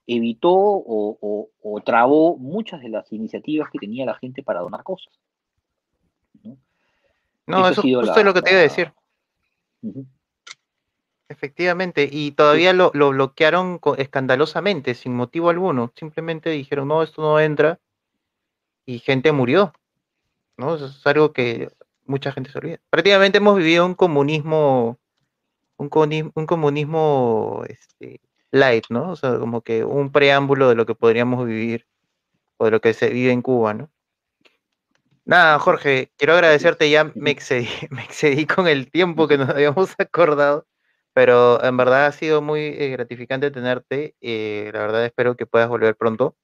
Speaker 2: evitó o, o, trabó muchas de las iniciativas que tenía la gente para donar cosas.
Speaker 1: No, eso, es lo que te iba a decir. Efectivamente, y todavía lo, bloquearon escandalosamente, sin motivo alguno. Simplemente dijeron, no, esto no entra, y gente murió. ¿no? Eso es algo que mucha gente se olvida. Prácticamente hemos vivido un comunismo, un, un comunismo este, light, ¿no? O sea, como que un preámbulo de lo que podríamos vivir, o de lo que se vive en Cuba, ¿no? Nada, Jorge, quiero agradecerte, ya me excedí, me excedí con el tiempo que nos habíamos acordado, pero en verdad ha sido muy eh, gratificante tenerte. Eh, la verdad espero que puedas volver pronto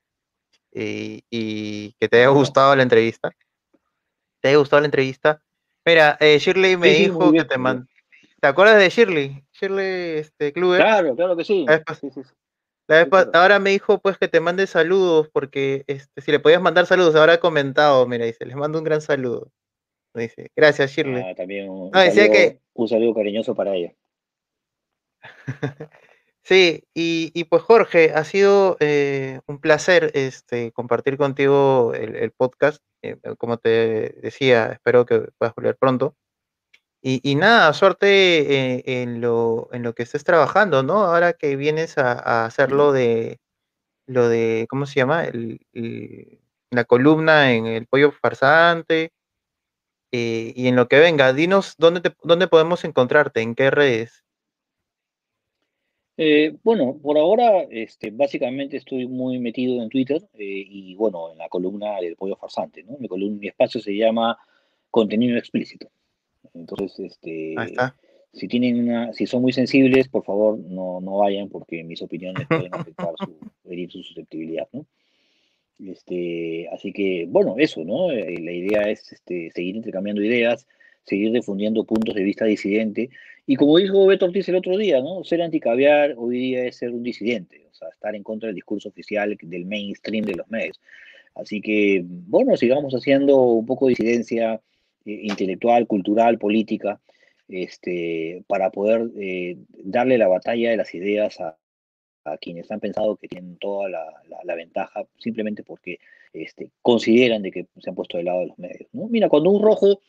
Speaker 1: y, que te haya gustado la entrevista. ¿Te haya gustado la entrevista? Mira, eh, Shirley me dijo que te mandó. ¿Te acuerdas de Shirley? Shirley este, Kluber.
Speaker 2: Claro, claro que sí.
Speaker 1: Ahora me dijo pues que te mande saludos porque este, si le podías mandar saludos, ahora ha comentado, mira, dice, les mando un gran saludo. Dice, gracias Shirley.
Speaker 2: Ah, también un, saludo, que... un saludo cariñoso para ella.
Speaker 1: sí, y, pues Jorge, ha sido eh, un placer este, compartir contigo el, podcast. Eh, como te decía, espero que puedas volver pronto. Y, nada, suerte eh, en, lo, en lo que estés trabajando, ¿no? Ahora que vienes a, hacer lo de, lo de, ¿cómo se llama? la columna en el pollo farsante y en lo que venga. Dinos dónde, te, dónde podemos encontrarte, en qué redes.
Speaker 2: Eh, bueno, por ahora, este, básicamente estoy muy metido en Twitter eh, y bueno, en la columna del pollo farsante, ¿no? Mi, columna, mi espacio se llama Contenido Explícito. Entonces, este, si tienen una, si son muy sensibles, por favor, no, no vayan porque mis opiniones pueden afectar su, su susceptibilidad, ¿no? Este, así que, bueno, eso, ¿no? Eh, la idea es este, seguir intercambiando ideas, seguir difundiendo puntos de vista disidente. Y como dijo Beto Ortiz el otro día, ¿no? Ser anticaviar hoy día es ser un disidente, o sea, estar en contra del discurso oficial, del mainstream de los medios. Así que, bueno, sigamos haciendo un poco de disidencia intelectual, cultural, política, este, para poder eh, darle la batalla de las ideas a, quienes han pensado que tienen toda la, ventaja simplemente porque este, consideran de que se han puesto del lado de los medios. ¿no? Mira, cuando un rojo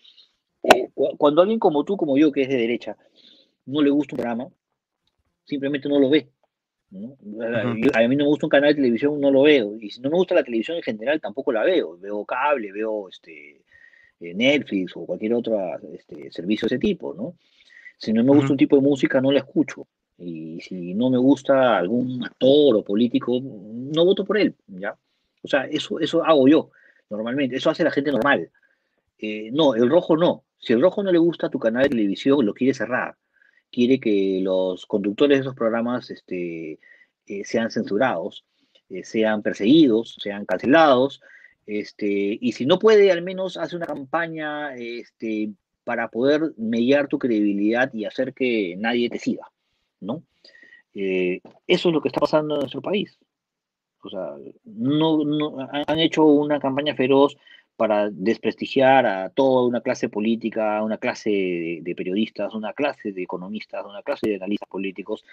Speaker 2: eh, cuando alguien como tú, como yo, que es de derecha, no le gusta un programa, simplemente no lo ve. a mí no me gusta un canal de televisión, no lo veo. Y si no me gusta la televisión en general, tampoco la veo. Veo cable, veo este, Netflix o cualquier otro este, servicio de ese tipo, ¿no? Si no me gusta un tipo de música, no la escucho. Y si no me gusta algún actor o político, no voto por él, ¿ya? O sea, eso, eso hago yo, normalmente. Eso hace la gente normal. Eh, no, el rojo no. Si el rojo no le gusta tu canal de televisión, lo quiere cerrar. Quiere que los conductores de esos programas este, eh, sean censurados, eh, sean perseguidos, sean cancelados. Este, y si no puede, al menos hace una campaña este, para poder mediar tu credibilidad y hacer que nadie te siga, ¿no? Eh, eso es lo que está pasando en nuestro país. O sea, no, no, han hecho una campaña feroz para desprestigiar a toda una clase política, una clase de, periodistas, una clase de economistas, una clase de analistas políticos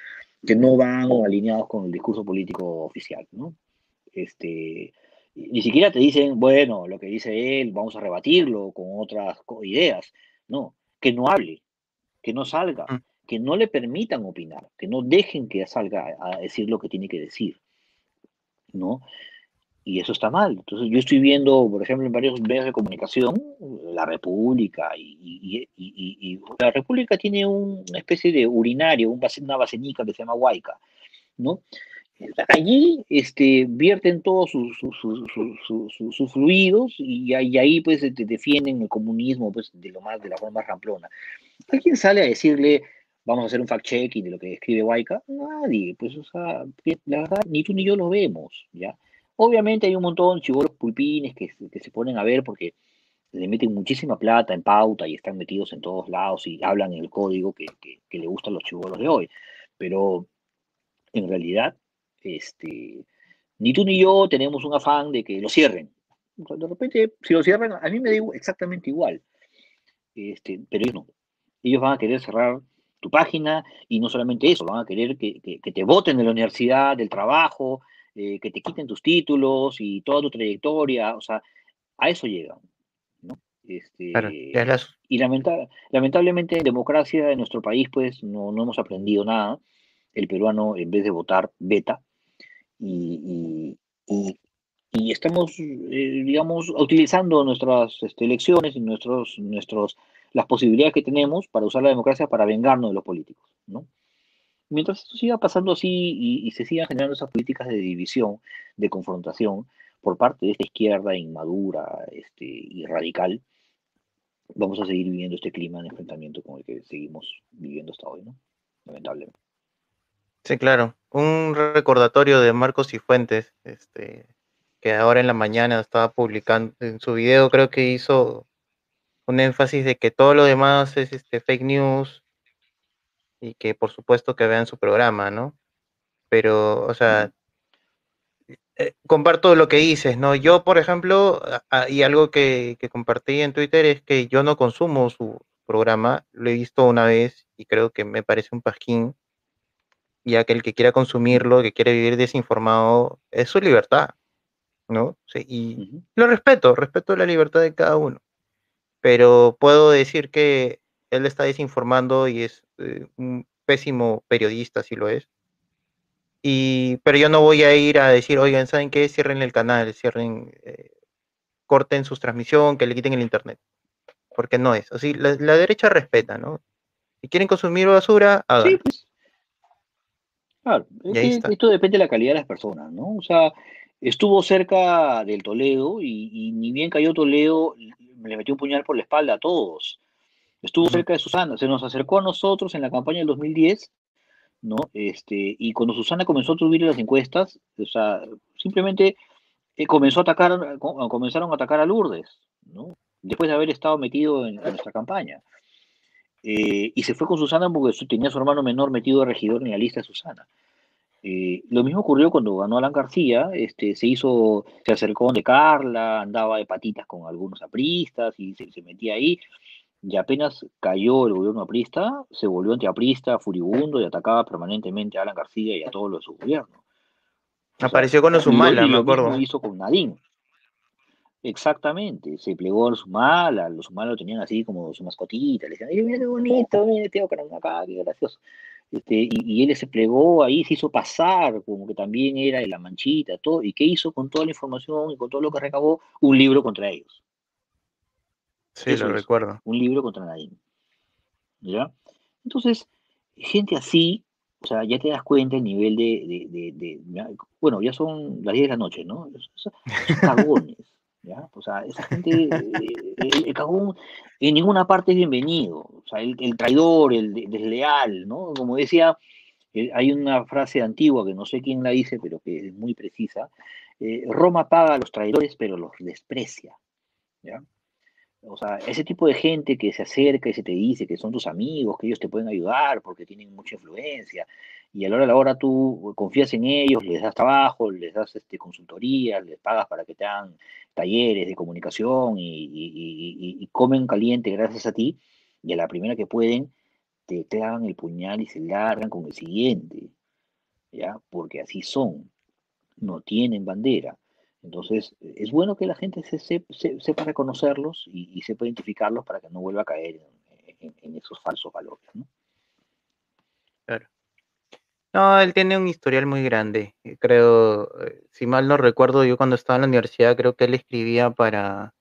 Speaker 2: que no van alineados con el discurso político oficial, ¿no? Este, ni siquiera te dicen, bueno, lo que dice él, vamos a rebatirlo con otras ideas. No, que no hable, que no salga, mm. que no le permitan opinar, que no dejen que salga a decir lo que tiene que decir. ¿no? Y eso está mal. Entonces, yo estoy viendo, por ejemplo, en varios medios de comunicación, la República, y, la República tiene una especie de urinario, una basenica que se llama Huayca, ¿no? Allí este, vierten todos sus, sus, fluidos y, ahí pues defienden el comunismo pues, de lo más de la forma ramplona. ¿Alguien sale a decirle, vamos a hacer un fact-checking de lo que escribe Huayca? Nadie, pues, o sea, la verdad, ni tú ni yo lo vemos, ¿ya? Obviamente hay un montón de chivoros pulpines que, que se ponen a ver porque le meten muchísima plata en pauta y están metidos en todos lados y hablan el código que, que, le gustan los chivoros de hoy. Pero en realidad, este, ni tú ni yo tenemos un afán de que lo cierren. De repente, si lo cierran, a mí me da exactamente igual. Este, pero ellos no. Ellos van a querer cerrar tu página y no solamente eso, van a querer que, que te voten de la universidad, del trabajo, eh, que te quiten tus títulos y toda tu trayectoria, o sea, a eso llegan. ¿no? Este, Y lamentablemente en democracia en nuestro país pues no, no, hemos aprendido nada. El peruano en vez de votar veta y, y, y, estamos, eh, digamos, utilizando nuestras este, elecciones y nuestros, nuestros, las posibilidades que tenemos para usar la democracia para vengarnos de los políticos. ¿no? Mientras esto siga pasando así y, se sigan generando esas políticas de división, de confrontación por parte de esta izquierda inmadura este, y radical, vamos a seguir viviendo este clima de enfrentamiento con el que seguimos viviendo hasta hoy, ¿no? Lamentablemente.
Speaker 1: Sí, claro. Un recordatorio de Marcos y Fuentes, este, que ahora en la mañana estaba publicando en su video, creo que hizo un énfasis de que todo lo demás es este fake news, y que por supuesto que vean su programa, ¿no? Pero, o sea, eh, comparto lo que dices, ¿no? Yo, por ejemplo, y algo que, compartí en Twitter es que yo no consumo su programa, lo he visto una vez y creo que me parece un pasquín, ya que el que quiera consumirlo, que quiere vivir desinformado, es su libertad, ¿no? Sí, y lo respeto, respeto la libertad de cada uno, pero puedo decir que él está desinformando y es eh, un pésimo periodista, si lo es. Y, pero yo no voy a ir a decir, oigan, ¿saben qué? Cierren el canal, cierren, eh, corten sus transmisión, que le quiten el internet. Porque no es. Así, la, derecha respeta, ¿no? Si quieren consumir basura, hagan. Sí, pues.
Speaker 2: Claro, esto depende de la calidad de las personas, ¿no? O sea, estuvo cerca del Toledo y, y, ni bien cayó Toledo, le metió un puñal por la espalda a todos. Estuvo cerca de Susana, se nos acercó a nosotros en la campaña del 2010, ¿no? Este, y cuando Susana comenzó a subir las encuestas, o sea, simplemente eh, comenzó a atacar, comenzaron a atacar a Lourdes, ¿no? Después de haber estado metido en, nuestra campaña. Eh, y se fue con Susana porque tenía a su hermano menor metido de regidor en la lista de Susana. Eh, lo mismo ocurrió cuando ganó Alan García, este, se hizo, se acercó de Carla, andaba de patitas con algunos apristas y se, se metía ahí y apenas cayó el gobierno aprista, se volvió antiaprista, furibundo y atacaba permanentemente a Alan García y a todos los de su gobierno.
Speaker 1: Apareció con Osumala, me acuerdo.
Speaker 2: Lo hizo con Nadine. Exactamente, se plegó a los los Osumala lo tenían así como su mascotita, le decían, mira qué bonito, mira, tío, acá, qué gracioso. Este, y, y, él se plegó ahí, se hizo pasar como que también era de la manchita, todo, y qué hizo con toda la información y con todo lo que recabó, un libro contra ellos.
Speaker 1: Sí, lo recuerdo.
Speaker 2: Un libro contra Nadine. ¿Ya? Entonces, gente así, o sea, ya te das cuenta el nivel de, bueno, ya son las 10 de la noche, ¿no? Son cagones, O sea, esa gente, eh, el, cagón en ninguna parte es bienvenido. O sea, el, traidor, el desleal, ¿no? Como decía, eh, hay una frase antigua que no sé quién la dice, pero que es muy precisa. Eh, Roma paga a los traidores, pero los desprecia. O sea, ese tipo de gente que se acerca y se te dice que son tus amigos, que ellos te pueden ayudar porque tienen mucha influencia y a la hora de la hora tú confías en ellos, les das trabajo, les das este, consultoría, les pagas para que te hagan talleres de comunicación y, comen caliente gracias a ti, y a la primera que pueden, te clavan el puñal y se largan con el siguiente, ¿ya? Porque así son, no tienen bandera. Entonces, es bueno que la gente se, sepa reconocerlos y, sepa identificarlos para que no vuelva a caer en, esos falsos valores, ¿no?
Speaker 1: Claro. No, él tiene un historial muy grande. Eh, creo, eh, si mal no recuerdo, yo cuando estaba en la universidad, creo que él escribía para.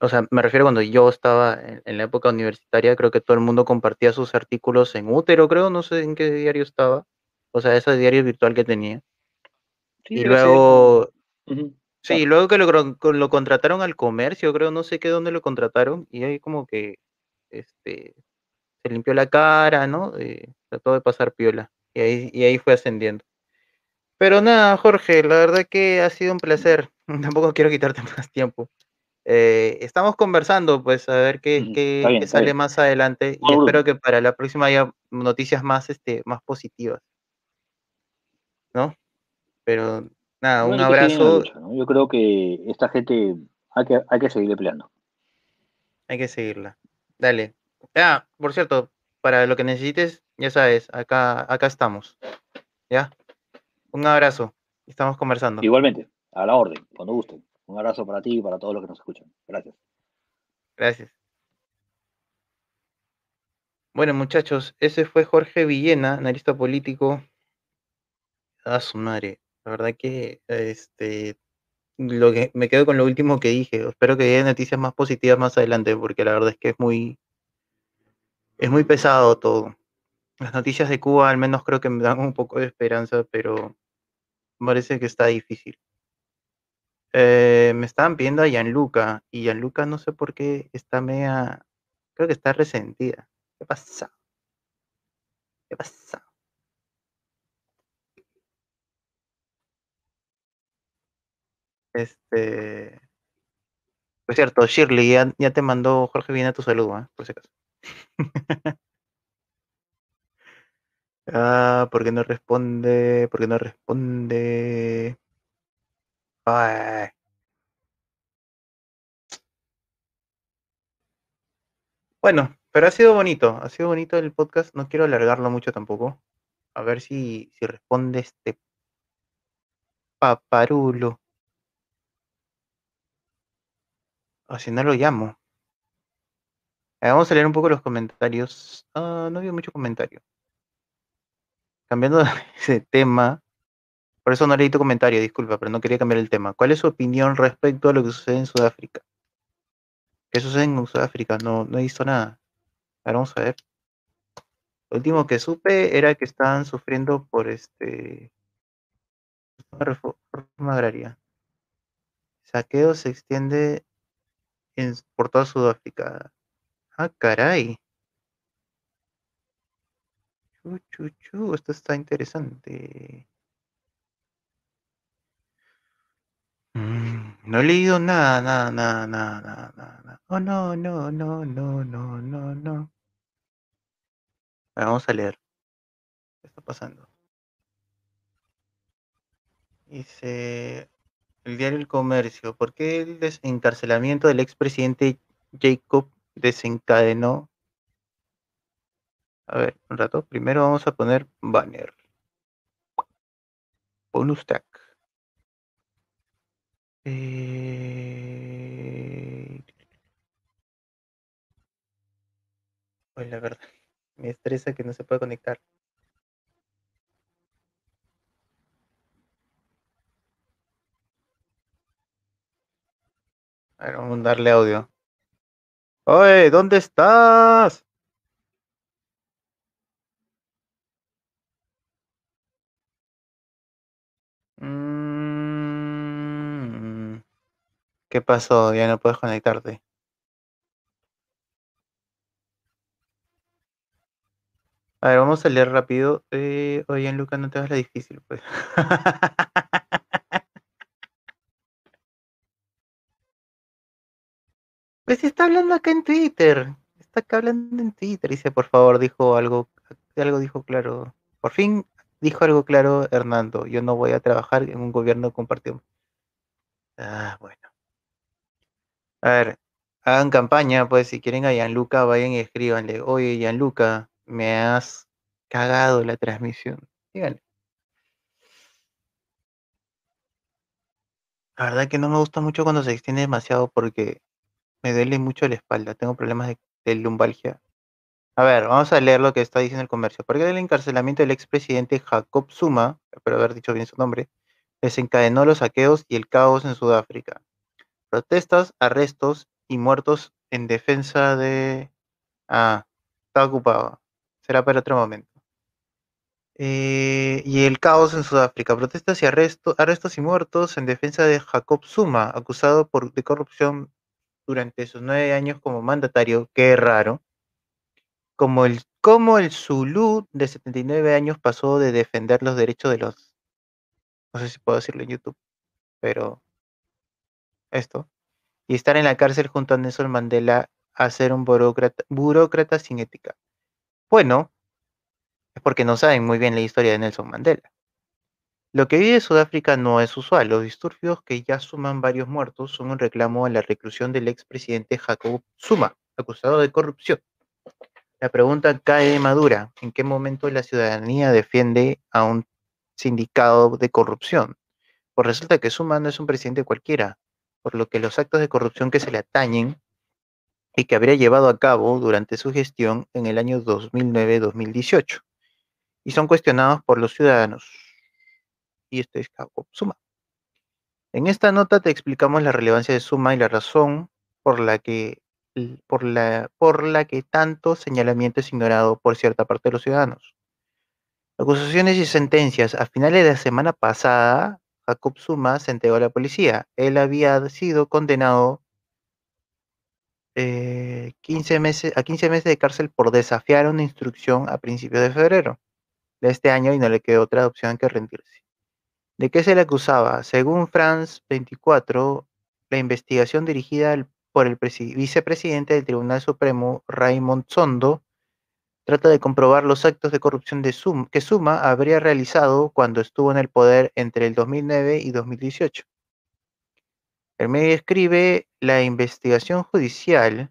Speaker 1: O sea, me refiero cuando yo estaba en, la época universitaria, creo que todo el mundo compartía sus artículos en útero, creo, no sé en qué diario estaba. O sea, ese diario virtual que tenía. y luego. Sí, luego que lo, lo contrataron al comercio, creo, no sé qué dónde lo contrataron, y ahí como que este se limpió la cara, ¿no? Eh, trató de pasar piola. Y ahí, y ahí fue ascendiendo. Pero nada, Jorge, la verdad que ha sido un placer. Tampoco quiero quitarte más tiempo. Eh, estamos conversando, pues, a ver qué, qué, sale más adelante. Y espero que para la próxima haya noticias más, este, más positivas. ¿No? Pero nada, un abrazo.
Speaker 2: Yo creo que esta gente hay que, hay que seguirle peleando.
Speaker 1: Hay que seguirla. Dale. Ah, por cierto, para lo que necesites, ya sabes, acá, acá estamos. ¿Ya? Un abrazo. Estamos conversando.
Speaker 2: Igualmente, a la orden, cuando gusten. Un abrazo para ti y para todos los que nos escuchan. Gracias.
Speaker 1: Gracias. Bueno, muchachos, ese fue Jorge Villena, analista político. A su madre. La verdad que este lo que me quedo con lo último que dije. Espero que haya noticias más positivas más adelante, porque la verdad es que es muy es muy pesado todo. Las noticias de Cuba al menos creo que me dan un poco de esperanza, pero parece que está difícil. Eh, me estaban pidiendo a Gianluca y Gianluca no sé por qué está media, creo que está resentida. ¿Qué pasa? ¿Qué pasa? Este, por cierto, Shirley, ya, te mandó Jorge Viene tu saludo, ¿eh? por si acaso. Ah, ¿por qué no responde? ¿Por qué no responde? Bueno, pero ha sido bonito, ha sido bonito el podcast, no quiero alargarlo mucho tampoco. A ver si, si responde este paparulo. O si no lo llamo. Eh, vamos a leer un poco los comentarios. Ah, no había mucho comentario. Cambiando de tema, por eso no leí tu comentario, disculpa, pero no quería cambiar el tema. ¿Cuál es su opinión respecto a lo que sucede en Sudáfrica? ¿Qué sucede en Sudáfrica? No, no he visto nada. vamos a ver. Lo último que supe era que estaban sufriendo por este reforma agraria. saqueo se extiende por toda Sudáfrica. Ah, caray. Chu, esto está interesante. Mm, no he leído nada, nada, nada, nada, nada, nada. Oh, no, no, no, no, no, no, no. Vamos a leer. ¿Qué está pasando? Dice el diario El Comercio. ¿Por qué el desencarcelamiento del expresidente Jacob desencadenó a ver, un rato. Primero vamos a poner banner. Bonus tag. Eh... La verdad, me estresa que no se pueda conectar. A ver, vamos a darle audio. Oye, ¿dónde estás? Mm, ¿Qué pasó? Ya no puedes conectarte. A ver, vamos a leer rápido. Eh, oye, Lucas, no te hagas la difícil, pues. Pues está hablando acá en Twitter. Está acá hablando en Twitter. Dice, por favor, dijo algo, algo dijo claro. Por fin dijo algo claro Hernando, yo no voy a trabajar en un gobierno compartido. Ah, bueno. A ver, hagan campaña, pues si quieren a Gianluca, vayan y escríbanle, oye Gianluca, me has cagado la transmisión. Díganle. La verdad que no me gusta mucho cuando se extiende demasiado porque me duele mucho la espalda, tengo problemas de, lumbalgia. A ver, vamos a leer lo que está diciendo el comercio. Porque el encarcelamiento del expresidente Jacob Zuma, espero haber dicho bien su nombre, desencadenó los saqueos y el caos en Sudáfrica. Protestas, arrestos y muertos en defensa de... Ah, está ocupado. Será para otro momento. Eh, y el caos en Sudáfrica. Protestas y arrestos, arrestos y muertos en defensa de Jacob Zuma, acusado por, de corrupción durante sus nueve años como mandatario. Qué raro. Como el, como el Zulu de 79 años pasó de defender los derechos de los... No sé si puedo decirlo en YouTube, pero esto. Y estar en la cárcel junto a Nelson Mandela a ser un burócrata, burócrata sin ética. Bueno, es porque no saben muy bien la historia de Nelson Mandela. Lo que vive Sudáfrica no es usual. Los disturbios que ya suman varios muertos son un reclamo a la reclusión del expresidente Jacob Zuma, acusado de corrupción. La pregunta cae de madura. ¿En qué momento la ciudadanía defiende a un sindicado de corrupción? Pues resulta que Zuma no es un presidente cualquiera, por lo que los actos de corrupción que se le atañen y que habría llevado a cabo durante su gestión en el año 2009-2018 y son cuestionados por los ciudadanos. Y este es Jacob Zuma. En esta nota te explicamos la relevancia de Suma y la razón por la que tanto señalamiento es ignorado por cierta parte de los ciudadanos. Acusaciones y sentencias. A finales de la semana pasada, Jacob Zuma se entregó a la policía. Él había sido condenado eh, 15 meses, a 15 meses de cárcel por desafiar una instrucción a principios de febrero de este año y no le quedó otra opción que rendirse. ¿De qué se le acusaba? Según France 24, la investigación dirigida por el vicepresidente del Tribunal Supremo, Raymond Sondo, trata de comprobar los actos de corrupción de que Suma habría realizado cuando estuvo en el poder entre el 2009 y 2018. El medio escribe la investigación judicial.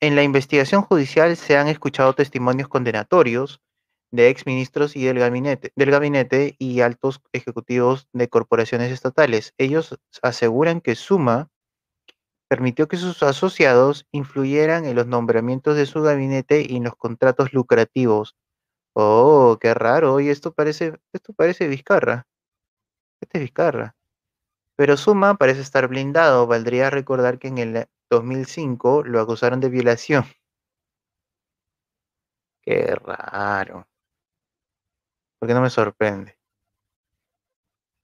Speaker 1: En la investigación judicial se han escuchado testimonios condenatorios de exministros y del gabinete, del gabinete y altos ejecutivos de corporaciones estatales. Ellos aseguran que Suma permitió que sus asociados influyeran en los nombramientos de su gabinete y en los contratos lucrativos. Oh, qué raro. Oye, esto parece, esto parece Vizcarra. Este es Vizcarra. Pero Suma parece estar blindado. Valdría recordar que en el 2005 lo acusaron de violación. Qué raro. Porque no me sorprende.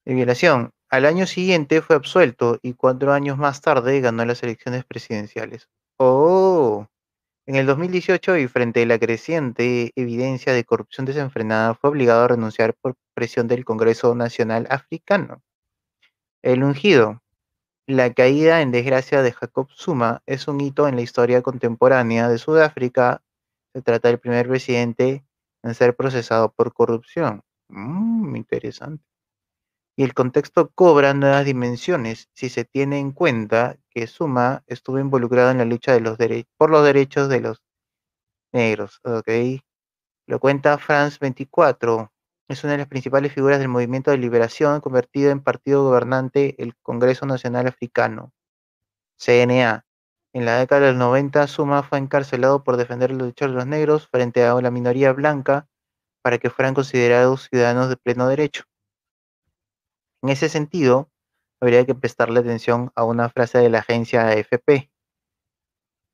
Speaker 1: De violación. Al año siguiente fue absuelto y cuatro años más tarde ganó las elecciones presidenciales. ¡Oh! En el 2018 y frente a la creciente evidencia de corrupción desenfrenada, fue obligado a renunciar por presión del Congreso Nacional Africano. El ungido. La caída en desgracia de Jacob Zuma es un hito en la historia contemporánea de Sudáfrica. Se trata del primer presidente en ser procesado por corrupción. Mmm, interesante y el contexto cobra nuevas dimensiones si se tiene en cuenta que Suma estuvo involucrado en la lucha de los por los derechos de los negros. Okay. Lo cuenta France 24. Es una de las principales figuras del movimiento de liberación convertido en partido gobernante el Congreso Nacional Africano, CNA. En la década del 90, Suma fue encarcelado por defender los derechos de los negros frente a la minoría blanca para que fueran considerados ciudadanos de pleno derecho. En ese sentido, habría que prestarle atención a una frase de la agencia AFP.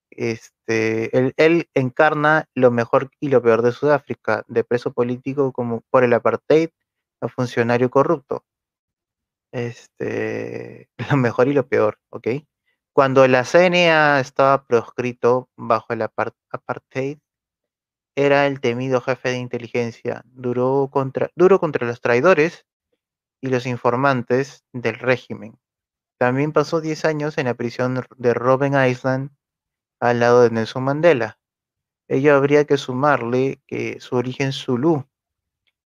Speaker 1: Este, él, encarna lo mejor y lo peor de Sudáfrica, de preso político como por el apartheid a funcionario corrupto. Este, lo mejor y lo peor, ¿ok? Cuando la CNA estaba proscrito bajo el apartheid, era el temido jefe de inteligencia, duro contra, contra los traidores y los informantes del régimen. También pasó 10 años en la prisión de Robben Island al lado de Nelson Mandela. Ello habría que sumarle que su origen zulú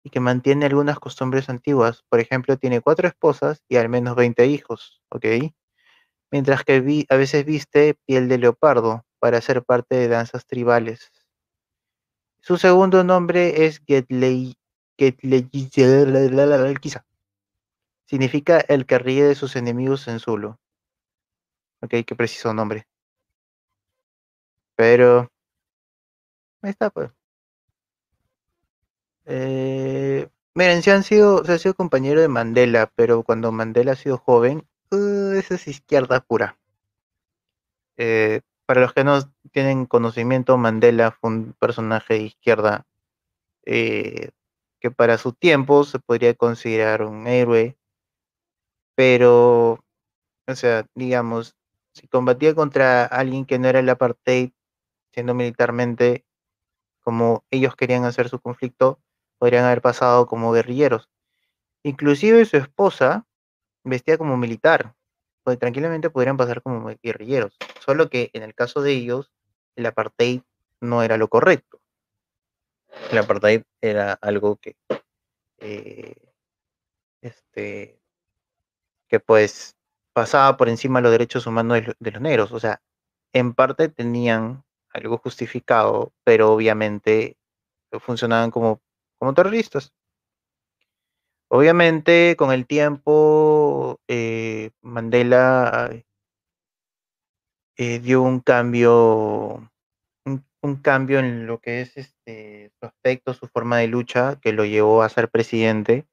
Speaker 1: y que mantiene algunas costumbres antiguas. Por ejemplo, tiene cuatro esposas y al menos 20 hijos, ¿ok? Mientras que a veces viste piel de leopardo para ser parte de danzas tribales. Su segundo nombre es Getlei, Significa el que ríe de sus enemigos en Zulu. Ok, qué preciso nombre. Pero... Ahí está, pues. Eh, miren, se han sido, se ha sido compañero de Mandela, pero cuando Mandela ha sido joven, esa es izquierda pura. Eh, para los que no tienen conocimiento, Mandela fue un personaje de izquierda eh, que para su tiempo se podría considerar un héroe, pero, o sea, digamos, si combatía contra alguien que no era el apartheid, siendo militarmente como ellos querían hacer su conflicto, podrían haber pasado como guerrilleros. Inclusive su esposa vestía como militar, pues tranquilamente podrían pasar como guerrilleros, solo que en el caso de ellos, el apartheid no era lo correcto. El apartheid era algo que, eh, este, que pues pasaba por encima de los derechos humanos de los negros, o sea, en parte tenían algo justificado, pero obviamente funcionaban como como terroristas. Obviamente, con el tiempo, eh, Mandela eh, dio un cambio, un, cambio en lo que es este, su aspecto, su forma de lucha, que lo llevó a ser presidente.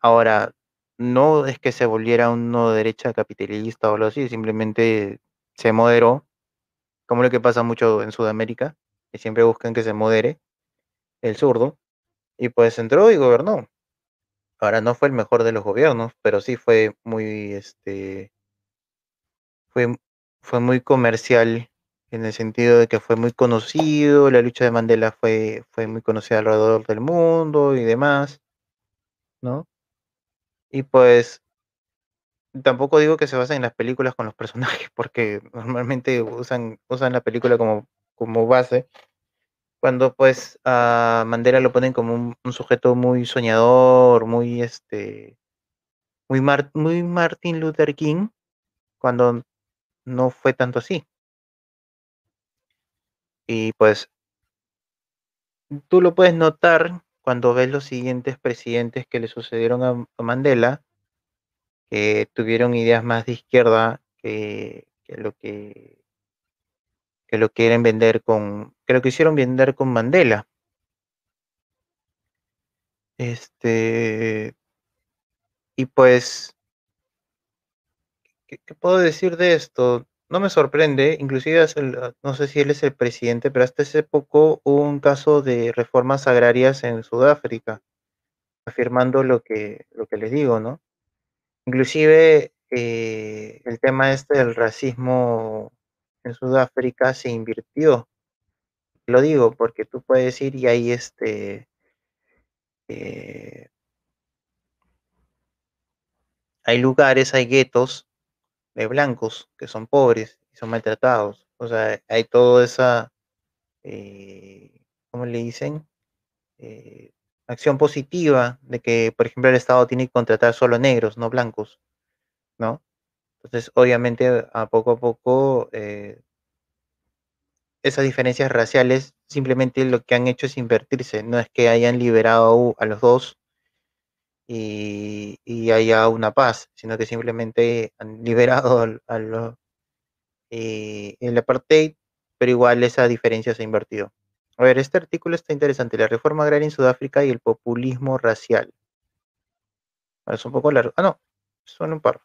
Speaker 1: Ahora, no es que se volviera uno derecha capitalista o algo así, simplemente se moderó, como lo que pasa mucho en Sudamérica, que siempre buscan que se modere el zurdo. Y pues entró y gobernó. Ahora no fue el mejor de los gobiernos, pero sí fue muy, este, fue, fue muy comercial en el sentido de que fue muy conocido, la lucha de Mandela fue, fue muy conocida alrededor del mundo y demás, ¿no? Y pues tampoco digo que se basen en las películas con los personajes, porque normalmente usan, usan la película como, como base, cuando pues a Mandela lo ponen como un, sujeto muy soñador, muy este, muy, Martin Luther King, cuando no fue tanto así. Y pues tú lo puedes notar cuando ves los siguientes presidentes que le sucedieron a, Mandela, que tuvieron ideas más de izquierda que lo que que lo quieren vender con, que lo quisieron vender con Mandela. Este, y pues, ¿qué, puedo decir de esto? No me sorprende, inclusive no sé si él es el presidente, pero hasta hace poco hubo un caso de reformas agrarias en Sudáfrica, afirmando lo que, lo que les digo, ¿no? Inclusive eh, el tema este del racismo en Sudáfrica se invirtió. Lo digo porque tú puedes ir y hay este eh, hay lugares, hay guetos de blancos que son pobres y son maltratados. O sea, hay toda esa, eh, ¿cómo le dicen? Eh, acción positiva de que, por ejemplo, el Estado tiene que contratar solo negros, no blancos, ¿no? Entonces, obviamente, a poco a poco, eh, esas diferencias raciales simplemente lo que han hecho es invertirse, no es que hayan liberado a los dos y, haya una paz, sino que simplemente han liberado a, los, eh, el apartheid, pero igual esa diferencia se ha invertido. A ver, este artículo está interesante, la reforma agraria en Sudáfrica y el populismo racial. Es un poco largo. Ah, no, son un par.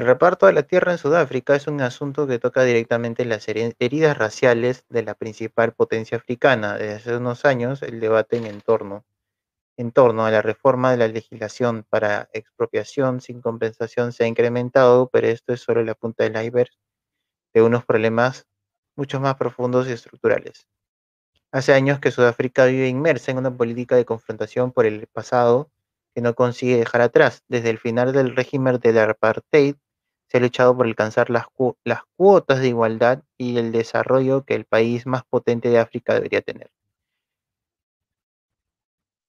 Speaker 1: El reparto de la tierra en Sudáfrica es un asunto que toca directamente las heridas raciales de la principal potencia africana. Desde hace unos años, el debate en torno, a la reforma de la legislación para expropiación sin compensación se ha incrementado, pero esto es solo la punta del iceberg de unos problemas mucho más profundos y estructurales. Hace años que Sudáfrica vive inmersa en una política de confrontación por el pasado que no consigue dejar atrás. Desde el final del régimen del apartheid se ha luchado por alcanzar las, las cuotas de igualdad y el desarrollo que el país más potente de África debería tener.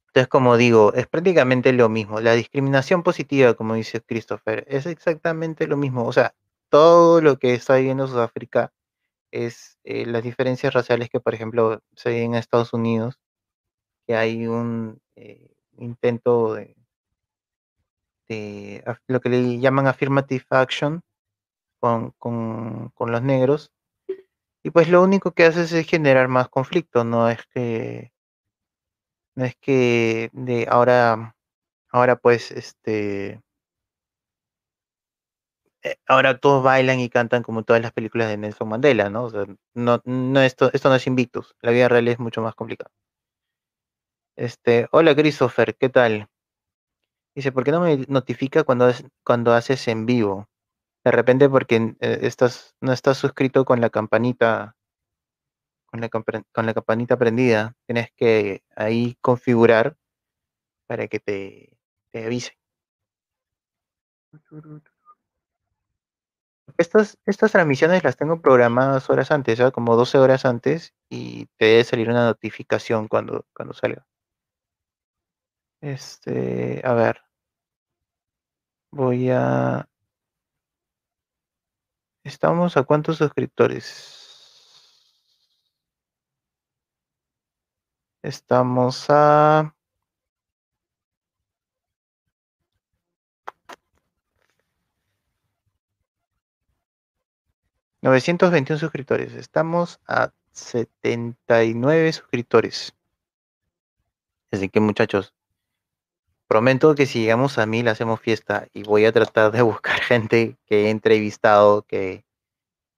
Speaker 1: Entonces, como digo, es prácticamente lo mismo. La discriminación positiva, como dice Christopher, es exactamente lo mismo. O sea, todo lo que está viviendo Sudáfrica es eh, las diferencias raciales que, por ejemplo, se ven en Estados Unidos, que hay un eh, intento de, de, lo que le llaman affirmative action con, con, con los negros, y pues lo único que hace es generar más conflicto, no es que no es que de ahora ahora pues este eh, ahora todos bailan y cantan como todas las películas de Nelson Mandela, ¿no? O sea, no, no esto, esto no es Invictus, la vida real es mucho más complicada. Este, hola Christopher, ¿qué tal? Dice, ¿por qué no me notifica cuando, cuando haces en vivo? De repente porque eh, estás, no estás suscrito con la campanita con la, con la campanita prendida. Tienes que ahí configurar para que te, te avise. Estas, estas transmisiones las tengo programadas horas antes, ¿sabes? como 12 horas antes, y te debe salir una notificación cuando, cuando salga. Este, a ver. Voy a. ¿Estamos a cuántos suscriptores? Estamos a... ...921 suscriptores. Estamos a 79 suscriptores. Así que muchachos, prometo que si llegamos a mil hacemos fiesta y voy a tratar de buscar gente que he entrevistado, que,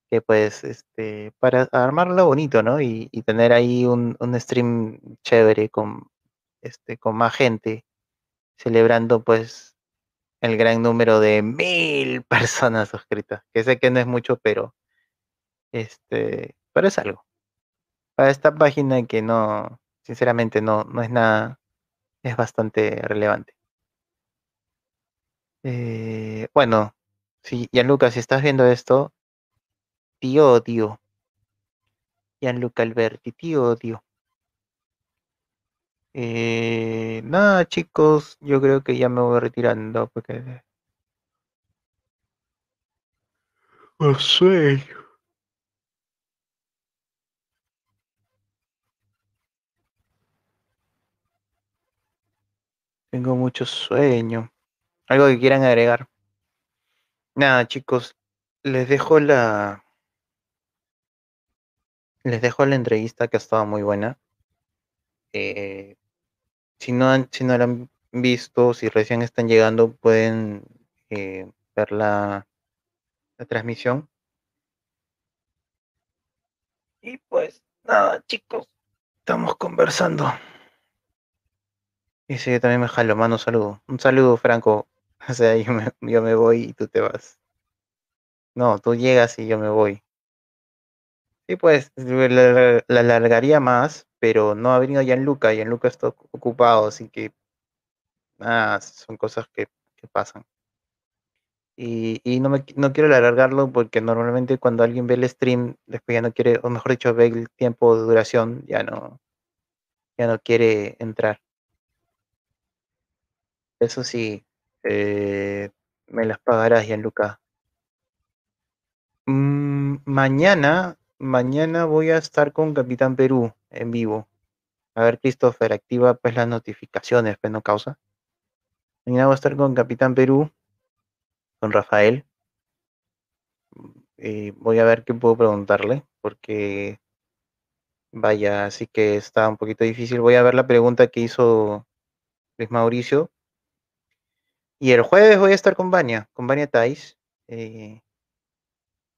Speaker 1: que pues, este, para armarlo bonito, ¿no? Y, tener ahí un, stream chévere con, este, con más gente, celebrando pues el gran número de mil personas suscritas, que sé que no es mucho, pero, este, pero es algo. Para esta página que no, sinceramente no, no es nada, es bastante relevante. Eh, bueno, si Gianluca, si estás viendo esto, tío odio. Gianluca Alberti, tío odio. Eh, nada, chicos, yo creo que ya me voy retirando porque. Sueño. Tengo mucho sueño. ¿Algo que quieran agregar? Nada, chicos, les dejo la, les dejo la entrevista que ha estado muy buena. Eh, si, no han, si no la han visto, si recién están llegando, pueden eh, ver la, la transmisión. Y pues nada, chicos, estamos conversando. Y sí, yo también me jalo, mano, un saludo. Un saludo, Franco. O sea, yo me, yo me voy y tú te vas. No, tú llegas y yo me voy. Sí, pues la, la alargaría más, pero no ha venido Gianluca, Gianluca está ocupado, así que nada, son cosas que, que pasan. Y, y no, me, no quiero alargarlo porque normalmente cuando alguien ve el stream, después ya no quiere, o mejor dicho, ve el tiempo de duración, ya no, ya no quiere entrar. Eso sí, eh, me las pagarás, Gianluca. Mm, mañana mañana voy a estar con Capitán Perú en vivo. A ver, Christopher, activa pues las notificaciones, pues no causa. Mañana voy a estar con Capitán Perú, con Rafael. Y voy a ver qué puedo preguntarle, porque vaya, así que está un poquito difícil. Voy a ver la pregunta que hizo Luis Mauricio. Y el jueves voy a estar con Vania, con Vania Tais. Eh,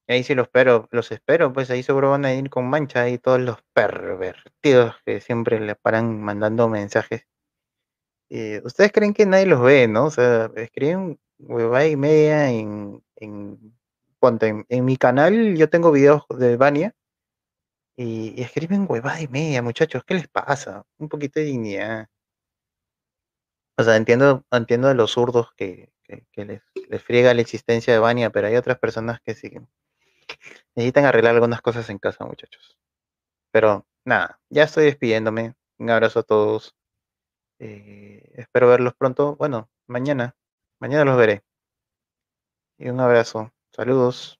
Speaker 1: Ahí sí los espero, los espero, pues ahí seguro van a ir con mancha y todos los pervertidos que siempre le paran mandando mensajes. Eh, Ustedes creen que nadie los ve, ¿no? O sea, escriben huevada y media en, en, en, mi canal, yo tengo videos de Vania y, escriben huevada y media, muchachos, ¿qué les pasa? Un poquito de dignidad. O sea, entiendo, entiendo de los zurdos que, que, les, les, friega la existencia de Vania, pero hay otras personas que siguen necesitan arreglar algunas cosas en casa, muchachos. Pero nada, ya estoy despidiéndome. Un abrazo a todos. Eh, espero verlos pronto. Bueno, mañana. Mañana los veré. Y un abrazo. Saludos.